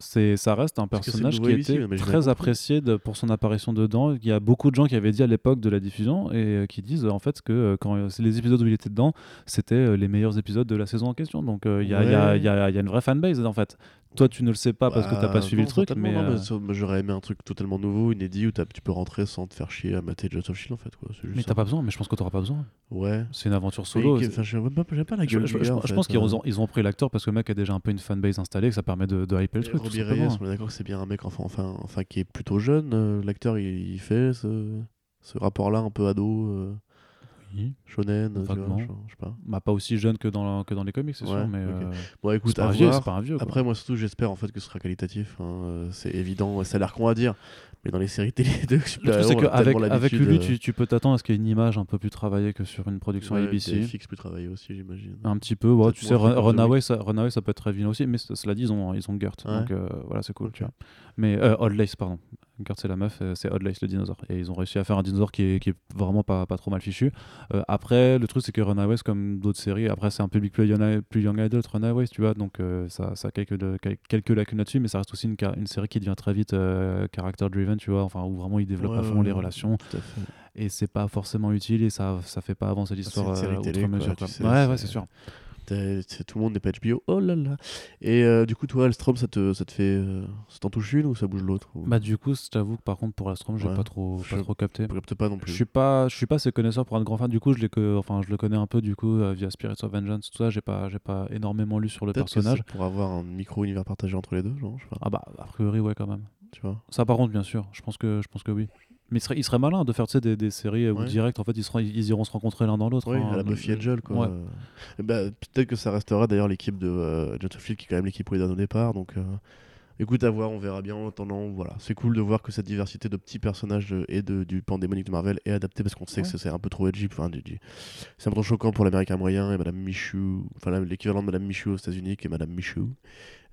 c'est ça reste un personnage qui était très apprécié de- pour son apparition dedans. Il y a beaucoup de gens qui avaient dit à l'époque de la diffusion et euh, qui disent euh, en fait que euh, quand les épisodes où il était dedans, c'était les meilleurs épisodes de la saison en question. Donc il y, a- il y a- Ouais. il y a il y a une vraie fanbase en fait. Toi tu ne le sais pas parce que t'as Bah, pas suivi non, le truc, mais, non, euh, moi, j'aurais aimé un truc totalement nouveau, inédit, où tu peux rentrer sans te faire chier à mater Agents of Shield en fait. Quoi. Juste mais t'as pas besoin. Mais je pense que t'auras pas besoin. Ouais. C'est une aventure solo. j'aime pas, pas la Je, gueule pense qu'ils euh. ont, ils ont pris l'acteur parce que le mec a déjà un peu une fanbase installée, que ça permet de, de hyper le truc. Robbie. Reyes, on est d'accord que c'est bien un mec enfin, enfin, enfin qui est plutôt jeune. euh, L'acteur, il, il fait ce, ce rapport-là un peu ado. euh. Oui. Shonen, tu vois, je, je sais pas. Bah, pas aussi jeune que dans, que dans les comics, c'est Ouais, sûr, mais ok. euh, Bon, c'est écoute, pas, c'est pas un vieux. quoi. Après, moi surtout, j'espère en fait que ce sera qualitatif. hein, euh, C'est évident, ça a l'air con à dire, mais dans les séries télé de Le truc, super-héros, c'est on a qu'avec avec Lulu, euh, tu, tu peux t'attendre à ce qu'il y ait une image un peu plus travaillée que sur une production ouais, ABC. FX plus travailler aussi, j'imagine. Un petit peu, ouais, tu sais, Run- Runaway, ça, Runaway, ça peut être très vilain aussi, mais cela dit, ils ont, ils ont Gert, Ouais. donc euh, voilà, c'est cool, Ok. tu vois. Mais euh, Odd Lace, pardon. Gert, c'est la meuf, euh, c'est Odd Lace, le dinosaure. Et ils ont réussi à faire un dinosaure qui est, qui est vraiment pas, pas trop mal fichu. Euh, après, le truc, c'est que Runaway, c'est comme d'autres séries, après, c'est un public plus young, plus young adult, Runaway, tu vois, donc euh, ça, ça a quelques, de- quelques lacunes là-dessus, mais ça reste aussi une, une série qui devient très vite euh, character-driven, tu vois, enfin, où vraiment ils développent Ouais, à fond ouais, les relations Tout à fait. et c'est pas forcément utile et ça ça fait pas avancer l'histoire euh, télé, outre mesure tu sais, ouais ouais c'est- sûr tout le monde n'est pas HBO. Oh là là. Et euh, du coup, toi, Alstrom, ça te, ça te fait. euh, ça t'en touche une ou ça bouge l'autre ou... bah du coup je t'avoue que par contre pour Astrom j'ai Ouais. pas trop pas Je- trop capté Je capte pas non je plus. suis pas je suis pas assez connaisseur pour un grand fan du coup je que enfin je le connais un peu du coup euh, via Spirits of Vengeance tout ça j'ai pas pas énormément lu sur le que personnage c'est pour avoir un micro-univers partagé entre les deux, genre, je sais pas. ah bah a priori ouais quand même Tu vois ça par contre bien sûr je pense que je pense que oui mais il serait, il serait malin de faire tu sais, des, des séries euh, où Ouais. direct en fait ils, seront, ils iront se rencontrer l'un dans l'autre Oui, hein. à la Buffy Angel, quoi. Ouais. Euh, et bah, Peut-être que ça restera d'ailleurs l'équipe de euh, Shield, qui est quand même l'équipe Whedon au départ. Donc, euh, écoute, à voir, on verra bien. En attendant, voilà. C'est cool de voir que cette diversité de petits personnages euh, et de, du pandémonique de Marvel est adaptée parce qu'on sait Ouais. que c'est un peu trop edgy. Enfin, C'est un peu trop choquant pour l'américain moyen et Madame Michou, enfin l'équivalent de Madame Michou aux États-Unis, qui est Madame Michou.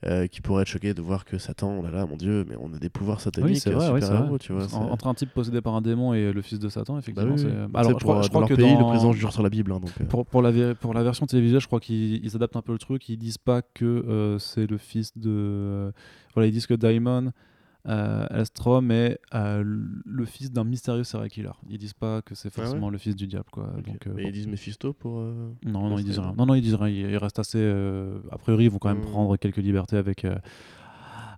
Euh, qui pourrait être choqué de voir que Satan, oh là là, mon dieu, mais on a des pouvoirs sataniques, Oui, c'est vrai, euh, oui, super-héros, vrai. tu vois. En- entre un type possédé par un démon et le fils de Satan, Bah effectivement. oui, c'est-. Bah, alors, je crois, dans leur que pays, dans... le présent jure sur la Bible. hein, donc, euh, pour, pour, la, ver- pour la version télévisuelle, je crois qu'ils ils adaptent un peu le truc. Ils disent pas que euh, c'est le fils de. euh, voilà, ils disent que Daimon, euh, Elstrom est euh, le fils d'un mystérieux serial killer. Ils disent pas que c'est Ah ouais forcément le fils du diable, quoi. Donc, euh, bon. ils disent Mephisto pour. euh, Non, non, ils disent rien. Non, non, ils disent rien. Ils, ils restent assez. euh, a priori, ils vont quand même Hmm. prendre quelques libertés avec. euh,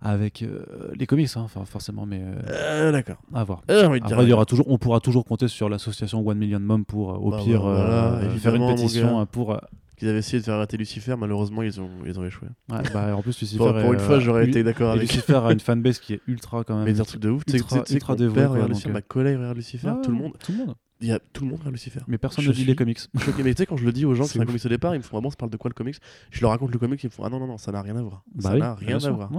avec euh, les comics, hein, forcément, mais euh, Euh, D'accord. à voir. Euh, dire Après, il y aura toujours, on pourra toujours compter sur l'association One Million Mom pour, euh, au Bah, pire, voilà, euh, faire une pétition euh, pour. Qu'ils avaient essayé de faire arrêter Lucifer, malheureusement, ils ont, ils ont échoué. ouais, bah, en plus, Lucifer. Pour, une fois, euh, j'aurais été d'accord avec Lucifer a une fanbase qui est ultra quand même. Mais des trucs de ouf. Tu sais- ultra- dévoué, Lucifer, euh. ma collègue regarde Lucifer, tout le monde. Tout le monde. Il y a, tout le monde regarde Lucifer. Mais personne ne lit les comics. Mais tu sais, quand je le dis aux gens que C'est un comics au départ, ils me font Ah bon, ça parle de quoi le comics? Je leur raconte le comics, ils me font Ah non, non, non, ça n'a rien à voir. Bah ça n'a rien à voir.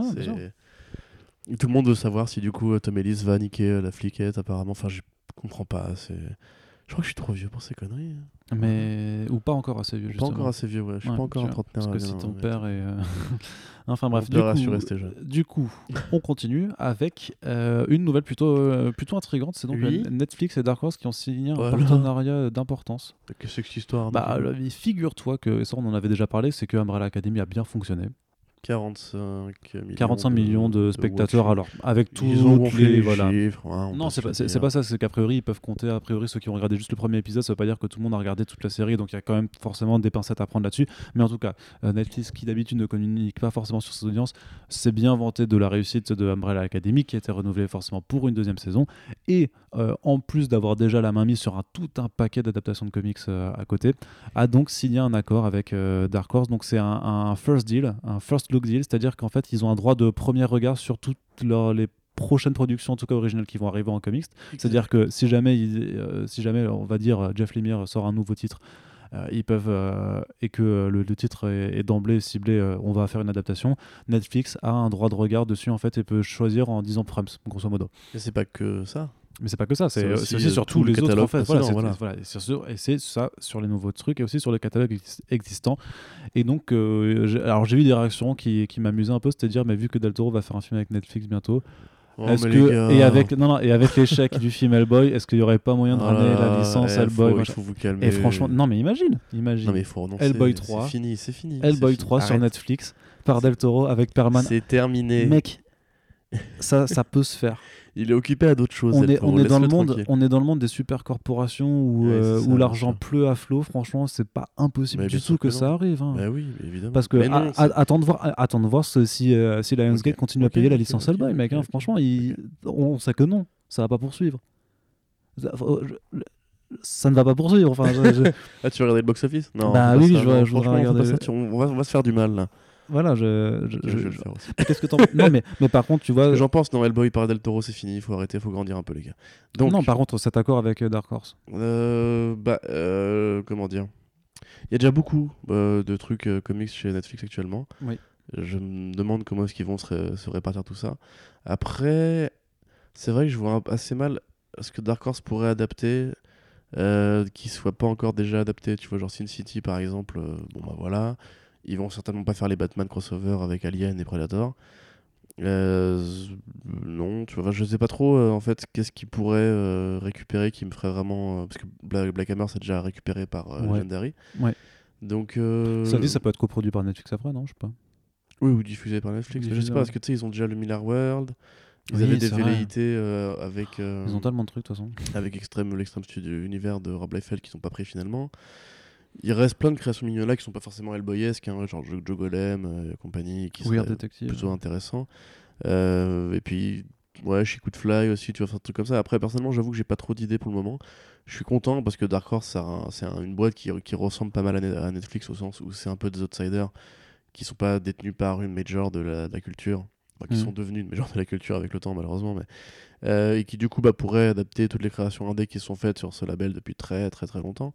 Tout le monde veut savoir si du coup euh, Tom Ellis va niquer la fliquette, apparemment. Enfin, je comprends pas. Je crois que je suis trop vieux pour ces conneries. Mais. Ou pas encore assez vieux, Pas justement. encore assez vieux, ouais. Je suis Ouais, pas encore un trentenaire. Parce que si ton père est. euh, enfin bref, du coup, rester jeune. du coup, on continue avec euh, une nouvelle plutôt, euh, plutôt intrigante. C'est donc Oui. Netflix et Dark Horse qui ont signé un Voilà. partenariat d'importance. Qu'est-ce que c'est que cette histoire Bah, Nicolas euh, figure-toi que, et ça on en avait déjà parlé, c'est que Umbrella Academy a bien fonctionné. 45 millions, 45 millions de, spectateurs, alors avec tous les. les Voilà. chiffres. hein, on Non, c'est pas, c'est, pas ça, c'est qu'a priori, ils peuvent compter, a priori, ceux qui ont regardé juste le premier épisode, ça veut pas dire que tout le monde a regardé toute la série, donc il y a quand même forcément des pincettes à prendre là-dessus. Mais en tout cas, euh, Netflix, qui d'habitude ne communique pas forcément sur ses audiences, s'est bien vanté de la réussite de Umbrella Academy, qui a été renouvelée forcément pour une deuxième saison. Et euh, en plus d'avoir déjà la main mise sur un, tout un paquet d'adaptations de comics euh, à côté, a donc signé un accord avec euh, Dark Horse. Donc c'est un, un first deal, un first look deal, c'est-à-dire qu'en fait, ils ont un droit de premier regard sur toutes leurs- les prochaines productions, en tout cas originales, qui vont arriver en comics. C'est-à-dire que si jamais, il- euh, si jamais, on va dire, euh, Jeff Lemire sort un nouveau titre, euh, ils peuvent euh, et que euh, le, le titre est, est d'emblée ciblé, on va faire une adaptation. Netflix a un droit de regard dessus en fait et peut choisir en disant Prums, grosso modo. Mais c'est pas que ça. Mais c'est pas que ça, c'est C'est euh, aussi, c'est aussi, euh, sur tout tous le les autres en catalogue fait. Voilà, c'est- voilà. voilà, et c'est c'est ça sur les nouveaux trucs et aussi sur le catalogue ex- existant. Et donc, euh, alors j'ai vu des réactions qui, qui m'amusaient un peu, c'est-à-dire, mais vu que Del Toro va faire un film avec Netflix bientôt, Oh, que gars. et avec non non et avec l'échec du film Hellboy, est-ce qu'il y aurait pas moyen de ramener la licence là, Hellboy faut- faut vous calmer. Et franchement, non mais imagine, imagine. Non mais il faut renoncer. Hellboy c'est 3. fini, c'est fini. Hellboy c'est 3 fini. sur Arrête. Netflix par Del Toro avec Perman. C'est terminé. Mec, ça, ça peut se faire. Il est occupé à d'autres choses. On est, Toro, on est dans le monde, tranquille. on est dans le monde des super corporations où, Ouais, euh, où l'argent pleut à flot. Franchement, c'est pas impossible Mais du tout que, que ça arrive. hein. Bah oui, évidemment. Parce que Mais non, a- attends de voir, attends de voir ce- si, euh, si Lionsgate continue à payer la licence Hellboy, mec. hein. Franchement, il- on sait que non, ça va pas poursuivre. Ça, ça ne va pas poursuivre. Enfin, je- je- Ah, tu veux regarder le box-office? Non. Bah oui, je franchement, regarder on, va, on va se faire du mal là. Voilà, je. je- Je, je- vais le faire aussi. Mais Qu'est-ce que t'en. non, mais, mais par contre, tu vois. J'en pense, non, Hellboy par Del Toro, c'est fini, il faut arrêter, il faut grandir un peu, les gars. Donc, non, par contre, cet accord avec euh, Dark Horse. euh, bah, euh, comment dire? Il y a déjà beaucoup euh, de trucs euh, comics chez Netflix actuellement. Oui. Je me demande comment est-ce qu'ils vont se, ré- se répartir tout ça. Après, c'est vrai que je vois assez mal ce que Dark Horse pourrait adapter euh, qui soit pas encore déjà adapté. Tu vois, genre Sin City par exemple, euh, bon bah voilà. Ils vont certainement pas faire les Batman crossover avec Alien et Predator. Euh, non, tu vois, je sais pas trop euh, en fait qu'est-ce qu'ils pourraient euh, récupérer qui me ferait vraiment. parce que Black, Black Hammer c'est déjà récupéré par Ouais. Legendary. Ouais. Donc. Ça dit, ça peut être coproduit par Netflix après, non Je sais pas. Oui, ou diffusé par Netflix. mais Je sais Diffusé, pas, ouais. parce que tu sais, ils ont déjà le Miller World. Ils Oui, avaient des velléités avec, Ils ont tellement de trucs, de toute façon. avec Extreme, l'Extreme Studio Univers de Rob Liefeld qui sont pas pris finalement. Il reste plein de créations mignonnes qui sont pas forcément Hellboyesques, hein, genre Joe Joe Golem euh, et compagnie, qui Detective. plutôt intéressants. Euh, et puis, ouais, She Could Fly aussi, tu vas faire des trucs comme ça. Après, personnellement, j'avoue que j'ai pas trop d'idées pour le moment. Je suis content parce que Dark Horse, c'est un- c'est un- une boîte qui, qui ressemble pas mal à, Ne- à Netflix au sens où c'est un peu des outsiders qui sont pas détenus par une major de la, de la culture, enfin, qui Mhm. sont devenus une major de la culture avec le temps, malheureusement, mais euh, et qui du coup bah, pourraient adapter toutes les créations indé qui sont faites sur ce label depuis très très très longtemps.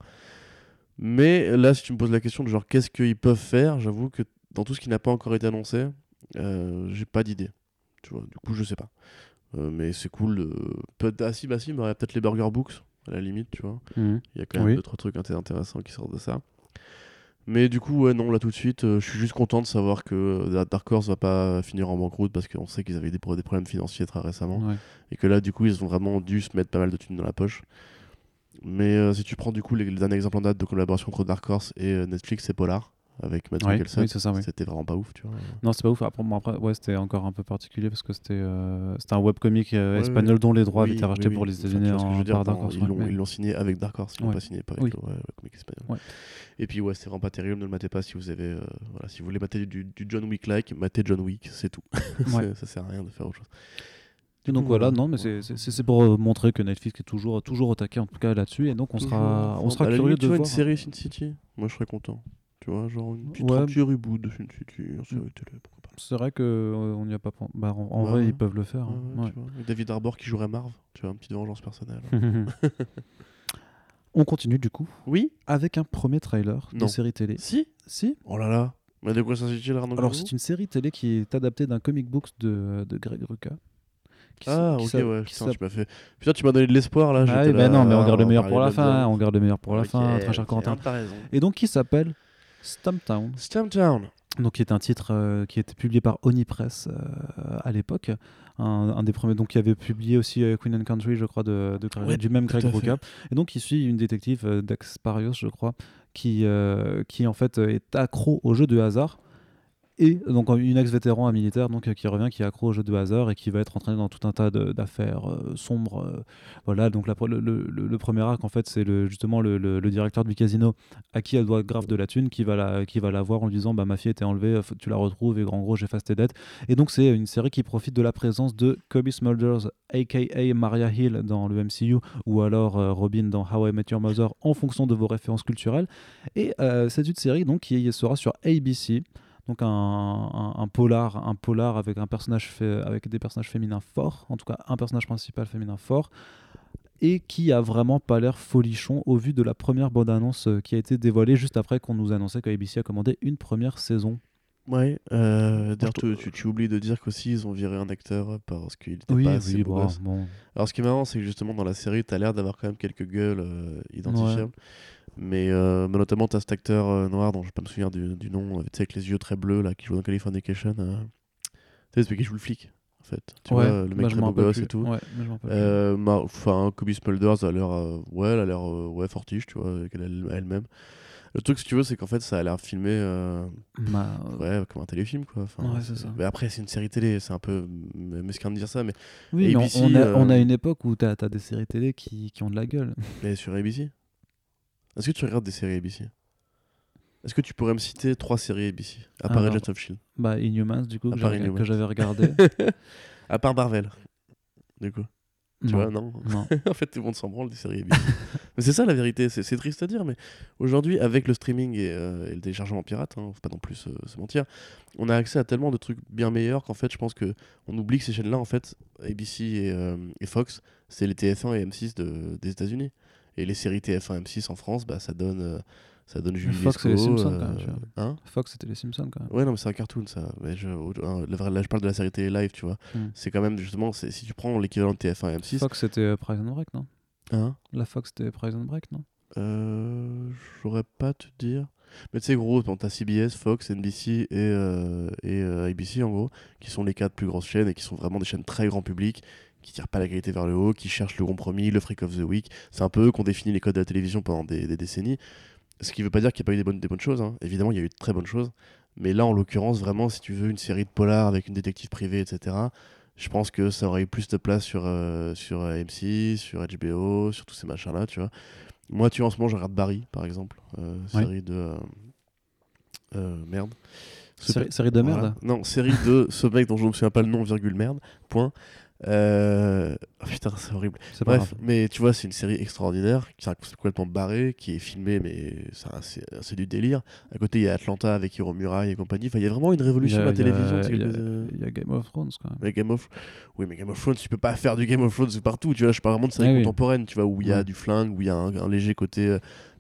Mais là, si tu me poses la question de genre qu'est-ce qu'ils peuvent faire, j'avoue que dans tout ce qui n'a pas encore été annoncé, euh, j'ai pas d'idée. Tu vois, du coup, je sais pas. Euh, mais c'est cool. peut ah si, bah si, il y a peut-être les Burger Books, à la limite, tu vois. Mhm. Il y a quand même Oui. d'autres trucs inté- intéressants qui sortent de ça. Mais du coup, ouais, non, là tout de suite, euh, je suis juste content de savoir que Dark Horse va pas finir en banqueroute parce qu'on sait qu'ils avaient des, pro- des problèmes financiers très récemment. Ouais. Et que là, du coup, ils ont vraiment dû se mettre pas mal de thunes dans la poche. Mais euh, si tu prends du coup les, les derniers exemples en date de collaboration entre Dark Horse et euh, Netflix, c'est Polar avec Matt Ouais, oui, ça, oui. C'était vraiment pas ouf, tu vois. Non, c'est pas ouf. Après, bon, après, ouais, c'était encore un peu particulier parce que c'était euh, c'était un webcomic euh, Ouais, espagnol dont les droits avaient été rachetés pour les États-Unis en- veux dire, par Dark Horse. Ils l'ont mais- signé avec Dark Horse, ils l'ont pas signé pas avec le, ouais, le comic espagnol. Et puis ouais, c'est vraiment pas terrible, ne le matez pas si vous avez voilà, si vous voulez mater du, du John Wick like, matez John Wick, c'est tout. Ça sert à rien de faire autre chose. Et donc coup, voilà, non, mais c'est- pour euh, montrer que Netflix est toujours, toujours au taquet en tout cas là-dessus. Et donc on sera, on sera la curieux limite, tu de vois voir. une série Sin City, moi je serais content. Tu vois, genre une petite Ouais. reboot de Sin City, en série télé, pourquoi pas. C'est vrai que euh, on n'y a pas. Bah, en en Ouais, vrai, ils peuvent le faire. Ouais, hein. tu vois. David Arbor qui jouerait Marv, tu vois, une petite vengeance personnelle. on continue du coup oui avec un premier trailer de série télé. Si Si. Oh là là Mais de quoi ça s'agit là, Arnaud Alors c'est une série télé qui est adaptée d'un comic book de, de Greg Rucka. Qui Ah, ok, ouais, qui putain, tu m'as fait. Putain, tu m'as donné de l'espoir là. Ah oui, bah là, non, mais on garde le meilleur pour la fin. On garde le meilleur pour la fin, très cher Corentin. Et donc qui s'appelle Stumptown. Stumptown. donc qui est un titre euh, qui a été publié par Oni Press euh, à l'époque, un, un des premiers donc qui avait publié aussi euh, Queen and Country, je crois, de, de Greg- Ouais, du même fait. Rucka. Et donc il suit une détective euh, Dax Parios, je crois, qui qui, en fait est accro au jeu de hasard. Et donc une ex-vétéran, un militaire, donc euh, qui revient, qui est au jeu de hasard et qui va être entraîné dans tout un tas d'affaires euh, sombres. euh, voilà, donc le, premier arc, en fait, c'est justement le, directeur du casino à qui elle doit grave de la thune, qui va la, voir en lui disant bah, Ma fille était enlevée, tu la retrouves, et en gros, j'efface tes dettes. Et donc, c'est une série qui profite de la présence de Kobe Smulders, aka Maria Hill dans le MCU, ou alors Robin dans How I Met Your Mother, en fonction de vos références culturelles. Et c'est une série donc, qui sera sur ABC donc un, un- un polar, un polar avec un personnage fait, avec des personnages féminins forts, en tout cas un personnage principal féminin fort, et qui a vraiment pas l'air folichon au vu de la première bande annonce qui a été dévoilée juste après qu'on nous annonçait que ABC a commandé une première saison. Ouais, euh, d'ailleurs, tu, tu- tu oublies de dire qu'aussi ils ont viré un acteur parce qu'il était Oui, pas assez oui, beau bon, gosse. bon. Alors, ce qui est marrant, c'est que justement dans la série, t'as l'air d'avoir quand même quelques gueules euh, identifiables. Mais, euh, mais notamment, t'as cet acteur euh, noir dont je vais pas me souvenir du, du nom, euh, tu sais, avec les yeux très bleus là, qui joue dans Californication. Euh... Tu sais, celui qui joue le flic, en fait. Tu Ouais, vois, le mec très beau gosse et tout. Ouais, Enfin, Kobe Smulders a l'air, ouais, elle a l'air, ouais, fortiche, tu vois, elle- elle-même. Le truc, si tu veux, c'est qu'en fait, ça a l'air filmé, ouais, comme un téléfilm, quoi. Enfin, Ouais, c'est ça. Mais après, c'est une série télé, c'est un peu mesquin de dire ça, mais, Oui, mais on- a, on a une époque où t'as as des séries télé qui, qui ont de la gueule. mais sur ABC. Est-ce que tu regardes des séries ABC Est-ce que tu pourrais me citer trois séries ABC à part Alors, Agents of Shield Bah, Inhumans, du coup, À que part Inhumans. que j'avais regardé. À part Marvel, du coup. Tu vois, non? Non. en fait, tout le monde s'en branle des séries ABC. mais c'est ça la vérité, c'est c'est triste à dire, mais aujourd'hui, avec le streaming et, euh, et le téléchargement pirate, hein, faut pas non plus se, se mentir, on a accès à tellement de trucs bien meilleurs qu'en fait, je pense que on oublie que ces chaînes-là, en fait, ABC et, euh, et Fox, c'est les TF1 et M6 de- des États-Unis. Et les séries TF1 M6 en France, bah, ça donne, euh, ça donne Julie Fox, Lescaut, les Simpsons, euh, quand même, vois. hein Fox, c'était les Simpsons quand même. Ouais, non, mais c'est un cartoon ça. Mais je, là, je parle de la série télé live, tu vois. Mm. C'est quand même justement, si tu prends l'équivalent de TF1 et M6, Fox, c'était euh, Prison Break, non? Hein, La Fox, c'était Prison Break, non? Euh, j'aurais pas à te dire. Mais tu sais, gros, t'as CBS, Fox, NBC et, euh, et euh, ABC en gros, qui sont les quatre plus grosses chaînes et qui sont vraiment des chaînes très grand public, qui tirent pas la qualité vers le haut, qui cherchent le compromis, le freak of the week. C'est un peu eux qui ont défini les codes de la télévision pendant des, des décennies. Ce qui veut pas dire qu'il n'y a pas eu des bonnes, des bonnes choses. hein. Évidemment, il y a eu de très bonnes choses. Mais là, en l'occurrence, vraiment, si tu veux une série de polar avec une détective privée, etc., je pense que ça aurait eu plus de place sur, euh, sur euh, M6, sur HBO, sur tous ces machins-là, tu vois. Moi, tu vois, en ce moment, je regarde Barry, par exemple, euh, série de. euh, merde. Série, de voilà. merde Non, série de ce mec dont je ne me souviens pas le nom, virgule merde, point. Euh... oh, putain, c'est horrible. Bref, mais tu vois, c'est une série extraordinaire, qui est complètement barrée, qui est filmée, mais c'est du délire. À côté, il y a Atlanta avec Hiro Murai et compagnie. Enfin, il y a vraiment une révolution de la télévision. il y a- y Game of Thrones quand même. mais Game of... Oui, mais Game of Thrones, tu peux pas faire du Game of Thrones partout. Tu vois, je parle vraiment de séries Ah oui. contemporaines, tu vois, où il y a Ouais. du flingue, où il y a un, un léger côté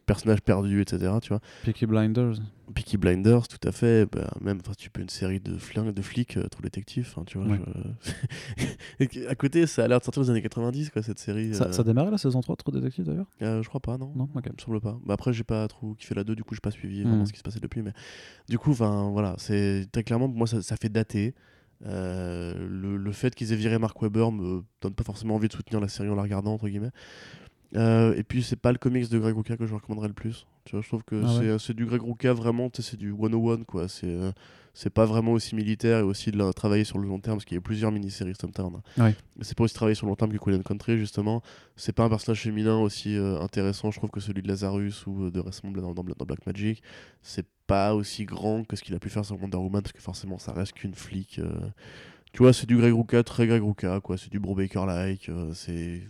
euh, personnage perdu, etc. Tu vois. Peaky Blinders. Peaky Blinders, tout à fait. Bah, même, tu peux une série de flingues, de flics, euh, trop détectifs. hein, tu vois. Ouais. je- à côté, ça a l'air de sortir aux années 90, quoi, cette série. Ça, euh. ça démarrait la saison 3, Trop Détective d'ailleurs? Euh, je crois pas, non. Non Ok. Il me semble pas. Bah après, j'ai pas trop kiffé la 2, du coup, j'ai pas suivi Hmm. vraiment ce qui se passait depuis. Mais du coup, enfin, voilà, c'est très clairement, moi, ça, ça fait dater. Euh, le, le fait qu'ils aient viré Mark Webber me donne pas forcément envie de soutenir la série en la regardant, entre guillemets. Euh, et puis, c'est pas le comics de Greg Rucka que je recommanderais le plus. Tu vois, je trouve que Ah ouais. c'est euh, du Greg Rucka vraiment, c'est du 101, quoi. C'est euh, c'est pas vraiment aussi militaire et aussi de la- travailler sur le long terme, parce qu'il y a plusieurs mini-séries Stumptown. hein. Ouais. C'est pas aussi travailler sur le long terme que Queen Country, justement. C'est pas un personnage féminin aussi euh, intéressant, je trouve, que celui de Lazarus ou de récemment dans, dans, dans Black Magic. C'est pas aussi grand que ce qu'il a pu faire sur Wonder Woman, parce que forcément, ça reste qu'une flic. Tu vois, c'est du Greg Rucka, très Greg Rucka, quoi. C'est du Brubaker-like. euh, c'est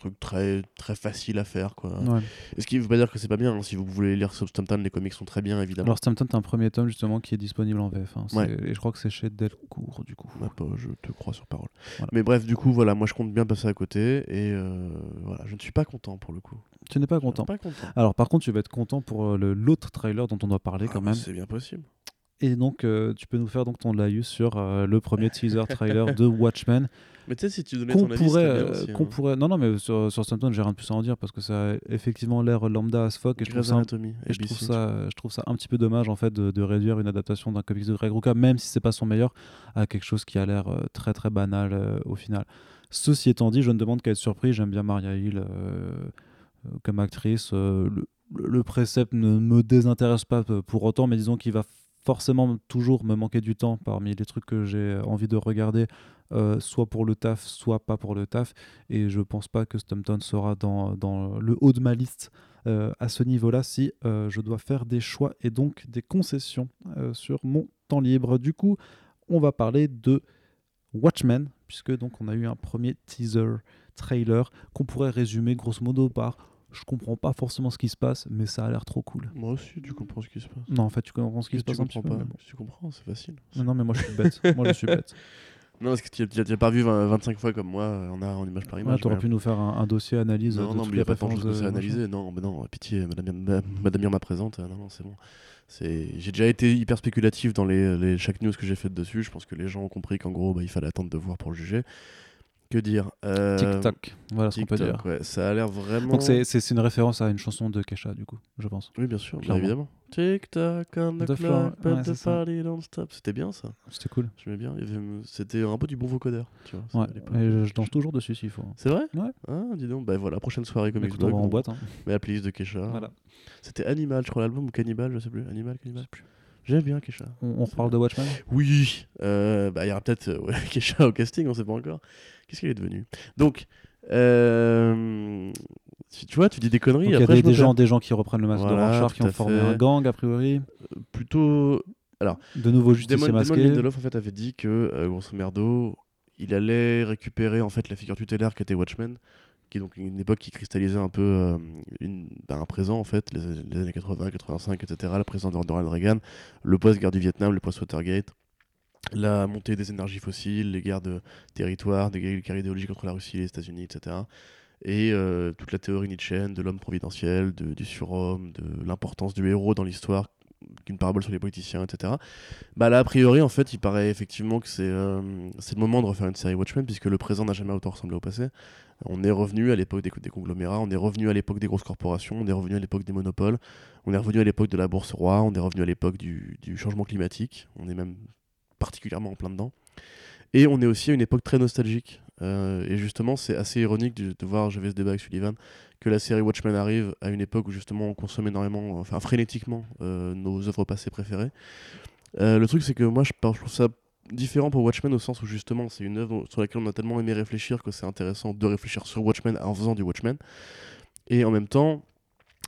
truc très, très facile à faire, quoi. Ouais. Et ce qui veut pas dire que c'est pas bien. hein. Si vous voulez lire Stumptown, les comics sont très bien, évidemment. Alors Stampton, t'as un premier tome justement qui est disponible en VF. hein. Ouais. Et je crois que c'est chez Delcourt du coup. Je te crois sur parole. Voilà. Mais bref, du coup, voilà, moi je compte bien passer à côté et euh, voilà, je ne suis pas content pour le coup. Tu n'es pas content. Pas content. Alors par contre, tu vas être content pour euh, l'autre trailer dont on doit parler Ah, quand bah, même. C'est bien possible. Et donc, euh, tu peux nous faire donc ton laïus sur euh, le premier teaser trailer de Watchmen Mais tu sais, si tu donnais qu'on ton avis, pourrait, c'était bien euh, aussi, qu'on hein. pourrait. Non, non, mais sur, sur Stampton, j'ai rien de plus à en dire parce que ça a effectivement l'air lambda as fuck et je trouve ça Et je trouve, ça, je trouve ça un petit peu dommage en fait de, de réduire une adaptation d'un comics de Greg Rucka, même si c'est pas son meilleur, à quelque chose qui a l'air très très banal euh, au final. Ceci étant dit, je ne demande qu'à être surpris. J'aime bien Maria Hill comme actrice. Le, le précepte ne me désintéresse pas pour autant, mais disons qu'il va forcément toujours me manquer du temps parmi les trucs que j'ai envie de regarder, euh, soit pour le taf, soit pas pour le taf. Et je pense pas que Stumpton sera dans, le haut de ma liste euh, à ce niveau-là si euh, je dois faire des choix et donc des concessions sur mon temps libre. Du coup, on va parler de Watchmen, puisque donc on a eu un premier teaser trailer qu'on pourrait résumer grosso modo par je comprends pas forcément ce qui se passe, mais ça a l'air trop cool. Moi aussi, tu comprends ce qui se passe. Non, en fait, tu comprends ce qui se que passe tu comprends pas bon. Tu comprends, c'est facile. Non, non, mais moi je suis bête. moi je suis bête. Non, parce que tu n'as pas vu 20 25 fois comme moi euh, en, a- en image par Ouais, image. T'aurais mais- pu nous faire un, un dossier analyse Non, de non, mais il n'y a pas tant de choses machin. analyser. Non, mais non, pitié, Madame, Madame, Madame Irma présente. euh, Non, non, c'est bon. C'est... J'ai déjà été hyper spéculatif dans les, les- chaque news que j'ai fait dessus. Je pense que les gens ont compris qu'en gros, bah, il fallait attendre de voir pour le juger. Que dire euh, TikTok, voilà ce qu'on peut dire. Ouais, ça a l'air vraiment. Donc c'est- une référence à une chanson de Kesha, du coup, je pense. Oui, bien sûr, bah, Clairement. évidemment. TikTok on the, The clock, but ouais, the party don't stop. C'était bien ça. C'était cool. J'aimais bien. C'était un peu du bon vocodeur. Tu vois, Ouais, et je, je danse toujours dessus s'il faut. C'est vrai? Ouais. Ah, dis donc. Bah voilà, prochaine soirée comme Écoute, on va en boîte. hein. Mais la playlist de Kesha. Voilà. C'était Animal, je crois, l'album ou Cannibal, je sais plus. Animal, Cannibal. J'aime bien Kesha. On, on reparle de Watchmen? Oui, euh, bah, il y aura peut-être euh, ouais, Kesha au casting, on sait pas encore. Qu'est-ce qu'elle est devenue? Donc, euh, tu, vois, tu dis des conneries. Il y a des, gens, des gens qui reprennent le masque Voilà, de Rorschach, qui ont formé fait. un gang, a priori. plutôt. De nouveaux justiciers Damon, Damon masqués. Lindelof en fait avait dit que, euh, grosso merdo, il allait récupérer en fait la figure tutélaire qui était Watchmen, qui est donc une époque qui cristallisait un peu euh, une, ben, un présent en fait, les, années 80, 85, etc. La présidence de Ronald Reagan, le post-guerre du Vietnam, le post-Watergate, la montée des énergies fossiles, les guerres de territoire, des guerres idéologiques contre la Russie et les États-Unis, etc. Et euh, toute la théorie Nietzscheenne de l'homme providentiel, de, du surhomme, de l'importance du héros dans l'histoire, qu'une parabole sur les politiciens, etc. Bah là, a priori, en fait, il paraît effectivement que c'est euh, le moment de refaire une série Watchmen, puisque le présent n'a jamais autant ressemblé au passé. On est revenu à l'époque des, conglomérats, on est revenu à l'époque des grosses corporations, on est revenu à l'époque des monopoles, on est revenu à l'époque de la bourse roi, on est revenu à l'époque du, changement climatique, on est même particulièrement en plein dedans. Et on est aussi à une époque très nostalgique. Euh, et justement, c'est assez ironique de, de voir, j'avais ce débat avec Sullivan, que la série Watchmen arrive à une époque où justement on consomme énormément, enfin frénétiquement, euh, nos œuvres passées préférées. Euh, le truc, c'est que moi, je trouve ça différent pour Watchmen au sens où justement c'est une œuvre sur laquelle on a tellement aimé réfléchir que c'est intéressant de réfléchir sur Watchmen en faisant du Watchmen. Et en même temps,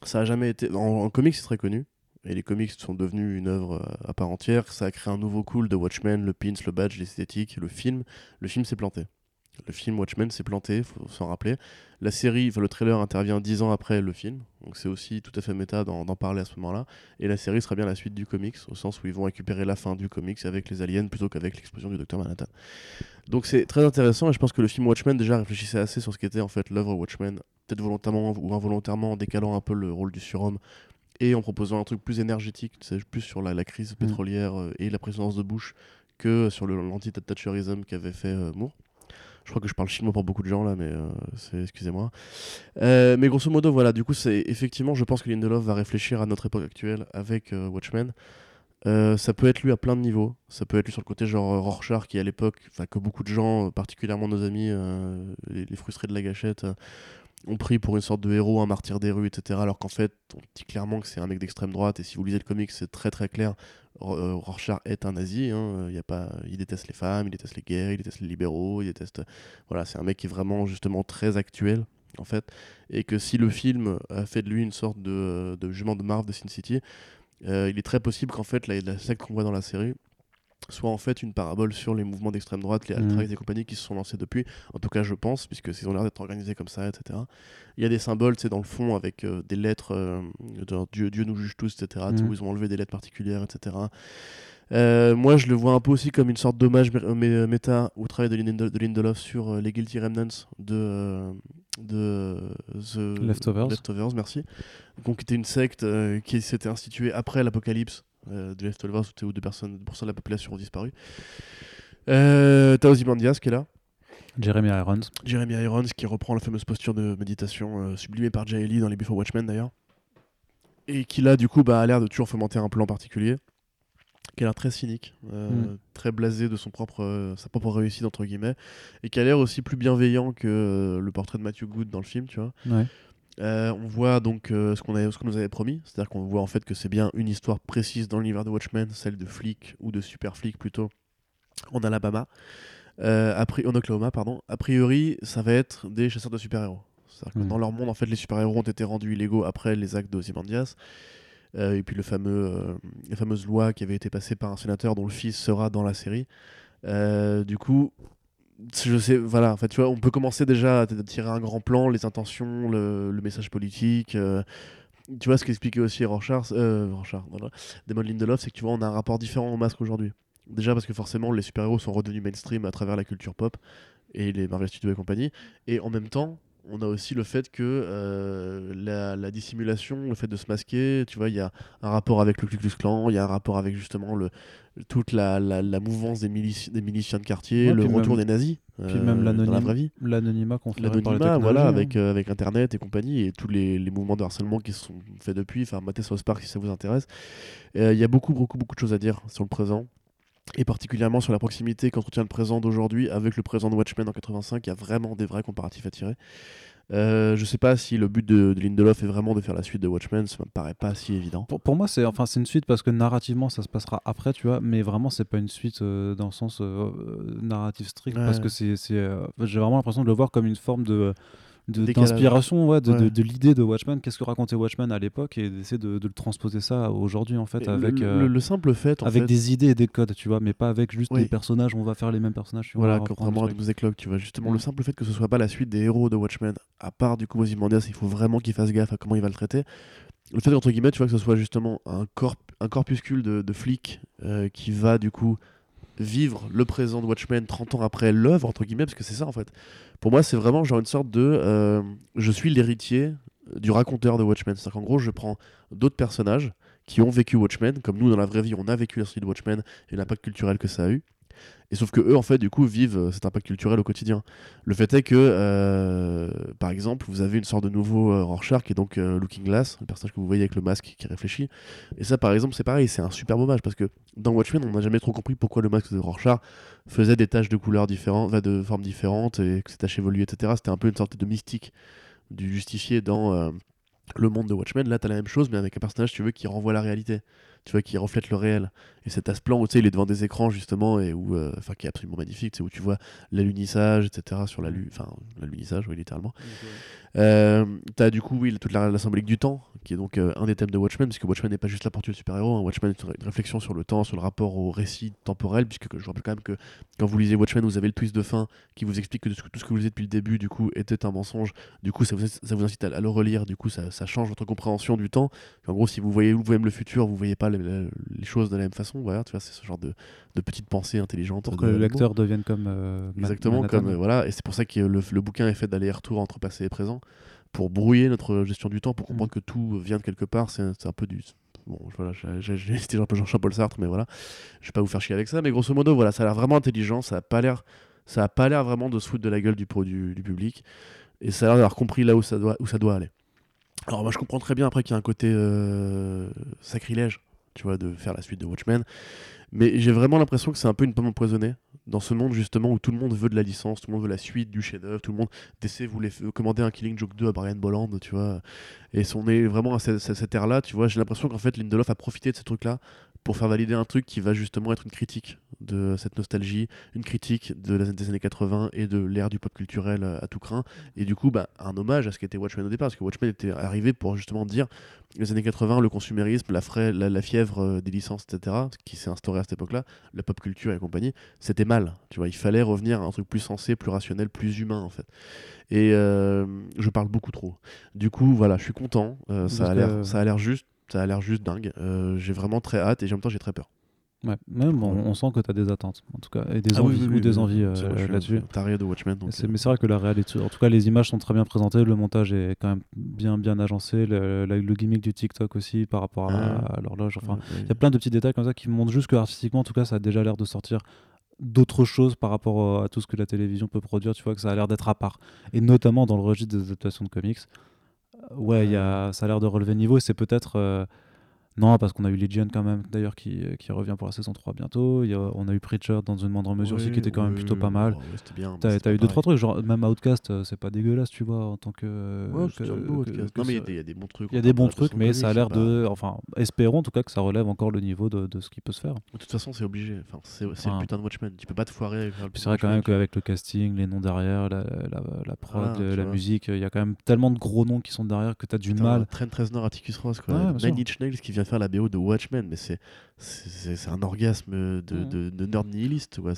ça a jamais été. En, en comics, c'est très connu. Et les comics sont devenus une œuvre euh, à part entière. Ça a créé un nouveau cool de Watchmen, le pins, le badge, l'esthétique, le film. Le film s'est planté. Le film Watchmen s'est planté, faut s'en rappeler. La série, enfin, le trailer intervient dix ans après le film, donc c'est aussi tout à fait méta d'en parler à ce moment-là. Et la série sera bien la suite du comics, au sens où ils vont récupérer la fin du comics avec les aliens plutôt qu'avec l'explosion du Docteur Manhattan. Donc c'est très intéressant et je pense que le film Watchmen déjà réfléchissait assez sur ce qu'était en fait l'œuvre Watchmen, peut-être volontairement ou involontairement en décalant un peu le rôle du surhomme et en proposant un truc plus énergétique, plus sur la, la crise pétrolière euh, et la présidence de Bush que sur le- l'anti-Thatcherism qu'avait fait euh, Moore. Je crois que je parle chinois pour beaucoup de gens là, mais euh, c'est excusez-moi. Euh, mais grosso modo, voilà, du coup, c'est effectivement, je pense que Lindelof va réfléchir à notre époque actuelle avec euh, Watchmen. Ça peut être lu à plein de niveaux. Ça peut être lu sur le côté genre Rorschach qui à l'époque, que beaucoup de gens, particulièrement nos amis, les frustrés de la gâchette, euh, ont pris pour une sorte de héros, un martyr des rues, etc. Alors qu'en fait, on dit clairement que c'est un mec d'extrême droite. Et si vous lisez le comic, c'est très très clair. Euh, Rorschach est un nazi. hein. Pas, il déteste les femmes, il déteste les guerres, il déteste les libéraux, il déteste. Voilà, c'est un mec qui est vraiment justement très actuel en fait. Et que si le film a fait de lui une sorte de, jument de Marv de Sin City, euh, il est très possible qu'en fait la, la secte qu'on voit dans la série soit en fait une parabole sur les mouvements d'extrême droite, les Mhm. alt-right et compagnie qui se sont lancés depuis. En tout cas, je pense, puisque ils ont l'air d'être organisés comme ça, etc. Il y a des symboles, c'est dans le fond, avec euh, des lettres, euh, genre Dieu, Dieu nous juge tous, etc. Mhm. Où ils ont enlevé des lettres particulières, etc. Euh, moi, je le vois un peu aussi comme une sorte d'hommage mé- mé- méta au travail de, Linde- de Lindelof sur les Guilty Remnants de, de The Leftovers. Leftovers, merci. Donc, qui était une secte qui s'était instituée après l'apocalypse euh, de Leftovers, où t'es- où 2% de la population ont disparu. Euh, T'as Ozymandias qui est là. Jeremy Irons. Jeremy Irons qui reprend la fameuse posture de méditation euh, sublimée par Jay Lee dans les Before Watchmen d'ailleurs. Et qui là du coup bah, a l'air de toujours fomenter un plan particulier. Qui a l'air très cynique, euh, Mm. très blasé de son propre, euh, sa propre réussite entre guillemets. Et qui a l'air aussi plus bienveillant que le portrait de Matthew Good dans le film, tu vois. Ouais. Euh, on voit donc euh, ce qu'on nous avait promis, c'est-à-dire qu'on voit en fait que c'est bien une histoire précise dans l'univers de Watchmen, celle de flics ou de super flics plutôt en Alabama, Euh, a pri- en Oklahoma pardon. A priori, ça va être des chasseurs de super-héros. Mhm. dans leur monde, en fait, les super-héros ont été rendus illégaux après les actes d'Ozymandias. Euh, et puis le fameux, la fameuse loi qui avait été passée par un sénateur dont le fils sera dans la série. Du coup, je sais, voilà, en fait, tu vois, on peut commencer déjà à tirer un grand plan, les intentions, le, message politique. euh, tu vois, ce qu'expliquait aussi Rorschach, euh, Rorschach, voilà, Lindelof, c'est que tu vois, on a un rapport différent au masque aujourd'hui. Déjà parce que forcément, les super-héros sont redevenus mainstream à travers la culture pop et les Marvel Studios et compagnie. Et en même temps, on a aussi le fait que euh, la, la dissimulation, le fait de se masquer, tu vois, il y a un rapport avec le Ku Klux Klan, il y a un rapport avec justement le, toute la, la, la mouvance des, milici- des miliciens de quartier, Ouais, le retour même- des nazis puis euh, même dans la l'anonyme- vraie vie. L'anonymat qu'on fait L'anonymat, voilà, avec, hein. euh, avec Internet et compagnie, et tous les, les mouvements de harcèlement qui se sont faits depuis. Enfin, Mathé South Park si ça vous intéresse. Euh, Il y a beaucoup, beaucoup, beaucoup de choses à dire sur le présent. Et particulièrement sur la proximité qu'entretient le présent d'aujourd'hui avec le présent de Watchmen en 85. Il y a vraiment des vrais comparatifs à tirer. Euh, je sais pas si le but de, de Lindelof est vraiment de faire la suite de Watchmen, ça me paraît pas si évident. Pour, pour moi, c'est enfin, c'est une suite parce que narrativement, ça se passera après, tu vois, mais vraiment, c'est pas une suite euh, dans le sens euh, euh, narratif strict Ouais. parce que c'est. c'est, euh, J'ai vraiment l'impression de le voir comme une forme de. De- d'inspiration, ouais, de, de- Ouais. de l'idée de Watchmen, qu'est-ce que racontait Watchmen à l'époque, et d'essayer de, de le transposer ça aujourd'hui, en fait, avec, le, euh, le- le simple fait, en avec fait, des idées et des codes, tu vois, mais pas avec juste Oui. des personnages, on va faire les mêmes personnages. tu Voilà, contrairement à. Doomsday Clock, tu vois, justement, le simple fait que ce soit pas la suite des héros de Watchmen, à part du coup Ozymandias, il faut vraiment qu'il fasse gaffe à comment il va le traiter. Le fait, entre guillemets, tu vois, que ce soit justement un, corp un corpuscule de, de flics euh, qui va du coup vivre le présent de Watchmen 30 ans après l'œuvre, entre guillemets, parce que c'est ça en fait. Pour moi, c'est vraiment genre une sorte de. euh, je suis l'héritier du raconteur de Watchmen. C'est-à-dire qu'en gros, je prends d'autres personnages qui ont vécu Watchmen, comme nous dans la vraie vie, on a vécu la série de Watchmen et l'impact culturel que ça a eu. Et sauf que eux, en fait, du coup, vivent euh, cet impact culturel au quotidien. Le fait est que, euh, par exemple, vous avez une sorte de nouveau euh, Rorschach, qui est donc Looking Glass, le personnage que vous voyez avec le masque qui réfléchit. Et ça, par exemple, c'est pareil, c'est un super hommage, parce que dans Watchmen, on n'a jamais trop compris pourquoi le masque de Rorschach faisait des taches de couleurs différentes, de formes différentes, et que ces taches évoluaient, etc. C'était un peu une sorte de mystique du justifié dans le monde de Watchmen. Là, t'as la même chose, mais avec un personnage, tu veux, qui renvoie la réalité tu vois, qui reflète le réel. Et cet as-plan où tu sais, il est devant des écrans justement, et où, euh, enfin, qui est absolument magnifique, c'est où tu vois l'alunissage, etc. sur la lu, enfin, l'alunissage, oui, littéralement. Euh, T'as du coup, oui, toute la, la symbolique du temps, qui est donc euh, un des thèmes de Watchmen, puisque Watchmen n'est pas juste là pour tuer le super-héros. hein. Watchmen est une, ré- une réflexion sur le temps, sur le rapport au récit temporel, puisque que- je rappelle quand même que quand vous lisez Watchmen, vous avez le twist de fin qui vous explique que tout ce que, vous lisez depuis le début, du coup, était un mensonge. Du coup, ça vous, ça vous incite à, à le relire. Du coup, ça, ça change votre compréhension du temps. En gros, si vous voyez vous-même le futur, vous voyez pas les, choses de la même façon. Voilà, tu vois, c'est ce genre de, de petites pensées intelligentes. Que lecteur devienne comme. euh, Exactement, Manhattan. comme euh, voilà, et c'est pour ça que le, le bouquin est fait d'aller-retour entre passé et présent, pour brouiller notre gestion du temps, pour comprendre Mm. que tout vient de quelque part. C'est un peu du. Bon, voilà, j'ai- cité un peu Jean-Paul Sartre, mais voilà, je vais pas vous faire chier avec ça. Mais grosso modo, voilà, ça a l'air vraiment intelligent, ça a pas l'air, ça a pas l'air vraiment de se foutre de la gueule du, du public, et ça a l'air d'avoir compris là où ça doit, où ça doit aller. Alors moi, je comprends très bien après qu'il y a un côté euh, sacrilège, tu vois, de faire la suite de Watchmen. Mais j'ai vraiment l'impression que c'est un peu une pomme empoisonnée dans ce monde justement où tout le monde veut de la licence, tout le monde veut la suite du chef-d'œuvre, tout le monde DC voulait commander un Killing Joke 2 à Brian Bolland, tu vois. Et on est vraiment à cette- cette ère-là, tu vois. J'ai l'impression qu'en fait Lindelof a profité de ce truc-là pour faire valider un truc qui va justement être une critique de cette nostalgie, une critique de la, des années 80 et de l'ère du pop culturel euh, à tout craint. Et du coup, bah, un hommage à ce qu'était Watchmen au départ, parce que Watchmen était arrivé pour justement dire les années 80, le consumérisme, la, frais- la, la fièvre euh, des licences, etc., qui s'est instauré à cette époque-là, la pop culture et compagnie, c'était mal. Tu vois, il fallait revenir à un truc plus sensé, plus rationnel, plus humain en fait. Et euh, je parle beaucoup trop. Du coup, voilà, je suis content. euh, ça, a que- ça a l'air juste, ça a l'air juste dingue. Euh, j'ai vraiment très hâte et en même temps j'ai très peur. Ouais, même on, on sent que tu as des attentes, en tout cas, et des Ah oui, envies, oui, ou oui, des oui. envies euh, vrai, je suis là-dessus. taré de Watchmen. donc, C'est- euh, Mais c'est vrai que la réalité, en tout cas, les images sont très bien présentées, le montage est quand même bien bien agencé, le, gimmick du TikTok aussi par rapport à, Ah. à l'horloge. Enfin, ouais, il y a plein de petits détails comme ça qui montrent juste que artistiquement, en tout cas, ça a déjà l'air de sortir d'autres choses par rapport euh, à tout ce que la télévision peut produire. Tu vois que ça a l'air d'être à part, et notamment dans le registre des adaptations de comics. Euh, Ouais, il y a, ça a l'air de relever le niveau. C'est peut-être euh, non, parce qu'on a eu Legion quand même, d'ailleurs, qui, qui revient pour la saison 3 bientôt. Il y a- on a eu Preacher dans une moindre mesure aussi, qui était quand même plutôt pas mal. ouais, ouais, T'as t'as eu deux trois trucs, genre même Outcast, euh, c'est pas dégueulasse, tu vois, en tant que. Ouais, que- un beau que- que Non, mais il y a des- il y a des bons trucs. il y a des bons trucs, mais ça a l'air de. Enfin, espérons en tout cas que ça relève encore le niveau de, de ce qui peut se faire. De toute façon, c'est obligé. Enfin, c'est le putain de Watchmen. Tu peux pas te foirer c'est vrai quand même qu'avec le casting, les noms derrière, la, la, la prod, tu la musique, il y a quand même tellement de gros noms qui sont derrière que tu as du mal. Trent Reznor, Atticus Ross, quoi. Nine. Inch Nails qui vient faire la BO de Watchmen, mais c'est c'est un orgasme de, Mhm. de, de nerd nihiliste, ouais.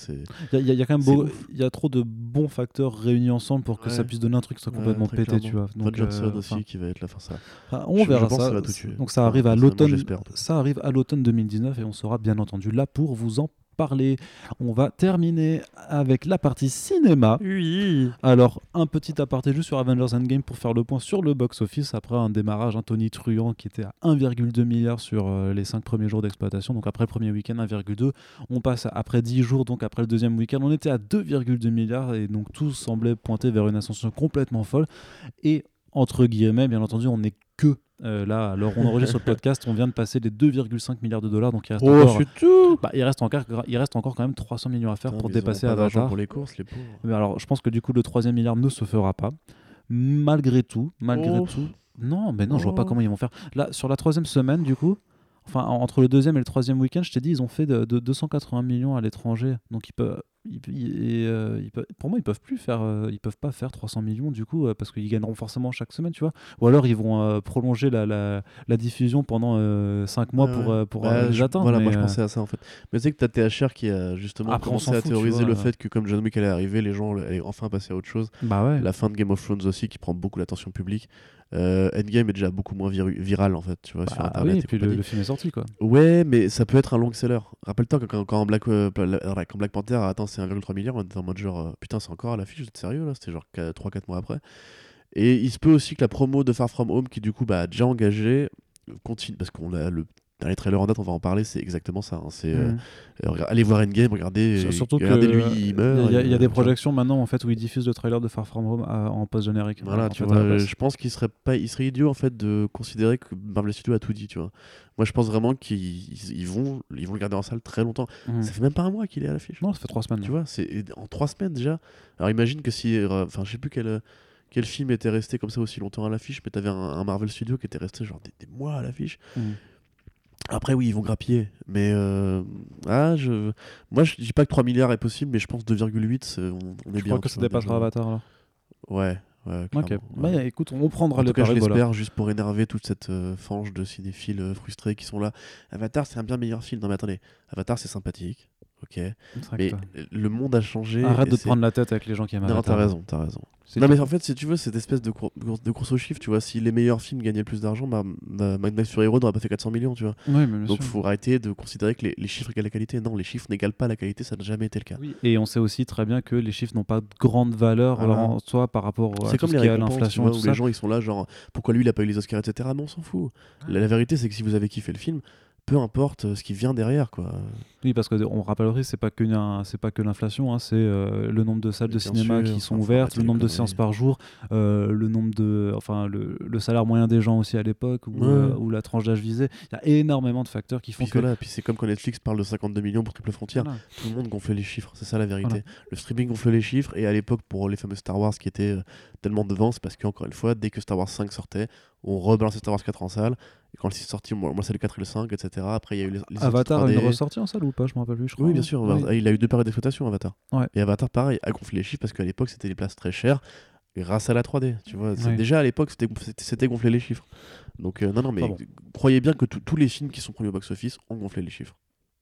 Il y, y y a quand même beau- y a trop de bons facteurs réunis ensemble pour que Ouais. ça puisse donner un truc qui soit Ouais, complètement très pété, tu vois. Donc, Johnson euh, aussi enfin, qui va être là. Enfin, ça. enfin, on Je- je verra que ça. ça va tout tuer. Donc ça Enfin, arrive à personnellement, l'automne. j'espère. Ça arrive à l'automne 2019 et on sera bien entendu là pour vous en parler. On va terminer avec la partie cinéma. Oui. Alors, un petit aparté juste sur Avengers Endgame pour faire le point sur le box-office après un démarrage, un Tony Truant qui était à 1,2 milliard sur euh, les 5 premiers jours d'exploitation. Donc, après le premier week-end, 1,2. On passe à- après 10 jours, donc après le deuxième week-end, on était à 2,2 milliards et donc tout semblait pointer vers une ascension complètement folle. Et entre guillemets, bien entendu, on n'est que euh, là, alors on enregistre le podcast, on vient de passer les 2,5 milliards de dollars, donc il reste Oh, encore. tout. Bah, il, reste encore, il reste encore quand même 300 millions à faire Putain, pour dépasser Avatar. pour les courses, les pauvres. Mais alors, je pense que du coup, le troisième milliard ne se fera pas. Malgré tout, malgré Oh. tout. Non, mais non, je vois pas Oh. comment ils vont faire. Là, sur la troisième semaine, du coup, enfin, en- entre le deuxième et le troisième week-end, je t'ai dit, ils ont fait de, de 280 millions à l'étranger. Donc, ils peuvent. Ils- euh, ils peuvent- pour moi, ils peuvent plus faire, euh, ils peuvent pas faire 300 millions du coup euh, parce qu'ils gagneront forcément chaque semaine, tu vois. Ou alors ils vont prolonger la, la, la diffusion pendant 5 mois pour, euh, pour Bah, les atteindre. Voilà, mais, moi je pensais à ça en fait. Mais tu sais que t'as THR qui a justement Après, commencé à fout, théoriser vois. le fait que comme John Wick allait arriver, les gens allaient enfin passer à autre chose. Bah ouais. La fin de Game of Thrones aussi qui prend beaucoup l'attention publique. Euh, Endgame est déjà beaucoup moins viru- viral en fait, tu vois, sur Bah internet. oui, et et puis le, film est sorti quoi. Ouais, mais ça peut être un long seller. Rappelle-toi quand, quand Black, euh, quand Black Panther a atteint ses 1,3 milliard, on était en mode genre euh, putain, c'est encore à l'affiche, vous êtes sérieux là? C'était genre 3-4 mois après. Et il se peut aussi que la promo de Far From Home, qui du coup bah, a déjà engagé, continue. Parce qu'on a le dernier trailer en date, on va en parler, c'est exactement ça. hein. C'est euh, Mhm. euh, allez voir Endgame, regardez, Sur- euh, Surtout que lui, euh, il meurt. il y a, y des euh, projections maintenant en fait où ils diffusent le trailer de Far From Home à- en post générique. Voilà, tu fait, vois, place. je pense qu'il serait pas, il serait idiot en fait de considérer que Marvel Studios a tout dit, tu vois. Moi, je pense vraiment qu'ils ils- ils vont, ils vont le garder en salle très longtemps. Mhm. Ça fait même pas un mois qu'il est à l'affiche. Non, ça fait trois semaines. Tu vois, c'est en trois semaines déjà. Alors imagine que si, euh, enfin, je sais plus quel, euh, quel film était resté comme ça aussi longtemps à l'affiche, mais t'avais un, un Marvel Studio qui était resté genre des, des mois à l'affiche. Mhm. Après, oui, ils vont grappiller, mais euh, ah, je, moi, je dis pas que 3 milliards est possible, mais je pense 2,8, c'est- on, on est Je bien. crois que ça dépassera. Avatar alors. Ouais, ouais. Ok. Bah, écoute, on prendra En les tout cas, je l'espère, juste pour énerver toute cette euh, fange de cinéphiles euh, frustrés qui sont là. Avatar, c'est un bien meilleur film. Non, mais attendez, Avatar, c'est sympathique, ok. Mais le monde a changé. Arrête de te prendre la tête avec les gens qui aiment Non, t'as raison, t'as raison. Non, mais en fait, si tu veux, cette espèce de, cour- de course aux chiffres, tu vois, si les meilleurs films gagnaient le plus d'argent, bah, bah, Fury Road n'aurait pas fait 400 millions, tu vois. Oui, mais Donc, sûr. faut arrêter de considérer que les, les chiffres égalent la qualité. Non, les chiffres n'égalent pas la qualité, ça n'a jamais été le cas. Oui, et on sait aussi très bien que les chiffres n'ont pas de grande valeur Voilà. en soi par rapport à C'est tout comme ce qui est à l'inflation les gens ils sont là, genre, pourquoi lui il a pas eu les Oscars, etc. Mais on s'en fout. La, la vérité, c'est que si vous avez kiffé le film, peu importe euh, ce qui vient derrière, quoi. Oui, parce qu'on rappellerait, c'est pas que c'est pas que l'inflation, hein, c'est euh, le nombre de salles de cinéma sûr, qui sont ouvertes, le nombre de séances par jour, euh, le nombre de, enfin le, le salaire moyen des gens aussi à l'époque ou, Ouais. euh, ou la tranche d'âge visée. Il y a énormément de facteurs qui font Puis que. voilà, puis c'est comme quand Netflix parle de 52 millions pour Triple Frontière. Voilà. Tout le monde gonfle les chiffres, c'est ça la vérité. Voilà. Le streaming gonfle les chiffres, et à l'époque, pour les fameux Star Wars qui étaient tellement devant, c'est parce qu'encore une fois, dès que Star Wars 5 sortait, on rebalançait Star Wars 4 en salle, et quand le 6 est sorti, on lançait le 4 et le 5, etc. Après, il y a eu les, les Avatar a une 3D. ressortie en salle ou pas Je me rappelle plus, je crois. Oui, bien sûr, Oui. il a eu deux périodes d'exploitation, Avatar. Ouais. Et Avatar, pareil, a gonflé les chiffres parce qu'à l'époque, c'était des places très chères grâce à la 3D. Tu vois, C'est- déjà à l'époque, c'était gonfler les chiffres. Donc, euh, non, non, mais croyez bien que tous- tous les films qui sont premiers au box-office ont gonflé les chiffres,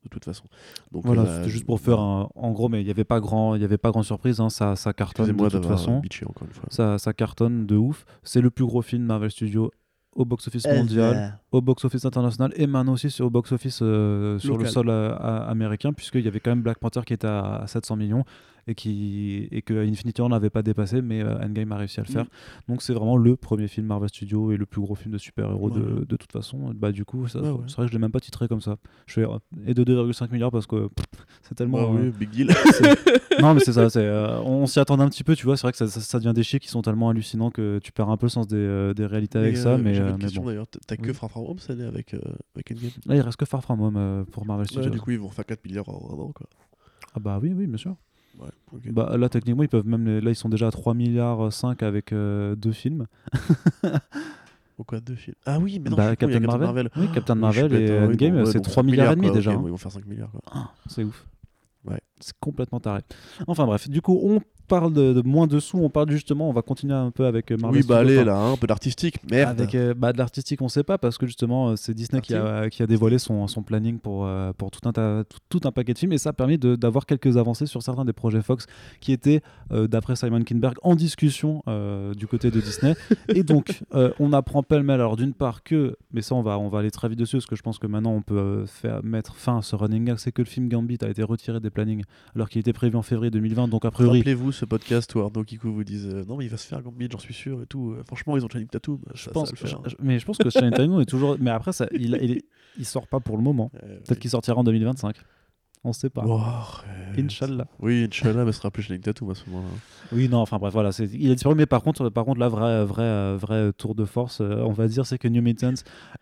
de toute façon. Donc, Voilà, euh, c'était juste pour faire un. En gros, mais il n'y avait pas grand, il y avait pas grande surprise. hein, ça, ça cartonne de toute façon. bitché encore une fois. Ça, ça cartonne de ouf. C'est le plus gros film Marvel Studios au box-office mondial, au box-office international et maintenant aussi sur- au box-office euh, sur le sol euh, américain, puisqu'il y avait quand même Black Panther qui était à 700 millions et, qui, et que Infinity War n'avait pas dépassé, mais euh, Endgame a réussi à le faire. Donc c'est vraiment le premier film Marvel Studios et le plus gros film de super-héros de, de toute façon. Bah, du coup, ça- Ouais, ouais. c'est vrai que je l'ai même pas titré comme ça. Je fais, euh, et de 2,5 milliards parce que c'est tellement. Euh, oui, big deal. non, mais c'est ça. euh, on s'y attendait un petit peu, tu vois. C'est vrai que ça, ça, ça devient des chiffres qui sont tellement hallucinants que tu perds un peu le sens des, des réalités avec ça. Mais, une question bon. d'ailleurs. T'as que Oui. Far From Home cette année avec, euh, avec Endgame? Là, il reste que Far From Home pour Marvel Studios. Du coup, ils vont faire 4 milliards an, quoi. Ah bah oui, oui, bien sûr. Ouais. Bah, là, techniquement, ils peuvent même. Là, ils sont déjà à 3 milliards 5 avec euh, deux films. Pourquoi deux films? Ah oui, mais non, Bah, Captain Captain Marvel. Marvel. Oui, Captain suis Marvel et bête, hein, oui, Endgame, bon, ouais, c'est donc 3 5 milliards et demi déjà. ok, hein. bon, ils vont faire 5 milliards. Ah, c'est ouf. Ouais. C'est complètement taré. Enfin bref, du coup, on parle de, de moins de sous, on parle justement, on va continuer un peu avec euh, Marvel Oui, bah allez, enfin, là, hein, un peu d'artistique. Merde. Avec euh, bah, de l'artistique, on sait pas parce que justement, euh, c'est Disney qui a, qui a dévoilé son, son planning pour, euh, pour tout, un tas- tout, tout un paquet de films et ça a permis d'avoir quelques avancées sur certains des projets Fox qui étaient, euh, d'après Simon Kinberg, en discussion du côté de Disney. et donc, on apprend pêle-mêle, alors d'une part que, mais ça, on va, on va aller très vite dessus parce que je pense que maintenant on peut faire, mettre fin à ce running gag, c'est que le film Gambit a été retiré des plannings alors qu'il était prévu en février 2020, donc a priori. Rappelez-vous ce podcast où Arnaud Kikou vous dise euh, Non, mais il va se faire Gambit, j'en suis sûr et tout. Euh, franchement, ils ont Channing Tatum. Je ça- pense, ça faire. je- je- mais je pense que Channing Tatum est toujours. Mais après, ça, il, il, il sort pas pour le moment. Euh, Peut-être qu'il sortira en 2025. On sait pas. Arrête. Inch'Allah. Oui, Inch'Allah, mais ce sera plus Channing Tatum à ce moment-là. Oui, non, enfin bref, voilà. Il a disparu, mais par contre, par contre, la vraie, vraie, vraie tour de force, euh, on va dire, c'est que New Mutants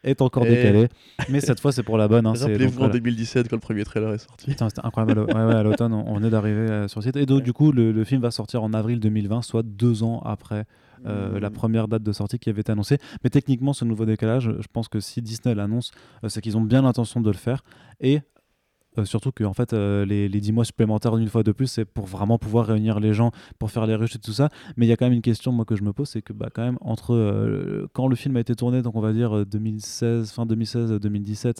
est encore décalé. Mais cette fois, c'est pour la bonne. hein, Rappelez-vous en voilà. 2017 quand le premier trailer est sorti. Putain, c'était incroyable. Ouais, ouais, à l'automne, on, venait d'arriver euh, sur le site. Et donc, du coup, le, le film va sortir en avril 2020, soit deux ans après euh, la première date de sortie qui avait été annoncée. Mais techniquement, ce nouveau décalage, je pense que si Disney l'annonce, euh, c'est qu'ils ont bien l'intention de le faire. Et Euh, surtout que en fait, euh, les, les 10 mois supplémentaires, une fois de plus, c'est pour vraiment pouvoir réunir les gens, pour faire les rushs et tout ça. Mais il y a quand même une question moi, que je me pose c'est que bah, quand même, entre euh, quand le film a été tourné, donc on va dire euh, 2016, fin 2016-2017,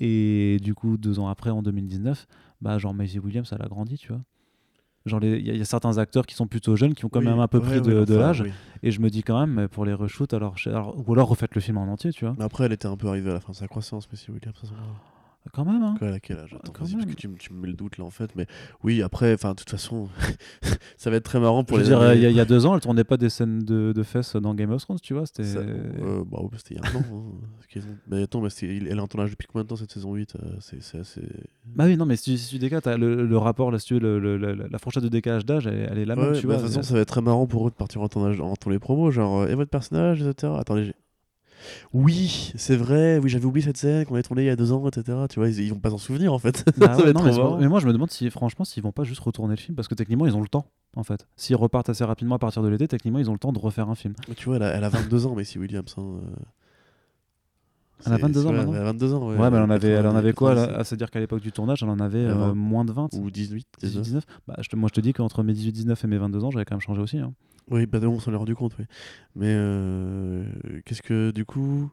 et du coup deux ans après, en 2019, bah, genre Maisie Williams, elle a grandi, tu vois. Genre, il y, a- il y a certains acteurs qui sont plutôt jeunes, qui ont quand Oui, même un peu pris ouais, de, l'âge. oui. Et je me dis quand même, pour les reshoots, alors, ou alors refaites le film en entier, tu vois. Mais après, elle était un peu arrivée à la fin de sa croissance, Missy Williams. Quand même, hein. Elle a quel âge Attends, Quand parce même. que tu, me- tu me mets le doute là en fait. Mais oui, après, enfin, de toute façon, ça va être très marrant pour je veux les. dire, il y, a- il y a deux ans, elle tournait pas des scènes de, de fesses dans Game of Thrones, tu vois. C'était. Euh, bah, ouais, c'était il y a un an. hein, Mais attends, mais elle est en tournage depuis combien de temps cette saison 8 euh, C'est assez. Bah oui, non, mais si tu, si tu décales, le, le rapport, là, si tu veux, le- le- le- la fourchette de décalage d'âge, elle, est- elle est la même, Ouais, tu bah, vois. de toute façon, ça va être très marrant pour eux de partir en tournage en les promos. Genre, euh, et votre personnage, etc. Attendez, j'ai- Oui, c'est vrai, oui, j'avais oublié cette scène qu'on avait tournée il y a deux ans, etc. Tu vois, ils, ils vont pas s'en souvenir en fait. Bah ouais, non, mais, mais moi je me demande si franchement s'ils vont pas juste retourner le film parce que techniquement ils ont le temps en fait. S'ils repartent assez rapidement à partir de l'été, techniquement ils ont le temps de refaire un film. Mais Tu vois, elle a, elle a 22 ans, Maisie Williams. hein, euh. Elle a C'est- 22 ans ouais, maintenant Elle a 22 ans, ouais. Ouais, mais elle en avait, elle en 80, avait quoi là, 87, à se dire qu'à l'époque du tournage, elle en avait euh, 20. moins de 20 Ou 18, 18, 19. 19 bah, je te- Moi je te dis qu'entre mes 18, 19 et mes 22 ans, j'avais quand même changé aussi. hein. Oui, bah on s'en est rendu compte, oui. Mais euh, qu'est-ce que du coup.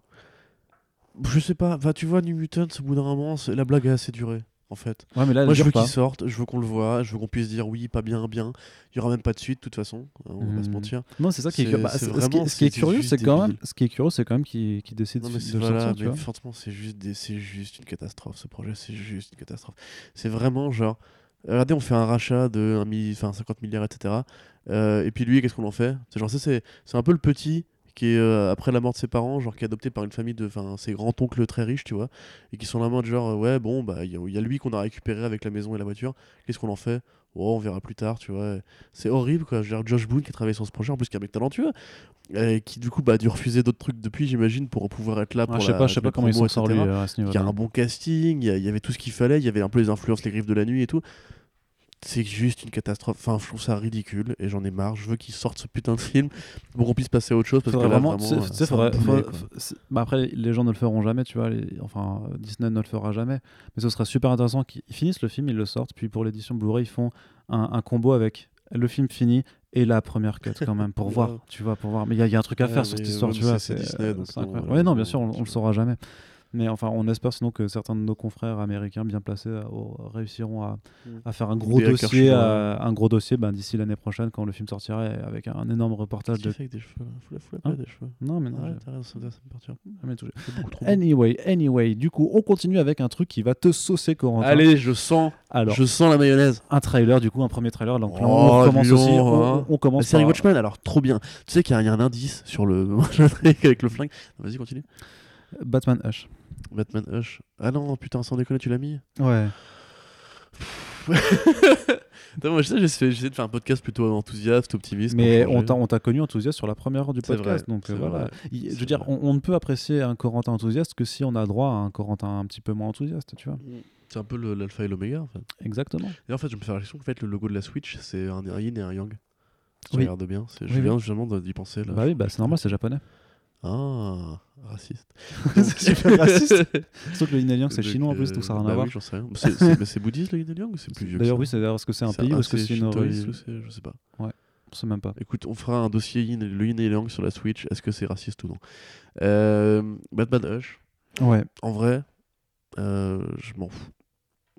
Je sais pas, enfin, tu vois, New Mutants, au bout d'un moment, la blague a assez duré, en fait. Ouais, mais là, Moi, je veux qu'il sorte, je veux qu'on le voit, je veux qu'on puisse dire oui, pas bien, bien. Il y aura même pas de suite, de toute façon, hein, on va pas se Hmm. mentir. Non, c'est ça qui est, curieux. Bah, ce, qui, est curieux, c'est quand même, ce qui est curieux, c'est quand même qui, qui décide Non, de, mais de voilà, sortir, mais franchement, c'est juste, des- c'est juste une catastrophe, ce projet, c'est juste une catastrophe. C'est vraiment genre, regardez, on fait un rachat de 1 mi- enfin, 50 milliards, etc. Euh, et puis lui, qu'est-ce qu'on en fait? C'est genre, ça, c'est c'est un peu le petit qui est euh, après la mort de ses parents, genre qui est adopté par une famille de, enfin, ses grands-oncles très riches, tu vois, et qui sont là mode genre, euh, ouais, bon, bah, il y, a- il y a lui qu'on a récupéré avec la maison et la voiture, qu'est-ce qu'on en fait? Oh, on verra plus tard, tu vois. C'est horrible, quoi. Genre, Josh Boone qui a travaillé sur ce projet, en plus qui est un mec talentueux, et qui du coup bah, a dû refuser d'autres trucs depuis, j'imagine, pour pouvoir être là pour Ah, je sais la- pas, je sais pas comment promos, s'en lui euh, à ce Il y a un bon casting, il y, il y avait tout ce qu'il fallait, il y avait un peu les influences, les griffes de la nuit et tout. C'est juste une catastrophe. Enfin, je trouve ça ridicule et j'en ai marre. Je veux qu'ils sortent ce putain de film pour qu'on puisse passer à autre chose parce Faudrait que là, vraiment, euh, c'est faudrait- faudrait- bah après, les gens ne le feront jamais, tu vois. les- enfin, Disney ne le fera jamais. Mais ce serait super intéressant qu'ils finissent le film, ils le sortent, puis pour l'édition Blu-ray, ils font un, un combo avec le film fini et la première cut quand même pour voir, tu vois, pour voir. Mais il y, a- il y a un truc à Ouais, faire sur cette histoire, tu vois. c'est- Disney, donc voilà, Ouais, non, bien sûr, on, on le saura jamais. Mais enfin, on espère sinon que certains de nos confrères américains bien placés euh, au- réussiront à, Mm. à faire un gros Des dossier, à- un gros dossier ben, d'ici l'année prochaine quand le film sortira avec un énorme reportage de. fait avec des cheveux la la Hein? des cheveux. Non, mais non, ça ça me perturbe. beaucoup trop. long. Anyway, anyway, du coup, on continue avec un truc qui va te saucer, Corentin. Allez, je sens, alors, je sens la mayonnaise. un trailer, du coup, un premier trailer. Donc là, Oh, on commence aussi. On, hein. on commence La série par Watchmen, alors trop bien. Tu sais qu'il y, y a un indice sur le avec le flingue. Vas-y, continue. Batman Hush. Batman Hush. Ah non, putain, sans déconner, tu l'as mis Ouais. Attends, moi, je sais, j'essaie de faire un podcast plutôt enthousiaste, optimiste. Mais on t'a, on t'a connu enthousiaste sur la première heure du podcast. vrai, donc euh, voilà. Il- je veux dire, on, on ne peut apprécier un Corentin enthousiaste que si on a droit à un Corentin un petit peu moins enthousiaste, tu vois. C'est un peu l'alpha et l'oméga en fait. Exactement. Et en fait, je me fais la réflexion qu'en fait, le logo de la Switch, c'est un, yin et un yang. Si Oui. regardes bien, je Oui, viens justement d'y penser là. bah oui, bah, c'est normal, c'est japonais. Ah, raciste. C'est super raciste. Sauf que le Yin et le Yang, c'est chinois en plus, euh, donc ça n'a rien bah à voir. Oui, sais rien. Mais C'est c'est- mais c'est bouddhiste le yin et le yang ou c'est plus vieux que D'ailleurs, oui, c'est d'ailleurs, est-ce que c'est un C'est pays ou est-ce que c'est une c'est- Je sais pas. Je sais même pas. Écoute, on fera un dossier yin, le yin et yang sur la Switch. Est-ce que c'est raciste ou non? Euh, Batman Hush. Ouais. En vrai, euh, je m'en fous.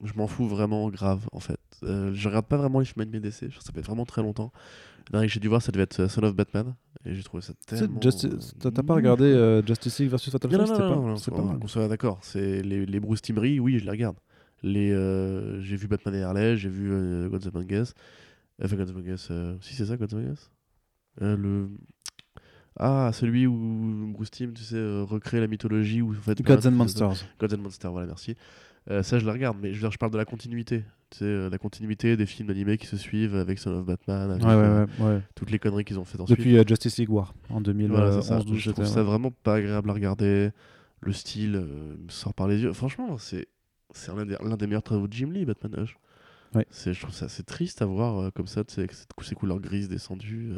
Je m'en fous vraiment grave en fait. Euh, je regarde pas vraiment les DC, je trouve que ça fait vraiment très longtemps. Que j'ai dû voir, ça devait être euh, Son of Batman, et j'ai trouvé ça tellement. T'as pas regardé euh, Justice League versus Fatal Non, non, non, non, pas, non, on- pas qu'on soit d'accord. C'est les, les Bruce Timmeri, oui, je les regarde. Les, euh, j'ai vu Batman et Harley, j'ai vu euh, Gods Among Us. Enfin, Gods Among Us, si c'est ça, Gods Among Us? Le. Ah, celui où Bruce Timm, tu sais, recrée la mythologie. Où, en fait, Gods and Monsters. Gods and Monsters, voilà, merci. Euh, ça, je la regarde, mais je, veux dire, je parle de la continuité. Tu sais, euh, la continuité des films animés qui se suivent avec Son of Batman, avec Ouais, euh, ouais, ouais. ouais. toutes les conneries qu'ils ont fait ensuite. Depuis Justice League War en Voilà, 2011 c'est ça. 12 Je trouve ça vraiment pas agréable à regarder. Le style me sort par les yeux. Franchement, c'est c'est l'un des, l'un des meilleurs travaux de Jim Lee, Batman Hush. Je trouve ça c'est triste à voir comme ça, tu sais, avec cette, ces couleurs grises descendues,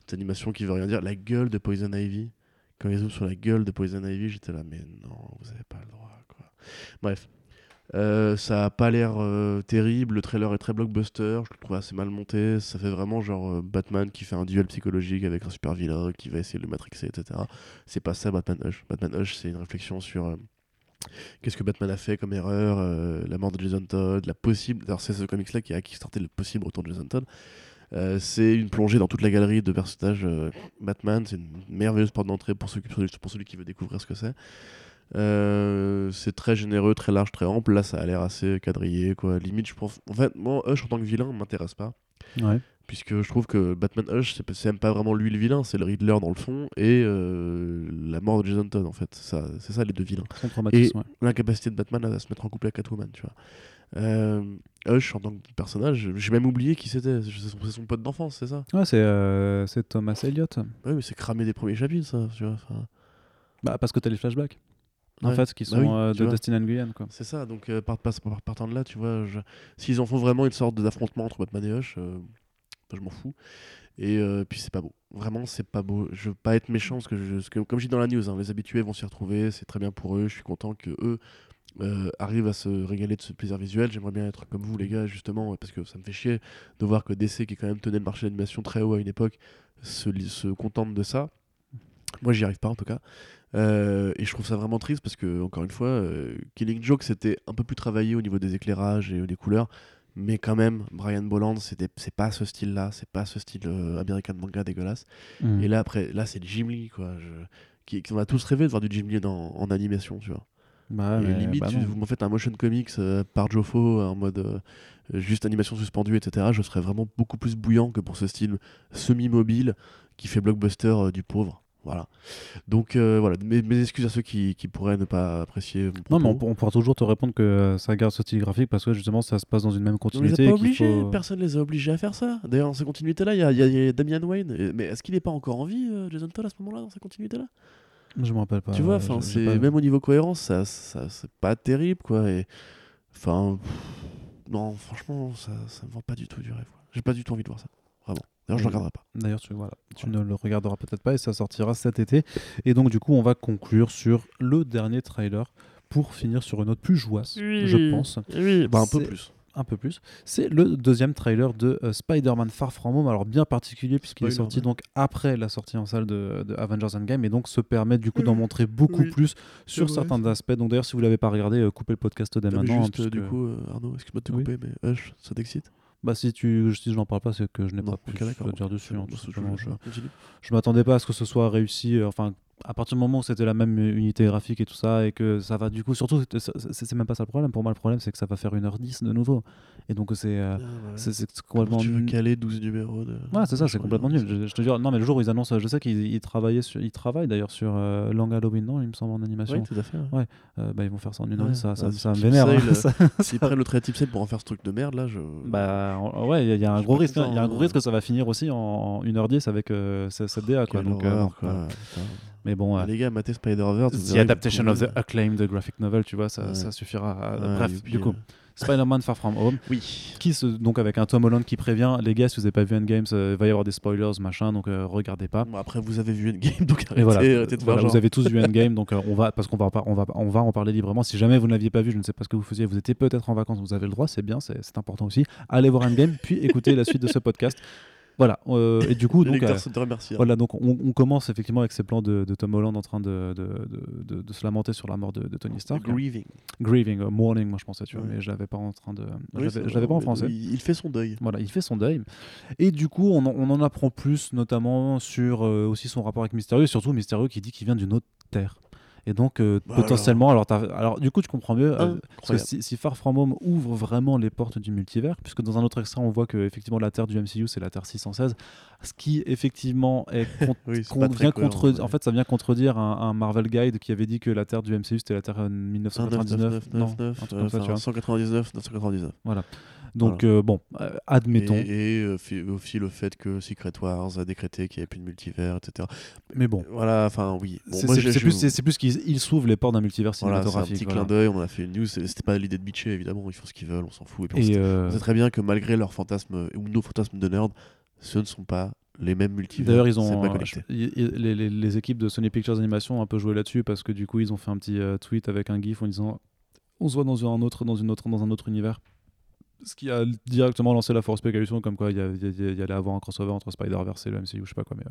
cette animation qui veut rien dire. La gueule de Poison Ivy. Quand ils zooment sur la gueule de Poison Ivy, j'étais là, mais non, vous avez pas le droit. Quoi. Bref. Euh, ça a pas l'air euh, terrible, le trailer est très blockbuster, je le trouve assez mal monté, ça fait vraiment genre euh, Batman qui fait un duel psychologique avec un super vilain qui va essayer de le matrixer, etc. C'est pas ça Batman Hush. Batman Hush c'est une réflexion sur qu'est-ce que Batman a fait comme erreur, la mort de Jason Todd, la possible... Alors c'est ce comics là qui a kickstarté le possible retour de Jason Todd. C'est une plongée dans toute la galerie de personnages Batman, c'est une merveilleuse porte d'entrée pour, ceux qui- pour celui qui veut découvrir ce que c'est. Euh, c'est très généreux, très large, très ample. Là, ça a l'air assez quadrillé, quoi. Limite, je pense. En fait, moi, Hush en tant que vilain m'intéresse pas. Ouais. Puisque je trouve que Batman Hush, c'est même pas vraiment lui le vilain, c'est le Riddler dans le fond et euh, la mort de Jason Todd, en fait. C'est ça, les deux vilains. Traumatisme. ouais. L'incapacité de Batman à se mettre en couple avec Catwoman, tu vois. Euh, Hush en tant que personnage, j'ai même oublié qui c'était. C'est son, pote d'enfance, c'est ça? Ouais, c'est euh, Thomas Elliott. Ouais, mais c'est cramé des premiers chapitres, ça, tu vois. Bah, parce que t'as les flashbacks. En Ouais. fait, qui Bah sont oui, euh, de Nguyen, quoi. C'est ça, donc euh, part- part- part- partant de là, tu vois, je- s'ils en font vraiment une sorte d'affrontement entre Batman et Hush, euh, je m'en fous. Et euh, puis c'est pas beau. Vraiment, c'est pas beau. Je veux pas être méchant parce que, je- parce que comme je dis dans la news, hein, les habitués vont s'y retrouver, c'est très bien pour eux. Je suis content que eux euh, arrivent à se régaler de ce plaisir visuel. J'aimerais bien être comme vous, les gars, justement, parce que ça me fait chier de voir que DC, qui quand même tenait le marché de l'animation très haut à une époque, se contente de ça. Moi, j'y arrive pas en tout cas. Euh, et je trouve ça vraiment triste parce que, encore une fois, euh, Killing Joke c'était un peu plus travaillé au niveau des éclairages et des couleurs. Mais quand même, Brian Bolland, c'est pas ce style-là, c'est pas ce style euh, américain de manga dégueulasse. Mm. Et là, après, là, c'est Jim Lee, quoi. Je... Qui, on a tous rêvé de voir du Jim Lee dans- en animation, tu vois. Bah, et limite, bah tu- vous m'en faites un motion comics euh, par Joffo en mode juste animation suspendue, etc. Je serais vraiment beaucoup plus bouillant que pour ce style semi-mobile qui fait blockbuster du pauvre. Voilà. Donc euh, voilà, mes, mes excuses à ceux qui, qui pourraient ne pas apprécier mon Non, mais on, on pourra toujours te répondre que euh, ça garde ce style graphique parce que justement ça se passe dans une même On les a continuité. pas qu'il obligés, faut- personne les a obligés à faire ça. D'ailleurs, dans ces continuités-là, il y, y y a Damian Wayne. Mais est-ce qu'il n'est pas encore en vie, euh, Jason Todd, à ce moment-là, dans ces continuités-là Je me rappelle pas. Tu vois, enfin, c'est pas- même au niveau cohérence, ça, ça c'est pas terrible, quoi. Et enfin, non, franchement, ça, ça me vend pas du tout du rêve. J'ai pas du tout envie de voir ça, vraiment. D'ailleurs, je le Oui. regarderai pas. D'ailleurs, tu, voilà, tu ne le regarderas peut-être pas et ça sortira cet été. Et donc, du coup, on va conclure sur le dernier trailer pour finir sur une note plus jouasse, je pense. Oui, bah un peu plus. Un peu plus. C'est le deuxième trailer de euh, Spider-Man Far From Home, alors bien particulier puisqu'il est sorti ouais. donc après la sortie en salle de, de Avengers Endgame et donc se permet du coup d'en montrer beaucoup Oui, plus sur vrai, certains aspects. Donc d'ailleurs, si vous l'avez pas regardé, euh, coupez le podcast dès Non, maintenant. hein, juste, puisque- du coup, euh, Arnaud, excuse-moi de te Oui. couper, mais Hush, ça t'excite? Bah, si, tu, si je n'en parle pas, c'est que je n'ai pas pu ok, d'accord. te dire dessus. hein, Je- tout je- je- je m'attendais pas à ce que ce soit réussi. euh, Enfin, à partir du moment où c'était la même unité graphique et tout ça, et que ça va du coup, surtout, c'est- même pas ça le problème. Pour moi, le problème, c'est que ça va faire 1h10 de nouveau. Et donc, c'est euh, Ah, ouais. Comment complètement. tu veux caler 12 numéros de... Ouais, c'est ça, c'est complètement nul. Je, je te jure, non, mais le jour où ils annoncent, je sais qu'ils ils travaillaient sur, ils travaillent d'ailleurs sur euh, Long Halloween, non, il me semble en animation. Oui, tout à fait. ouais. Euh, bah, ils vont faire ça en une heure, ça, ça, ça me vénère. hein. S'ils prennent le trait type 7 pour en faire ce truc de merde, là, je... Bah ouais, il y, a- un gros risque. hein. Il y a un content, gros risque que ça va finir aussi en 1h10 avec euh, ce- cette DA. Quoi. Donc, euh. Mais bon, euh, Les gars, matez Spider-Verse. The adaptation of the acclaimed graphic novel, tu vois, ça, Ouais. ça suffira. à- Ouais, Bref, youpi, du coup, ouais. Spider-Man Far From Home, Oui. qui se, donc avec un Tom Holland qui prévient les gars, si vous n'avez pas vu Endgame, euh, il va y avoir des spoilers, machin, donc euh, regardez pas. Bon, après, vous avez vu Endgame, donc arrêtez, Et voilà, arrêtez de Voilà, vous genre. avez tous vu Endgame, donc euh, on va parce qu'on va, on va, on va en parler librement. Si jamais vous ne l'aviez pas vu, je ne sais pas ce que vous faisiez, vous étiez peut-être en vacances, vous avez le droit, c'est bien, c'est important aussi. Allez voir Endgame, puis écoutez la suite de ce podcast. Voilà, euh, et du coup, donc, euh, te hein. voilà, donc on, on commence effectivement avec ces plans de, de Tom Holland en train de, de, se lamenter sur la mort de, Tony Stark. Grieving. Grieving, euh, mourning, moi je pensais, tu vois, Ouais. mais je l'avais pas en train de, je Oui, l'avais- c'est je l'avais pas en français. Il, fait son deuil. Voilà, il fait son deuil. Et du coup, on, en- on en apprend plus, notamment sur euh, aussi son rapport avec Mysterio, et surtout Mysterio qui dit qu'il vient d'une autre terre. Et donc, euh, Bah potentiellement, alors, alors, du coup, tu comprends mieux. euh, parce que si, si Far From Home ouvre vraiment les portes du multivers, puisque dans un autre extrait, on voit que effectivement la Terre du MCU, c'est la Terre 616, ce qui effectivement est con- Oui, con- vient cohérent, contre, ouais. en fait, ça vient contredire un, un Marvel Guide qui avait dit que la Terre du MCU c'était la Terre euh, 1999. non, un truc comme ça, tu vois. 199, 999. Donc euh, bon, euh, admettons. Et, et, euh, aussi le fait que Secret Wars a décrété qu'il n'y avait plus de multivers, etc. Mais bon, Voilà, enfin oui. Bon, c'est plus, plus qu'ils ils s'ouvrent les portes d'un multivers Voilà, c'est un cinématographique. petit voilà. clin d'œil, on a fait une news. C'était pas l'idée de bitcher, évidemment, ils font ce qu'ils veulent, on s'en fout. Et Et sait- on sait très bien que malgré leurs fantasmes ou nos fantasmes de nerd, ce ne sont pas les mêmes multivers. D'ailleurs, ils ont euh, les, les- les équipes de Sony Pictures Animation ont un peu joué là-dessus parce que du coup, ils ont fait un petit euh, tweet avec un gif en disant on se voit dans un autre, dans une autre, dans un autre univers. Ce qui a directement lancé la force spéculation, comme quoi il y, y y allait avoir un crossover entre Spider-Verse et le MCU, je sais pas quoi. Mais, euh,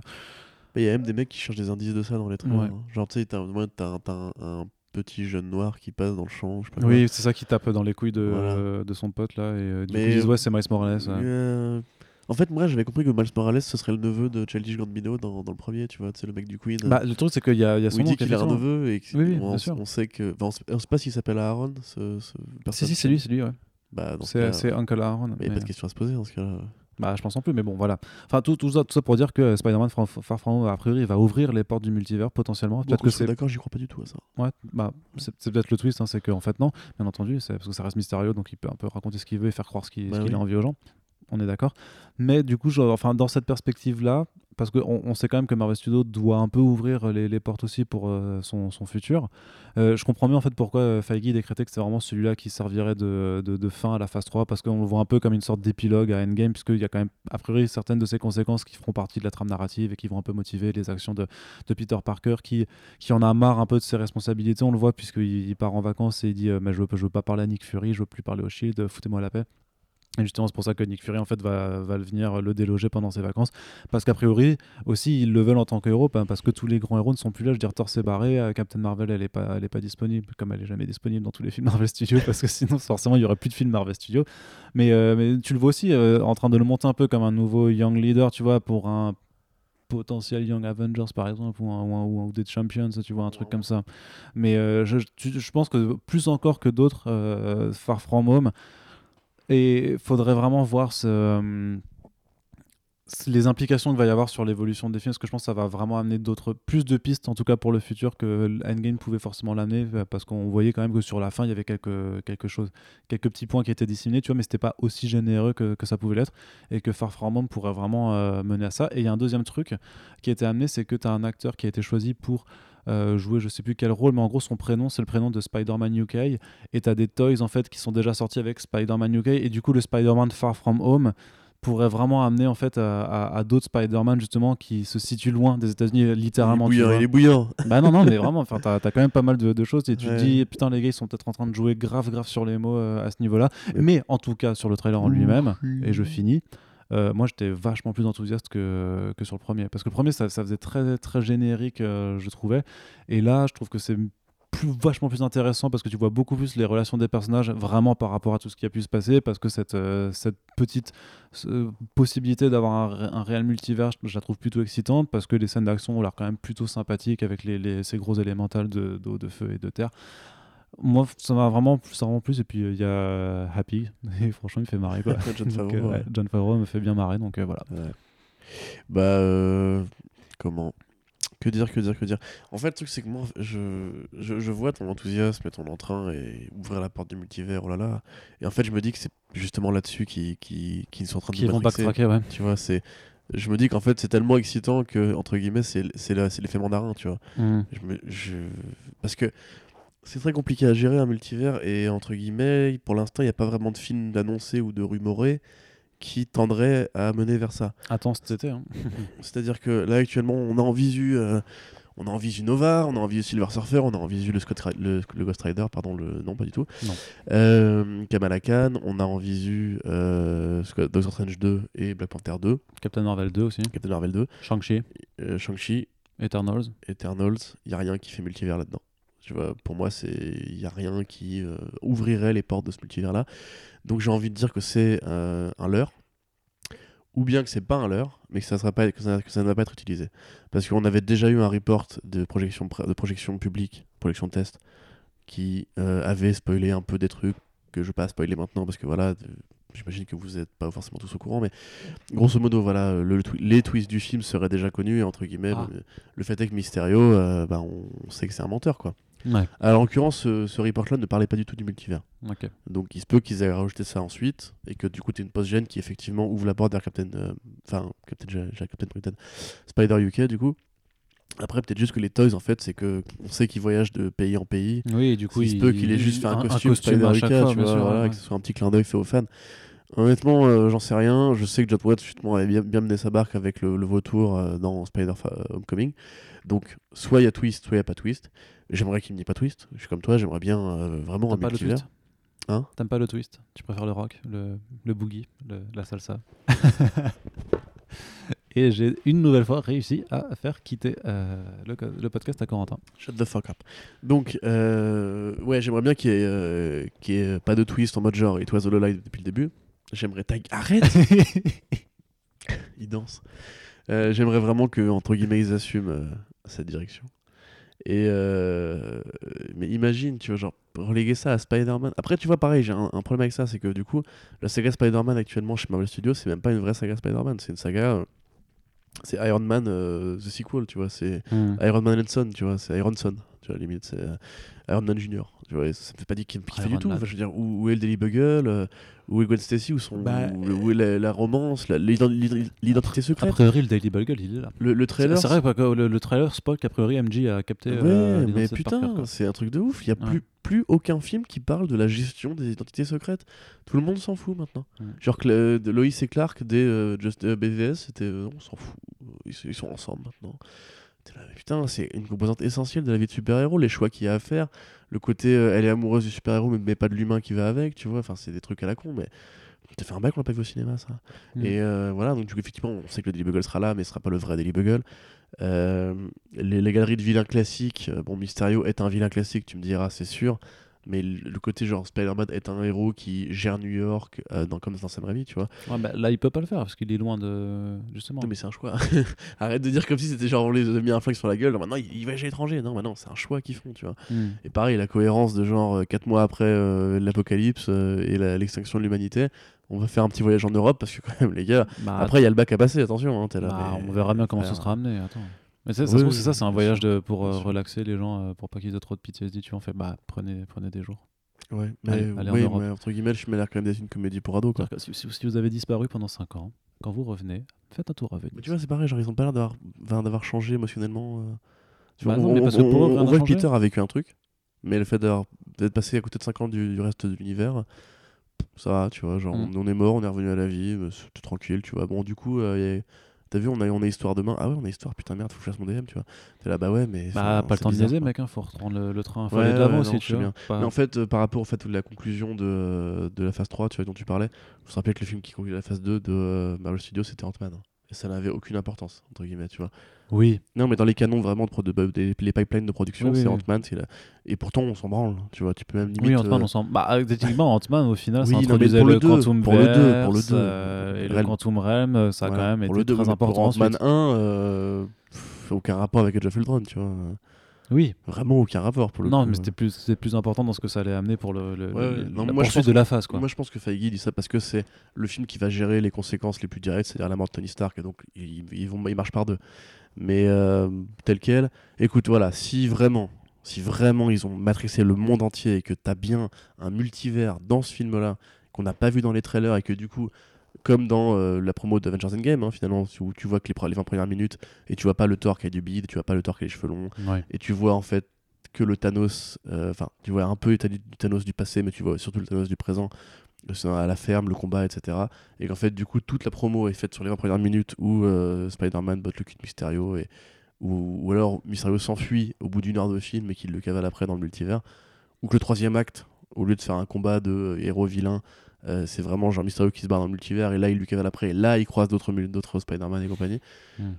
Mais il y a même des mecs qui cherchent des indices de ça dans les trailers. Ouais. hein. Genre, tu sais, t'as un, un- un petit jeune noir qui passe dans le champ, je sais pas quoi. oui, c'est ça qui tape dans les couilles de, Voilà. euh, de son pote là. Et euh, du Mais, coup, ils disent ouais, c'est Miles Morales. ouais. En fait, moi, j'avais compris que Miles Morales, ce serait le neveu de Childish Gambino dans, dans le premier, tu vois, c'est le mec du Queen. Bah, le truc, c'est qu'il y a, il y a son nom dit qu'il a un neveu et que- Oui, oui, on, sait que. enfin, on, sait, pas s'il s'appelle Aaron, ce, ce Si, si, c'est lui, c'est lui, ouais. Bah, ce C'est Uncle Aaron. Il n'y a mais- pas de question à se poser dans ce cas-là. Bah, je pense en plus, mais bon, voilà. Enfin, tout, tout, ça, tout ça pour dire que Spider-Man Far, From Home, a priori, va ouvrir les portes du multivers potentiellement. Peut-être que je suis c'est. d'accord, j'y crois pas du tout à ça. Ouais, bah, c'est peut-être le twist, hein, c'est qu'en fait, non, bien entendu, c'est parce que ça reste mystérieux, donc il peut un peu raconter ce qu'il veut et faire croire ce qu'il Bah qu'il oui. a envie aux gens. On est d'accord. Mais du coup, enfin, dans cette perspective-là, parce qu'on on sait quand même que Marvel Studios doit un peu ouvrir les, les portes aussi pour euh, son, futur. Euh, je comprends mieux en fait pourquoi euh, Feige décrétait que c'était vraiment celui-là qui servirait de, fin à la phase 3, parce qu'on le voit un peu comme une sorte d'épilogue à Endgame, puisqu'il y a quand même, a priori, certaines de ses conséquences qui feront partie de la trame narrative et qui vont un peu motiver les actions de, Peter Parker, qui, qui en a marre un peu de ses responsabilités, on le voit, puisqu'il il part en vacances et il dit euh, mais je, veux, veux pas parler à Nick Fury, je veux plus parler au Shield, euh, foutez-moi la paix. Et justement, c'est pour ça que Nick Fury en fait va, va venir le déloger pendant ses vacances. Parce qu'a priori, aussi, ils le veulent en tant que héros, ben, parce que tous les grands héros ne sont plus là. Je veux dire, Thor s'est barré, euh, Captain Marvel, elle est pas, pas disponible, comme elle est jamais disponible dans tous les films Marvel Studios, parce que sinon, forcément, il y aurait plus de films Marvel Studios. Mais, euh, mais tu le vois aussi euh, en train de le monter un peu comme un nouveau Young Leader, tu vois, pour un potentiel Young Avengers par exemple ou, un, ou, un- ou des Champions tu vois un truc comme ça mais je, je pense que plus encore que d'autres Far From Home et faudrait vraiment voir euh, les implications qu'il va y avoir sur l'évolution des films, parce que je pense que ça va vraiment amener d'autres, plus de pistes en tout cas pour le futur que Endgame pouvait forcément l'amener, euh, parce qu'on voyait quand même que sur la fin il y avait quelque, quelque chose, quelques petits points qui étaient disséminés, tu vois, mais c'était pas aussi généreux que, que ça pouvait l'être, et que Far From Home pourrait vraiment euh, mener à ça. Et il y a un deuxième truc qui a été amené, c'est que tu as un acteur qui a été choisi pour euh, jouer je sais plus quel rôle, mais en gros son prénom c'est le prénom de Spider-Man UK, et tu as des toys en fait qui sont déjà sortis avec Spider-Man UK, et du coup le Spider-Man Far From Home pourrait vraiment amener en fait à, à- à d'autres Spider-Man justement qui se situent loin des États-Unis littéralement. il est bouillant, il est bouillant. Bah non, non, mais vraiment, enfin, t'as, t'as quand même pas mal de, de choses et tu Ouais. te dis, putain, les gars, ils sont peut-être en train de jouer grave, grave sur les mots euh, à ce niveau-là. Ouais. Mais en tout cas, sur le trailer en lui-même, et je finis, euh, moi j'étais vachement plus enthousiaste que, que sur le premier. Parce que le premier, ça, ça faisait très, très générique, euh, je trouvais. Et là, je trouve que c'est plus, vachement plus intéressant parce que tu vois beaucoup plus les relations des personnages vraiment par rapport à tout ce qui a pu se passer. Parce que cette, euh, cette petite possibilité d'avoir un, ré- un réel multivers, je la trouve plutôt excitante parce que les scènes d'action ont l'air quand même plutôt sympathiques avec les, les- ces gros élémentales de- d'eau, de, feu et de terre. Moi, ça m'a vraiment, ça m'a vraiment plus. Et puis, euh, il y a Happy, et franchement, il me fait marrer. Quoi. John Donc, Favreau, euh, ouais, ouais. John Favreau me fait bien marrer, donc euh, voilà. Ouais. Bah, comment? Que dire, que dire, que dire? En fait, le truc, c'est que moi, je, je, je vois ton enthousiasme et ton entrain et ouvrir la porte du multivers, oh là là. Et en fait, je me dis que c'est justement là-dessus qu'ils qui, qui sont en train Qui de vont backtracker, ouais. Tu vois, c'est. Je me dis qu'en fait, c'est tellement excitant que, entre guillemets, c'est l'effet mandarin, tu vois. Mm. Je me- je... Parce que c'est très compliqué à gérer un multivers et entre guillemets, pour l'instant, il n'y a pas vraiment de film d'annoncé ou de rumoré qui tendrait à mener vers ça. Attends cet été. Hein. C'est-à-dire que là, actuellement, on a en visu, euh, on a en visu Nova, on a en visu Silver Surfer, on a en visu le, Scott le, le Ghost Rider, pardon, le... non, pas du tout. Non. Euh, Kamala Khan, on a en visu euh, Scott- Doctor Strange 2 et Black Panther 2, Captain Marvel 2 aussi. Captain Marvel 2, Shang-Chi, euh, Shang-Chi, Eternals. Eternals, il n'y a rien qui fait multivers là-dedans. Tu vois, pour moi, il n'y a rien qui euh, ouvrirait les portes de ce multivers-là. Donc j'ai envie de dire que c'est euh, un leurre, ou bien que c'est pas un leurre, mais que ça, sera pas, que ça, que ça ne va pas être utilisé. Parce qu'on avait déjà eu un report de projection, pr- de projection publique, projection de test, qui euh, avait spoilé un peu des trucs que je vais pas spoiler maintenant, parce que voilà, j'imagine que vous n'êtes pas forcément tous au courant, mais grosso modo, voilà, le- les twists du film seraient déjà connus, et entre guillemets, Ah. le, le fait est que Mysterio, bah, on sait que c'est un menteur, quoi. Ouais, Alors, en l'occurrence, ce, ce report-là ne parlait pas du tout du multivers. Donc il se peut qu'ils aient rajouté ça ensuite et que du coup tu une post-gène qui effectivement ouvre la porte vers Captain euh, enfin Captain, j'ai- j'ai Captain Britain Spider UK du coup après peut-être juste que les toys en fait c'est que on sait qu'ils voyagent de pays en pays Oui, et du coup, il se peut qu'il ait juste fait un, costume, à chaque fois, tu bien vois sûr, voilà, ouais. que ce soit un petit clin d'œil fait aux fans Honnêtement, euh, j'en sais rien. Je sais que John Watts justement avait bien, bien mené sa barque avec le, le vautour euh, dans Spider Homecoming. Donc, soit il y a twist, soit il n'y a pas twist. J'aimerais qu'il n'y ait pas twist. Je suis comme toi, j'aimerais bien euh, vraiment un pas le multivers. twist? Hein? T'aimes pas le twist? Tu préfères le rock, le, le boogie, le- la salsa? Et j'ai une nouvelle fois réussi à faire quitter euh, le, le podcast à Corentin. Shut the fuck up. Donc, euh, ouais, j'aimerais bien qu'il n'y ait, pas de twist en mode genre It was all a lie depuis le début. J'aimerais tag. Arrête Il danse. J'aimerais vraiment que, entre guillemets, ils assument cette direction. Et euh, mais imagine, tu vois, genre reléguer ça à Spider-Man. Après, tu vois, pareil, j'ai un, un problème avec ça, c'est que du coup, la saga Spider-Man actuellement chez Marvel Studios, c'est même pas une vraie saga Spider-Man, c'est une saga. euh, c'est Iron Man euh, The Sequel, tu vois, c'est Hmm. Iron Man and Son, tu vois, c'est Iron Son, tu vois, limite, c'est euh, Iron Man Junior, tu vois, ça, me fait pas dire qu'il fait Iron du tout. Enfin, je veux dire, où, où est le Daily Bugle, euh, où est Gwen Stacy, où, sont, Bah, où, où est la, la romance, l'identité A secrète. priori, le Daily Bugle, il est là. Le, trailer, c'est vrai que le, le trailer spoil qu'a priori MJ a capté. Ouais, euh, mais putain, c'est un truc de ouf. Il y a Ouais. plus, plus aucun film qui parle de la gestion des identités secrètes. Tout le monde s'en fout maintenant. Ouais. Genre que le- de Lois et Clark des euh, Just, euh, BVS, c'était euh, on s'en fout. Ils, ils sont ensemble maintenant. Là, putain, c'est une composante essentielle de la vie de super-héros, les choix qu'il y a à faire. Le côté, euh, elle est amoureuse du super-héros, mais, mais pas de l'humain qui va avec, tu vois. Enfin, c'est des trucs à la con, mais. T'as fait un bac, on l'a pas vu au cinéma, ça. Mm. Et euh, voilà, donc du coup, effectivement, on sait que le Daily Bugle sera là, mais ce sera pas le vrai Daily Bugle. Euh, les, les galeries de vilains classiques, bon, Mysterio est un vilain classique, tu me diras, c'est sûr. Mais le côté genre Spider-Man est un héros qui gère New York, euh, dans, comme dans Sam Raimi, tu vois. Ouais, bah, là, il peut pas le faire parce qu'il est loin de. Justement. Non, mais c'est un choix. Arrête de dire comme si c'était genre on les a mis un flingue sur la gueule. Maintenant, il, il va chez l'étranger. Non, maintenant, c'est un choix qu'ils font, tu vois. Hmm. Et pareil, la cohérence de genre 4 mois après euh, l'apocalypse euh, et l'extinction de l'humanité, on va faire un petit voyage en Europe parce que quand même, les gars, Bah, après, il y a le bac à passer, attention. Hein, là, bah, mais- on verra bien comment ce sera amené. Attends. Mais ça, ça Oui, c'est ça, c'est un voyage de, pour euh, relaxer les gens, euh, pour pas qu'ils aient trop de PTSD. Tu on fait, bah, prenez, prenez des jours. Ouais, mais, Allez- allez en oui, Europe. mais entre guillemets, le film a l'air quand même d'être une comédie pour ados, quoi. Si, si- si vous avez disparu pendant 5 ans, quand vous revenez, faites un tour Venise. Mais tu vois, c'est pareil, genre, ils ont pas l'air d'avoir changé émotionnellement. euh. Tu Bah vois, non, on, mais parce que on- eux, voit que. Peter a vécu un truc, mais le fait d'être passé à côté de 5 ans du, du reste de l'univers, ça va, tu vois, genre, Mm. on, est mort, on est revenu à la vie, c'est tranquille, tu vois. Bon, du coup, euh, y a- t'as vu, on a, on a histoire demain. Ah ouais, on a histoire, putain, merde, faut que je fasse mon DM, tu vois. T'es là, bah ouais, mais. Bah, pas le temps de bizarre, niaiser, quoi. mec, hein, faut reprendre le, le train, faut Ouais, aller de l'avant ouais, aussi, non, tu vois. Pas- Mais en fait, euh, par rapport au fait de la conclusion de, de la phase 3, tu vois, dont tu parlais, je me rappelle que le film qui conclut la phase 2 de euh, Marvel Studios, c'était Ant-Man. Et ça n'avait aucune importance, entre guillemets, tu vois. Oui, Non, mais dans les canons vraiment de des, les pipelines de production, Oui, c'est oui. Ant-Man. c'est la- Et pourtant, on s'en branle, tu vois. Tu peux même limite. oui Ant-Man, euh, on s'en. Bah, techniquement, Ant-Man, au final, ça Oui, mais introduisait pour le, le deux, Quantum pour le deux, Verse, pour le deux. euh, et le. Quantum Realm, euh, ça a voilà, quand même pour été le deux, très important Pour Ant-Man ensuite. 1, euh, pff, aucun rapport avec Age of Ultron, tu vois. Oui, Vraiment aucun rapport pour le non, coup. mais c'était plus, c'était plus important dans ce que ça allait amener pour le, le- Ouais, ouais. le- Non, la moi, je pense de que- la phase, quoi. Moi, je pense que Feige dit ça parce que c'est le film qui va gérer les conséquences les plus directes, c'est-à-dire la mort de Tony Stark, et donc ils, ils vont, ils marchent par deux. Mais euh, tel quel, écoute, voilà, si vraiment, si vraiment ils ont matrixé le monde entier et que t'as bien un multivers dans ce film-là qu'on n'a pas vu dans les trailers et que du coup, comme dans euh, la promo d'Avengers Endgame, hein, finalement, où tu vois que les, pre- les 20 premières minutes et tu vois pas le Thor qui a du bide, tu vois pas le Thor qui a les cheveux longs, Ouais. et tu vois en fait que le Thanos, euh, enfin, tu vois un peu du, du Thanos du passé, mais tu vois surtout le Thanos du présent, à la ferme, le combat, etc. Et qu'en fait, du coup, toute la promo est faite sur les 20 premières minutes où euh, Spider-Man botte le cul de Mysterio, et, ou, ou alors Mysterio s'enfuit au bout d'une heure de film et qu'il le cavale après dans le multivers, ou que le troisième acte, au lieu de faire un combat de héros-vilain, euh, c'est vraiment genre Mysterio qui se barre dans le multivers, et là, il lui cavale après, et là, il croise d'autres d'autres Spider-Man et compagnie. Hmm.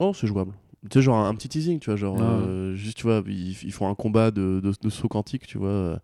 Oh, c'est jouable. Tu sais, genre un, un petit teasing, tu vois, genre, Ouais. euh, juste, tu vois, ils, ils font un combat de, de, de saut quantique, tu vois, euh,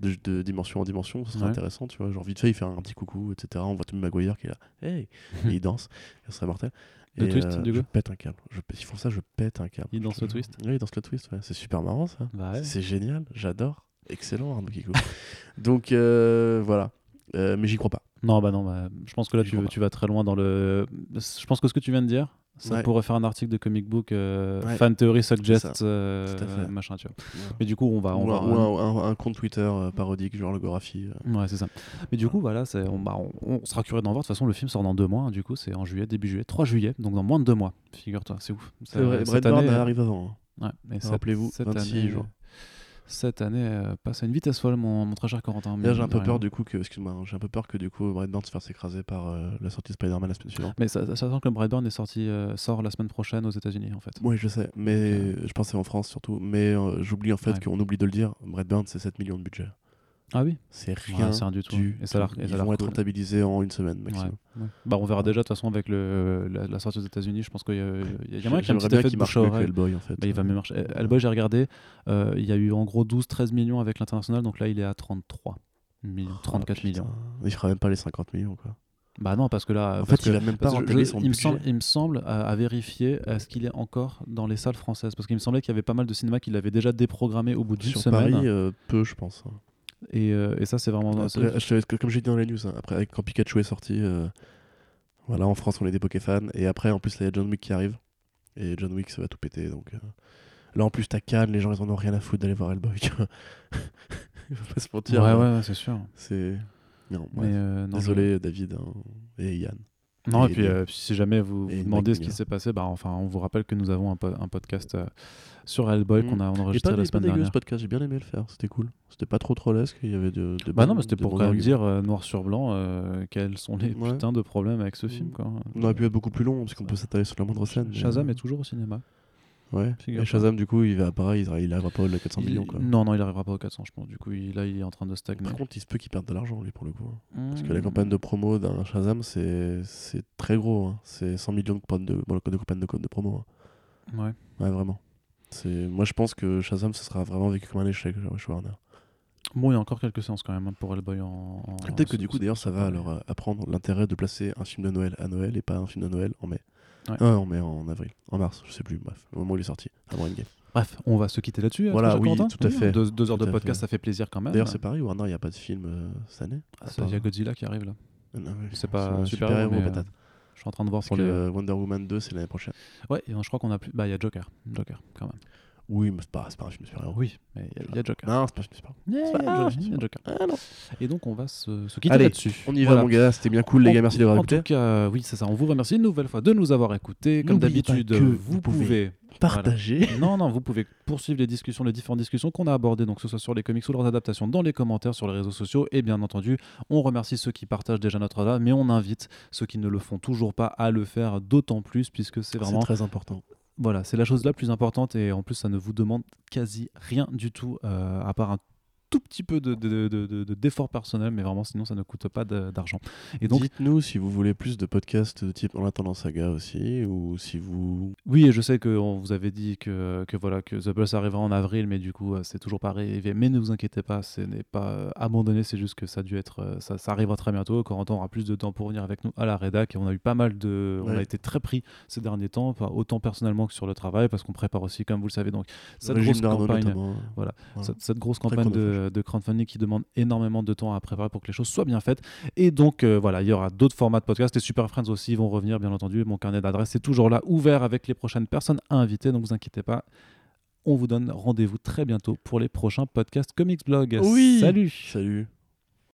de, de dimension en dimension, ça serait Ouais. intéressant, tu vois, genre vite fait, il fait un petit coucou, etc. On voit Tom Maguire qui est là, hey, et il danse, ça serait mortel. Le Et, twist, du je coup pète un câble. Je, pète- ils font ça, je pète un câble. Il danse Je- le twist Oui, il danse le twist, ouais. c'est super marrant ça. Bah ouais. C'est génial, j'adore. Excellent, Arnaud Kikou. Donc, euh, voilà. Euh, mais j'y crois pas. Non, bah non, bah, je pense que là, tu, vas très loin dans le. Je pense que ce que tu viens de dire, ça Ouais. pourrait faire un article de comic book euh, Ouais. fan theory suggest, euh, machin, tu vois. Mais du coup, on va. On ou va un, ou un- un- un compte Twitter euh, parodique, genre logographie. Ouais, c'est ça. Mais du coup, voilà, on, bah, on, on sera curieux d'en voir. De toute façon, le film sort dans deux mois. hein, du coup, c'est en juillet, début juillet, 3 juillet, donc dans moins de deux mois. Figure-toi, c'est ouf. C'est vrai, Brad année, arrive avant. hein. Ouais, Rappelez-vous, cette 26 année, juin. Cette année euh, passe à une vitesse folle, mon, mon très cher Corentin. Là, j'ai un peu peur du coup que, excuse-moi, hein, j'ai un peu peur que du coup Brightburn se fasse écraser par euh, la sortie de Spider-Man la semaine suivante. Mais ça, ça sent que Brightburn est sorti, euh, sort la semaine prochaine aux États-Unis en fait. Oui, je sais, mais je pensais en France surtout. Mais j'oublie en fait Ouais. qu'on oublie de le dire. Brightburn, c'est 7 millions de budget. Ah oui C'est Ouais, rien c'est rien du tout. du Et ça a ça a Ils l'air vont être rentabilisés en une semaine maximum. ouais. Bah, on verra déjà de toute façon avec le, la, la sortie aux États-Unis. Je pense qu'il y a, il y a moyen qu'il y ait un petit effet de marche oreille. Hellboy en fait. Bah, il va mieux marcher. Hellboy, j'ai regardé, euh, il y a eu en gros 12-13 millions avec l'international, donc là il est à 33 millions, Ah, 34 putain. millions. Il fera même pas les 50 millions quoi. Bah non, parce que là. En parce fait, il va même pas je- son il, me semble, il me semble, à, à vérifier, est-ce qu'il est encore dans les salles françaises? Parce qu'il me semblait qu'il y avait pas mal de cinémas qui l'avaient déjà déprogrammé au bout d'une semaine. Paris, euh, peu je pense. Hein. et, euh, et ça, c'est vraiment. Après, je comme j'ai dit dans les news, hein, après quand Pikachu est sorti, euh, voilà, en France on est des Pokéfans. Et après, en plus, il y a John Wick qui arrive. Et John Wick, ça va tout péter. Donc, euh, Là, en plus, t'as Cannes, les gens ils en ont rien à foutre d'aller voir Hellboy. Il faut pas se mentir. ouais, euh, ouais, c'est sûr. C'est. Non, non, Désolé, David hein, et Yann. Non, et, Et puis, si jamais vous, demandez ce qui s'est passé, bah, enfin, on vous rappelle que nous avons un, po- un podcast sur Hellboy qu'on a Et enregistré pas, la pas semaine dégueu dernière. ce podcast, j'ai bien aimé le faire, c'était cool. C'était pas trop trollesque, il y avait de, de Bah non, mais c'était pour quand même dire euh, noir sur blanc euh, quels sont les Ouais. putains de problèmes avec ce film. Mm. Quoi. On aurait pu être beaucoup plus long, parce qu'on peut s'attarder sur la moindre scène. Shazam euh, est toujours au cinéma. Ouais. Et Shazam, du coup, il va pareil, il il arrivera pas de 400 Il- millions. Quoi. Non, non, il arrivera pas aux 400, je pense. Du coup, il- là, il est en train de stagner. Par contre, il se peut qu'il perde de l'argent, lui, pour le coup. hein. Parce que la campagne de promo d'un Shazam, c'est très gros. hein. C'est 100 millions de, de, bon, de de, de promo. hein. Ouais. Ouais, vraiment. Moi, je pense que Shazam, ce sera vraiment vécu comme un échec chez Warner. Bon, il y a encore quelques séances quand même hein, pour Hellboy en. en- Peut-être que du coup, d'ailleurs, ça va leur euh, apprendre l'intérêt de placer un film de Noël à Noël et pas un film de Noël en mai. Ouais. Euh, en mai, en avril, en mars, je sais plus, bref, au moment où il est sorti, avant Endgame. Bref, on va se quitter là-dessus. Voilà, que oui, tout à fait. Deux, deux heures Tout de podcast, fait. ça fait plaisir quand même. D'ailleurs, c'est pareil, Warner, il n'y a pas de film euh, cette année? Ah, Il y a Godzilla qui arrive là. Euh, non, mais C'est pas un super super-héros, mais, euh. Je suis en train de voir Parce pour que euh, Wonder Woman 2, c'est l'année prochaine. Ouais, et je crois qu'on a plus. Bah, il y a Joker. Joker, quand même. Oui, mais c'est pas, c'est pas un film de super-héros. Oui, mais il y a- Joker. Non, c'est pas un film de super-héros. Il y a- Joker. Ah non. Et donc, on va se, se quitter Allez, là-dessus. On y va, mon gars, c'était bien cool, les En- gars, merci d'avoir En écouté. tout cas, oui, c'est ça. On vous remercie une nouvelle fois de nous avoir écoutés. Comme d'habitude, vous, pouvez. Partagez. Non, non, vous pouvez poursuivre les discussions, les différentes discussions qu'on a abordées, donc que ce soit sur les comics ou leurs adaptations, dans les commentaires, sur les réseaux sociaux. Et bien entendu, on remercie ceux qui partagent déjà notre œuvre, mais on invite ceux qui ne le font toujours pas à le faire d'autant plus, puisque c'est C'est vraiment très important. Voilà, c'est la chose la plus importante et en plus ça ne vous demande quasi rien du tout euh, à part un tout petit peu de, de- de- de- de- d'effort personnel, mais vraiment sinon ça ne coûte pas d'argent. Et donc Dites-nous si vous voulez plus de podcasts de type En attendant saga aussi, ou si vous. oui, et je sais qu'on vous avait dit que, que voilà que The Buzz arrivera en avril, mais du coup euh, c'est toujours pas arrivé. Mais ne vous inquiétez pas, ce n'est pas euh, abandonné, c'est juste que ça a dû être, euh, ça, ça arrivera très bientôt. Corentin aura plus de temps pour venir avec nous à la rédac et on a eu pas mal de, on a été très pris ces derniers temps, enfin, autant personnellement que sur le travail, parce qu'on prépare aussi, comme vous le savez, donc cette grosse campagne. Voilà, cette, cette grosse campagne de, de crowdfunding qui demande énormément de temps à préparer pour que les choses soient bien faites. Et donc, euh, voilà, il y aura d'autres formats de podcast. Les Super Friends aussi vont revenir, bien entendu. Mon carnet d'adresse est toujours là, ouvert avec les prochaines personnes à inviter. Donc, vous inquiétez pas. On vous donne rendez-vous très bientôt pour les prochains podcasts Comics Blog. Oui. Salut Salut